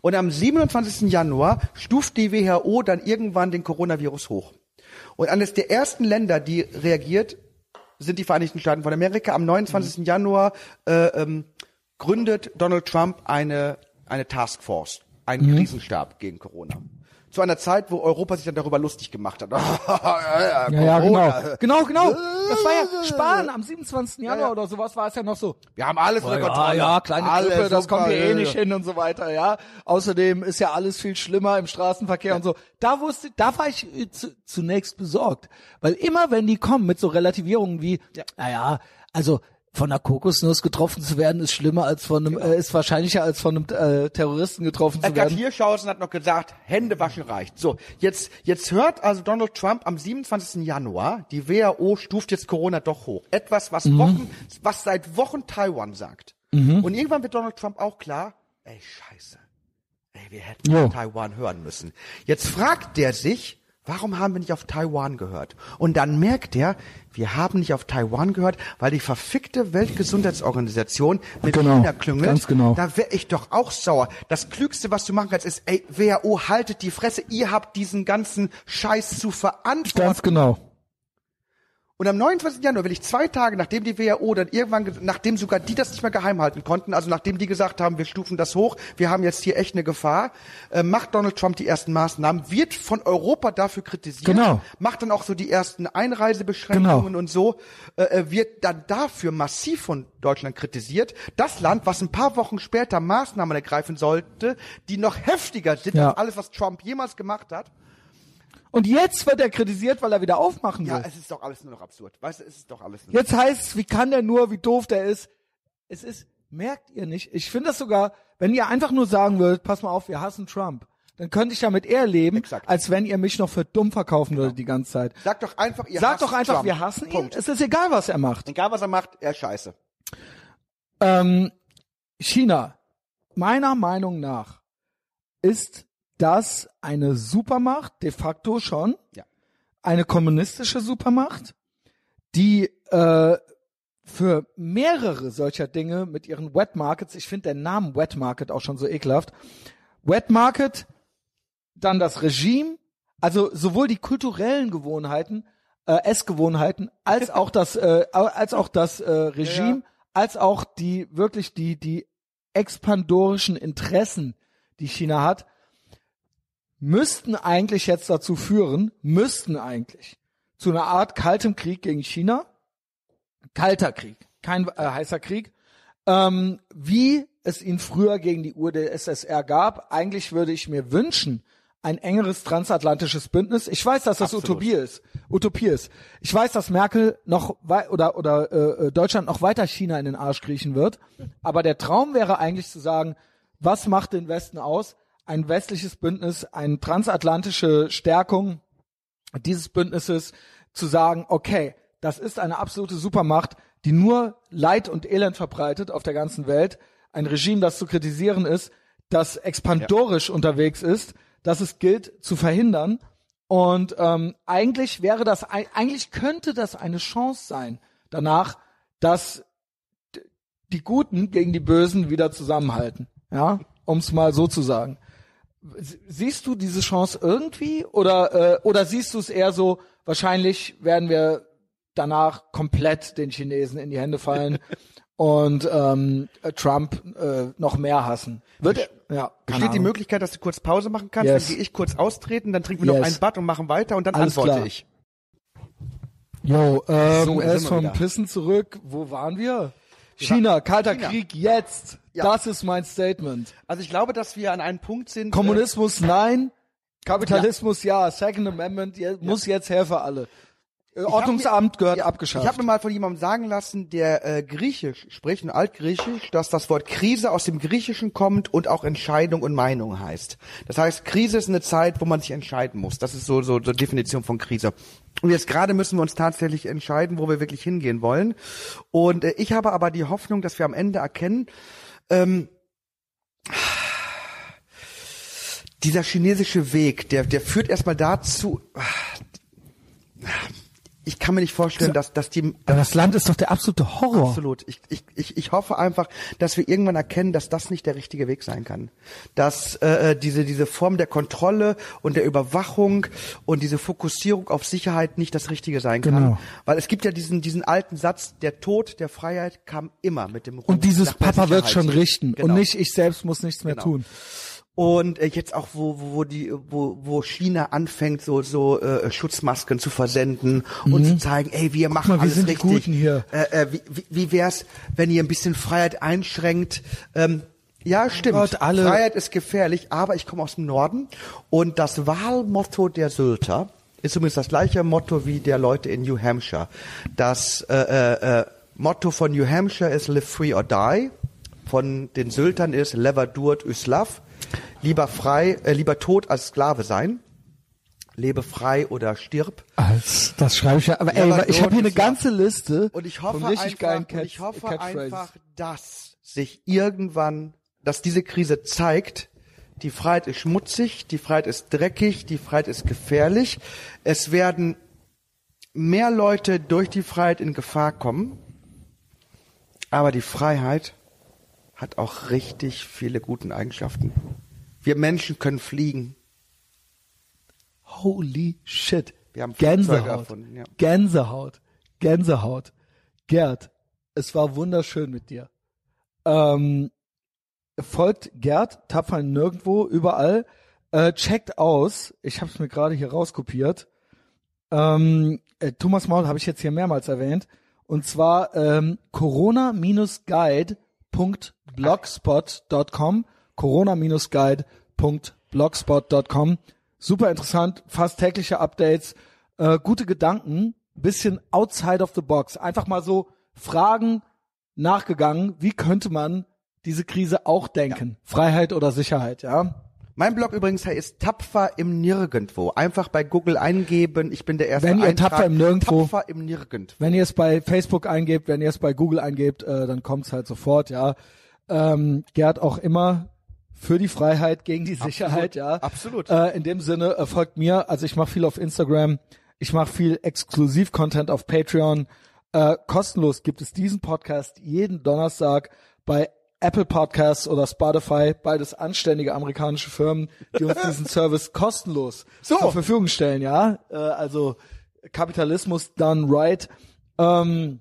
Und am 27. Januar stuft die WHO dann irgendwann den Coronavirus hoch. Und eines der ersten Länder, die reagiert, sind die Vereinigten Staaten von Amerika. Am 29. Januar äh, ähm, gründet Donald Trump eine, eine Taskforce, einen Krisenstab gegen Corona. Zu einer Zeit, wo Europa sich dann darüber lustig gemacht hat. *laughs* ja, ja, genau. Genau, genau. Das war ja *laughs* Spahn am 27. Januar ja. oder sowas war es ja noch so. Wir haben alles unter Ja, Kontrolle. ja, kleine Alles Grippe, das kommt hier eh ja, nicht ja. hin und so weiter, ja. Außerdem ist ja alles viel schlimmer im Straßenverkehr und so. Da wusste, da war ich äh, zu, zunächst besorgt. Weil immer wenn die kommen mit so Relativierungen wie, naja, also von einer Kokosnuss getroffen zu werden ist schlimmer als von einem, äh, ist wahrscheinlicher als von einem äh, Terroristen getroffen zu Edgar werden. Hirschhausen hat noch gesagt, Hände waschen reicht. So, jetzt, jetzt hört also Donald Trump am 27. Januar, die WHO stuft jetzt Corona doch hoch. Etwas, was Wochen, was seit Wochen Taiwan sagt. Und irgendwann wird Donald Trump auch klar, ey, scheiße. Ey, wir hätten auf Taiwan hören müssen. Jetzt fragt der sich, warum haben wir nicht auf Taiwan gehört? Und dann merkt er, wir haben nicht auf Taiwan gehört, weil die verfickte Weltgesundheitsorganisation mit Genau, China klüngelt. ganz genau. Da wäre ich doch auch sauer. Das Klügste, was du machen kannst, ist, ey, WHO, haltet die Fresse, ihr habt diesen ganzen Scheiß zu verantworten. Ganz genau. Und am 29. Januar will ich zwei Tage, nachdem die WHO dann irgendwann, ge- nachdem sogar die das nicht mehr geheim halten konnten, also nachdem die gesagt haben, wir stufen das hoch, wir haben jetzt hier echt eine Gefahr, äh, macht Donald Trump die ersten Maßnahmen, wird von Europa dafür kritisiert, Genau. macht dann auch so die ersten Einreisebeschränkungen Genau. und so, äh, äh, wird dann dafür massiv von Deutschland kritisiert. Das Land, was ein paar Wochen später Maßnahmen ergreifen sollte, die noch heftiger sind Ja. als alles, was Trump jemals gemacht hat. Und jetzt wird er kritisiert, weil er wieder aufmachen will. Ja, es ist doch alles nur noch absurd. Weißt du, es ist doch alles nur Jetzt heißt es, wie kann der nur, wie doof der ist. Es ist, merkt ihr nicht? Ich finde das sogar, wenn ihr einfach nur sagen würdet, pass mal auf, wir hassen Trump, dann könnte ich damit eher leben, Exakt. Genau. als wenn ihr mich noch für dumm verkaufen würdet die ganze Zeit. Sag doch einfach, ihr Sagt doch einfach, Trump. wir hassen ihn. Punkt. Es ist egal, was er macht. Egal was er macht, er ist scheiße. Ähm, China, meiner Meinung nach, ist das eine Supermacht, de facto schon. Ja. Eine kommunistische Supermacht, die äh, für mehrere solcher Dinge mit ihren Wet Markets, ich finde den Namen Wet Market auch schon so ekelhaft, Wet Market, dann das Regime, also sowohl die kulturellen Gewohnheiten, äh, Essgewohnheiten, als *laughs* auch das, äh, als auch das äh, Regime, als auch die wirklich die die expandorischen Interessen, die China hat, müssten eigentlich jetzt dazu führen, müssten eigentlich zu einer Art kaltem Krieg gegen China, kalter Krieg, kein äh, heißer Krieg, ähm, wie es ihn früher gegen die UdSSR gab. Eigentlich würde ich mir wünschen, ein engeres transatlantisches Bündnis. Ich weiß, dass das Absolut. Utopie ist. Utopie ist. Ich weiß, dass Merkel noch oder oder äh, äh, Deutschland noch weiter China in den Arsch kriechen wird. Aber der Traum wäre eigentlich zu sagen, was macht den Westen aus? Ein westliches Bündnis, eine transatlantische Stärkung dieses Bündnisses zu sagen, okay, das ist eine absolute Supermacht, die nur Leid und Elend verbreitet auf der ganzen Welt. Ein Regime, das zu kritisieren ist, das expandorisch unterwegs ist, das es gilt zu verhindern. Und ähm, eigentlich wäre das, ei- eigentlich könnte das eine Chance sein, danach, dass die Guten gegen die Bösen wieder zusammenhalten. Ja, um es mal so zu sagen. Sie- Siehst du diese Chance irgendwie oder äh, oder siehst du es eher so? Wahrscheinlich werden wir danach komplett den Chinesen in die Hände fallen *laughs* und ähm, Trump äh, noch mehr hassen. Wird er? Ja. Besteht die. Möglichkeit, dass du kurz Pause machen kannst, Yes. dann gehe ich kurz austreten, dann trinken wir noch Yes. einen Bad und machen weiter und dann Alles antworte klar. ich. Jo, ähm, So, er ist vom wieder. Pissen zurück. Wo waren wir? China, kalter China. Krieg jetzt. Ja. Das ist mein Statement. Also ich glaube, dass wir an einem Punkt sind. Kommunismus nein, Kapitalismus ja, Second Amendment muss jetzt her für alle. Ordnungsamt gehört Ja, abgeschafft. Ich habe mir mal von jemandem sagen lassen, der äh, Griechisch spricht, und Altgriechisch, dass das Wort Krise aus dem Griechischen kommt und auch Entscheidung und Meinung heißt. Das heißt, Krise ist eine Zeit, wo man sich entscheiden muss. Das ist so so so Definition von Krise. Und jetzt gerade müssen wir uns tatsächlich entscheiden, wo wir wirklich hingehen wollen. Und äh, ich habe aber die Hoffnung, dass wir am Ende erkennen, ähm, dieser chinesische Weg, der, der führt erstmal dazu, ich kann mir nicht vorstellen, dass, dass die, Aber das Land ist doch der absolute Horror. absolut, ich, ich, ich, ich hoffe einfach, dass wir irgendwann erkennen, dass das nicht der richtige Weg sein kann. Dass äh, diese, diese Form der Kontrolle und der Überwachung und diese Fokussierung auf Sicherheit nicht das Richtige sein kann. Genau. Weil es gibt ja diesen, diesen alten Satz, der Tod der Freiheit kam immer mit dem Ruf Und dieses Papa wird schon richten Genau. und nicht ich selbst muss nichts mehr Genau. tun. Und äh, jetzt auch, wo, wo, wo die, wo, wo China anfängt, so, so äh, Schutzmasken zu versenden und zu zeigen, ey, wir machen Mhm. mal, wir alles sind die richtig. Guten hier. Äh, äh, wie, wie, wie wär's, wenn ihr ein bisschen Freiheit einschränkt? Ähm, ja, stimmt. Gott, Freiheit ist gefährlich, aber ich komme aus dem Norden und das Wahlmotto der Sylter ist übrigens das gleiche Motto wie der Leute in New Hampshire. Das äh, äh, äh, Motto von New Hampshire ist Live Free or Die. Von den Syltern ist Lever Duert Üslav. Lieber frei, äh, lieber tot als Sklave sein. Lebe frei oder stirb. Als, das schreibe ich ja. Aber Ja, ey, aber ich habe hier eine ja- ganze Liste Und ich hoffe einfach, Catch, ich hoffe einfach, dass sich irgendwann, dass diese Krise zeigt, die Freiheit ist schmutzig, die Freiheit ist dreckig, die Freiheit ist gefährlich. Es werden mehr Leute durch die Freiheit in Gefahr kommen, aber die Freiheit hat auch richtig viele guten Eigenschaften. Wir Menschen können fliegen. Holy shit. Wir haben Gänsehaut. erfunden, ja. Gänsehaut. Gänsehaut. Gerd, es war wunderschön mit dir. Ähm, folgt Gerd, tapfer nirgendwo, überall. Äh, checkt aus, ich habe es mir gerade hier rauskopiert. Ähm, äh, Thomas Maul habe ich jetzt hier mehrmals erwähnt. Und zwar ähm, corona-guide.blogspot.com corona-guide.blogspot.com Super interessant, fast tägliche Updates, äh, gute Gedanken, bisschen outside of the box. Einfach mal so Fragen nachgegangen, wie könnte man diese Krise auch denken? Freiheit oder Sicherheit, ja? Mein Blog übrigens ist tapfer im Nirgendwo. Einfach bei Google eingeben. Ich bin der erste. Wenn ihr Eintrag. tapfer im Nirgendwo- Tapfer im Nirgendwo. Wenn ihr es bei Facebook eingebt, wenn ihr es bei Google eingebt, äh, dann kommt's halt sofort, ja. Ähm, Gerd auch immer für die Freiheit gegen die Sicherheit, ja. absolut. Äh, in dem Sinne äh, folgt mir, also ich mache viel auf Instagram, ich mache viel Exklusiv-Content auf Patreon. Äh, kostenlos gibt es diesen Podcast jeden Donnerstag bei Apple Podcasts oder Spotify, beides anständige amerikanische Firmen, die uns diesen *laughs* Service kostenlos So. zur Verfügung stellen, ja. Äh, also Kapitalismus done right. Ähm,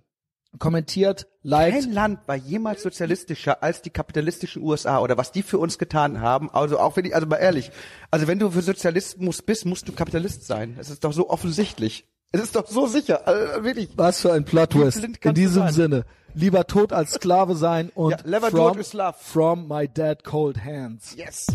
kommentiert, liked. Kein Land war jemals sozialistischer als die kapitalistischen USA oder was die für uns getan haben. Also auch wenn ich, also mal ehrlich, also wenn du für Sozialismus bist, musst du Kapitalist sein. Es ist doch so offensichtlich. Es ist doch so sicher, also wirklich. Was für ein Plot Twist. In diesem sein? Sinne. Lieber tot als Sklave sein und Ja, from, from my dead cold hands. Yes.